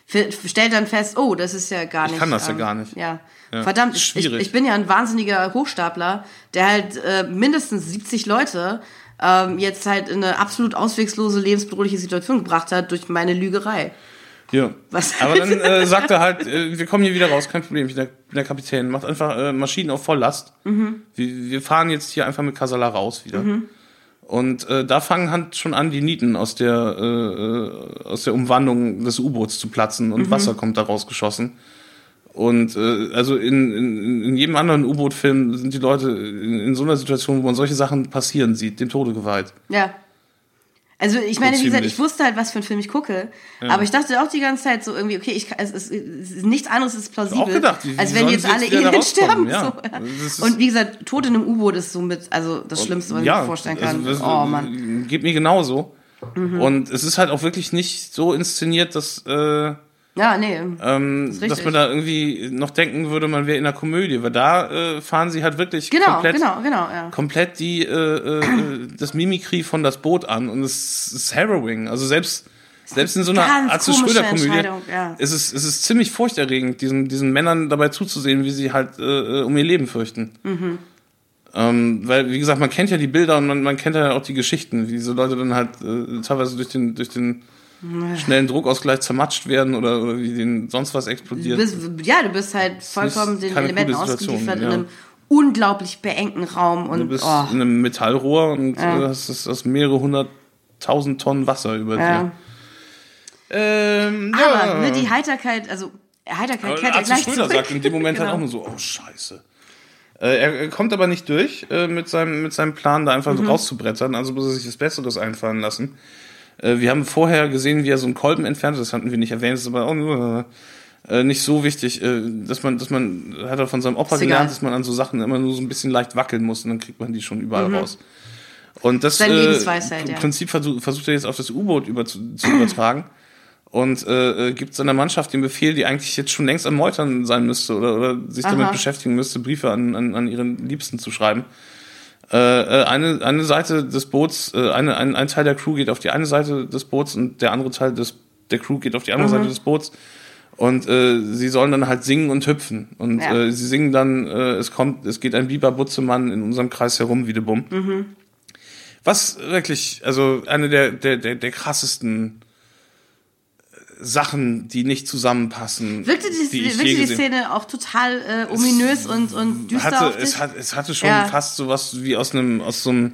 F stellt dann fest, oh, das ist ja gar nicht. kann das ja gar nicht. Ja. Ja, Verdammt, ich, ich bin ja ein wahnsinniger Hochstapler, der halt äh, mindestens 70 Leute ähm, jetzt halt in eine absolut auswegslose, lebensbedrohliche Situation gebracht hat durch meine Lügerei. Ja. Was? Aber dann äh, sagt er halt, äh, wir kommen hier wieder raus, kein Problem. Ich bin der, bin der Kapitän. Macht einfach äh, Maschinen auf Volllast. Mhm. Wir, wir fahren jetzt hier einfach mit Kasala raus wieder. Und äh, da fangen halt schon an, die Nieten aus der, äh, äh, aus der Umwandlung des U-Boots zu platzen Mhm. und Wasser kommt da rausgeschossen. Und äh, also in, in, in jedem anderen U-Boot-Film sind die Leute in, in so einer Situation, wo man solche Sachen passieren sieht, dem Tode geweiht. Ja. Also ich meine, So wie gesagt, ich wusste halt, was für einen Film ich gucke, aber ich dachte auch die ganze Zeit so irgendwie, okay, ich, es ist, es ist nichts anderes ist plausibel, auch gedacht, wie- als wenn jetzt alle Aliens sterben. Ja. So, ja. Ist- Und wie gesagt, Tod in einem U-Boot ist somit also das Schlimmste, was ich mir vorstellen kann. also oh Mann. Mhm. Geht mir genauso. Und es ist halt auch wirklich nicht so inszeniert, dass, äh, Ja, nee. ähm, dass man da irgendwie noch denken würde, man wäre in einer Komödie. Weil da äh, fahren sie halt wirklich Genau, komplett, genau, genau, ja. komplett die, äh, äh, das Mimikry von das Boot an. Und es ist harrowing. Also selbst, selbst in so einer komische Schröder-Komödie Entscheidung, ja. ist es, es ist ziemlich furchterregend, diesen, diesen Männern dabei zuzusehen, wie sie halt äh, äh, um ihr Leben fürchten. Mhm. Ähm, weil, wie gesagt, man kennt ja die Bilder und man, man kennt ja auch die Geschichten, wie diese Leute dann halt äh, teilweise durch den, durch den schnellen Druckausgleich zermatscht werden oder, oder wie denen sonst was Du explodiert. bist, ja, du bist halt vollkommen den Elementen ausgeliefert in ja. einem unglaublich beengten Raum und Du bist oh, in einem Metallrohr und Ja. äh, hast, hast, hast mehrere hunderttausend Tonnen Wasser über ja. dir. Ähm, Aber ne, die Heiterkeit, also Heiterkeit kehrt ja gleich Schröder zurück. sagt in dem Moment Genau. halt auch nur so, oh scheiße. Äh, er, er kommt aber nicht durch äh, mit, seinem, mit seinem Plan, da einfach Mhm. so rauszubrettern, also muss er sich das Besseres einfallen lassen. Äh, wir haben vorher gesehen, wie er so einen Kolben entfernt, das hatten wir nicht erwähnt, das ist aber auch nur äh, nicht so wichtig, äh, dass man, dass man, hat er von seinem Opa Ist gelernt, dass man an so Sachen immer nur so ein bisschen leicht wackeln muss und dann kriegt man die schon überall raus. Und das Seine äh, Lebensweisheit, ja. Prinzip versuch, versucht er jetzt auf das U-Boot über, zu, zu übertragen und äh, äh, gibt seiner Mannschaft den Befehl, die eigentlich jetzt schon längst am Meutern sein müsste oder, oder sich damit Aha. beschäftigen müsste, Briefe an, an, an ihren Liebsten zu schreiben. Äh, äh, eine, eine Seite des Boots, äh, eine, ein, ein Teil der Crew geht auf die eine Seite des Boots und der andere Teil des, der Crew geht auf die andere Seite des Boots. Und äh, sie sollen dann halt singen und hüpfen. Und Ja. äh, sie singen dann, äh, es kommt, es geht ein Biber Butzemann in unserem Kreis herum, wie de Bumm. Was wirklich, also eine der, der, der, der krassesten Sachen, die nicht zusammenpassen. Wirkte die, die wirkte die Szene auch total äh, ominös und, und düster hatte, auf dich? es, hat, es hatte schon Ja. fast sowas wie aus einem, aus so einem,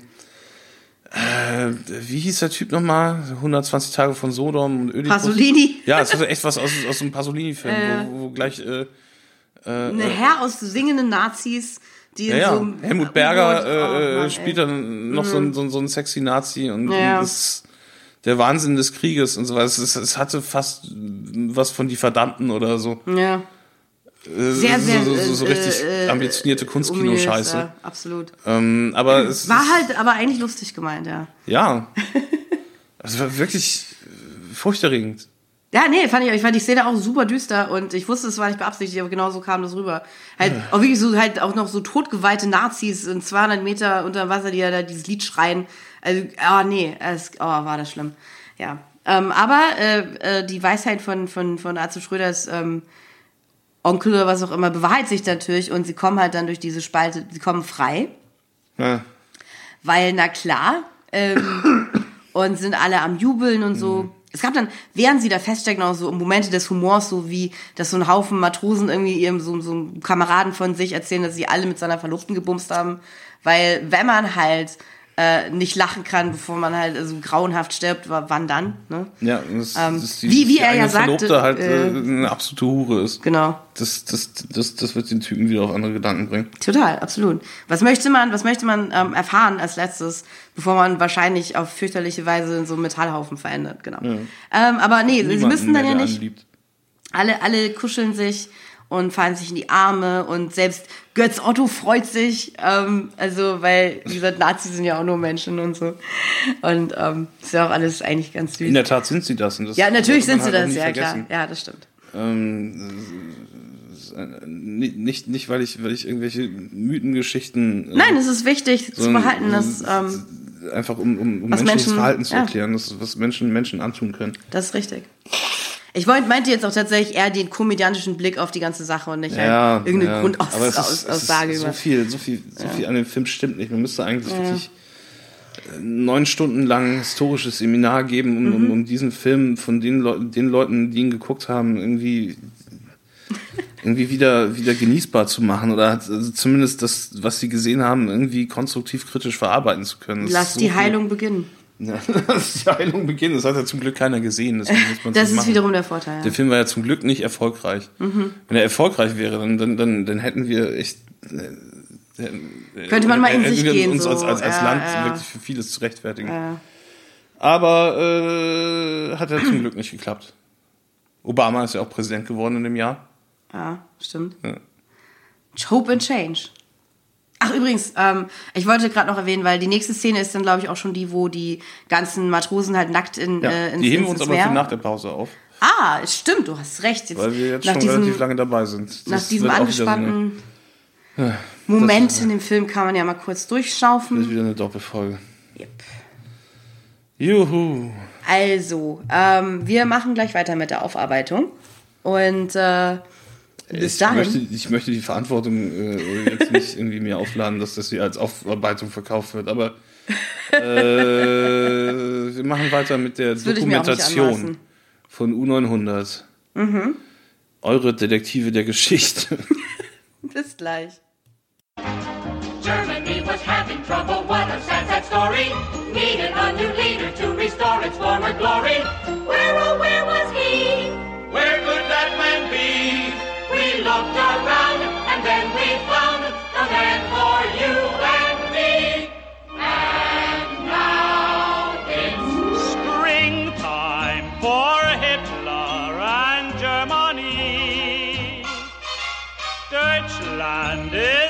äh, wie hieß der Typ nochmal? 120 Tage von Sodom und Ödipus. Pasolini? Ja, es hatte echt was aus, aus einem Pasolini-Film, Ja. wo, wo gleich, äh, Eine Herr aus singenden Nazis, die ja, in ja. so einem Helmut Berger äh, oh, Mann, spielt dann noch so, ein, so, so ein sexy Nazi und Ja. das, der Wahnsinn des Krieges und so weiter. Es, es hatte fast was von die Verdammten oder so. Ja. Äh, Sehr, sehr so, so, so äh, richtig äh, ambitionierte ominös, Kunstkino-Scheiße. Ja, absolut. Ähm, aber es War halt aber eigentlich lustig gemeint, ja. Ja. Es war wirklich äh, furchterregend. Ja, nee, fand ich, ich fand die Szene auch super düster und ich wusste, es war nicht beabsichtigt, aber genau so kam das rüber. Halt, auch wirklich so, halt auch noch so totgeweihte Nazis in 200 Meter unter Wasser, die ja da dieses Lied schreien. Also, oh nee, es, oh, war das schlimm. Ja. Ähm, aber äh, äh, die Weisheit von, von, von Arze Schröders ähm, Onkel oder was auch immer bewahrheitet sich natürlich und sie kommen halt dann durch diese Spalte, sie kommen frei. Ja. Weil, na klar, ähm, und sind alle am Jubeln und so. Es gab dann, während sie da feststecken, auch so Momente des Humors, so wie, dass so ein Haufen Matrosen irgendwie ihrem so, so einem Kameraden von sich erzählen, dass sie alle mit seiner Verlobten gebumst haben. Weil, wenn man halt äh, nicht lachen kann, bevor man halt so grauenhaft stirbt, wa- wann dann? Ne? Ja, das, Ähm, dass die, wie- wie die er ja eigene sagte, Verlobte halt äh, äh, eine absolute Hure ist. Genau. Das, das, das, das wird den Typen wieder auf andere Gedanken bringen. Total, absolut. Was möchte man, was möchte man ähm, erfahren als letztes, bevor man wahrscheinlich auf fürchterliche Weise in so einen Metallhaufen verändert, genau. Ähm, aber nee, sie Niemanden müssen dann ja nicht. Alle, alle kuscheln sich und fallen sich in die Arme und selbst Götz Otto freut sich, ähm, also weil, wie gesagt, Nazis sind ja auch nur Menschen und so. Und ähm, ist ja auch alles eigentlich ganz süß. In der Tat sind sie das. Und das ja, natürlich sind sie halt das, ja vergessen. klar. Ja, das stimmt. Ähm, äh, nicht, nicht, weil ich, weil ich irgendwelche Mythengeschichten. äh, Nein, es ist wichtig zu behalten, dass äh, ähm, einfach um, um, um menschliches Menschen- Verhalten zu ja. erklären, das, was Menschen Menschen antun können. Das ist richtig. Ich meinte jetzt auch tatsächlich eher den komödiantischen Blick auf die ganze Sache und nicht Ja, halt irgendeine ja. Grundaussage über. so viel, so viel, so viel an dem Film stimmt nicht. Man müsste eigentlich wirklich äh, neun Stunden lang historisches Seminar geben, um, Mhm. um, um diesen Film von den, Leu den Leuten, die ihn geguckt haben, irgendwie irgendwie wieder wieder genießbar zu machen oder hat, also zumindest das, was sie gesehen haben, irgendwie konstruktiv kritisch verarbeiten zu können. Das Lass so die Heilung beginnen. Ja, lass die Heilung beginnen. Das hat ja zum Glück keiner gesehen. Das ist machen. wiederum der Vorteil. Der Ja. Film war ja zum Glück nicht erfolgreich. Mhm. Wenn er erfolgreich wäre, dann, dann, dann, dann hätten wir echt. äh, Könnte man mal in sich gehen, uns so. als, als, als Ja, Land ja. wirklich für vieles zu rechtfertigen. Aber äh, hat ja zum Glück nicht geklappt. Obama ist ja auch Präsident geworden in dem Jahr. Ja, stimmt. Hope and Change. Ach, übrigens, ähm, ich wollte gerade noch erwähnen, weil die nächste Szene ist dann, glaube ich, auch schon die, wo die ganzen Matrosen halt nackt in, Ja, äh, ins, die heben ins uns ins aber Meer. für nach der Pause auf, Ah, stimmt, du hast recht. Jetzt, weil wir jetzt nach schon diesem, relativ lange dabei sind. Das nach diesem so eine- angespannten Moment in dem Film kann man ja mal kurz Das ist durchschaufen. wieder eine Doppelfolge. Yep. Juhu. Also, ähm, wir machen gleich weiter mit der Aufarbeitung. Und äh, bis dahin. Ich möchte, ich möchte die Verantwortung äh, jetzt nicht irgendwie mir aufladen, dass das hier als Aufarbeitung verkauft wird, aber äh, wir machen weiter mit der das Dokumentation von U900. Mhm. Eure Detektive der Geschichte. Bis gleich. Germany was having trouble, what a sad, sad story. Needed a new leader to restore its former glory. Where, oh, where was looked around, and then we found the land for you and me. And now it's springtime for Hitler and Germany. Deutschland is.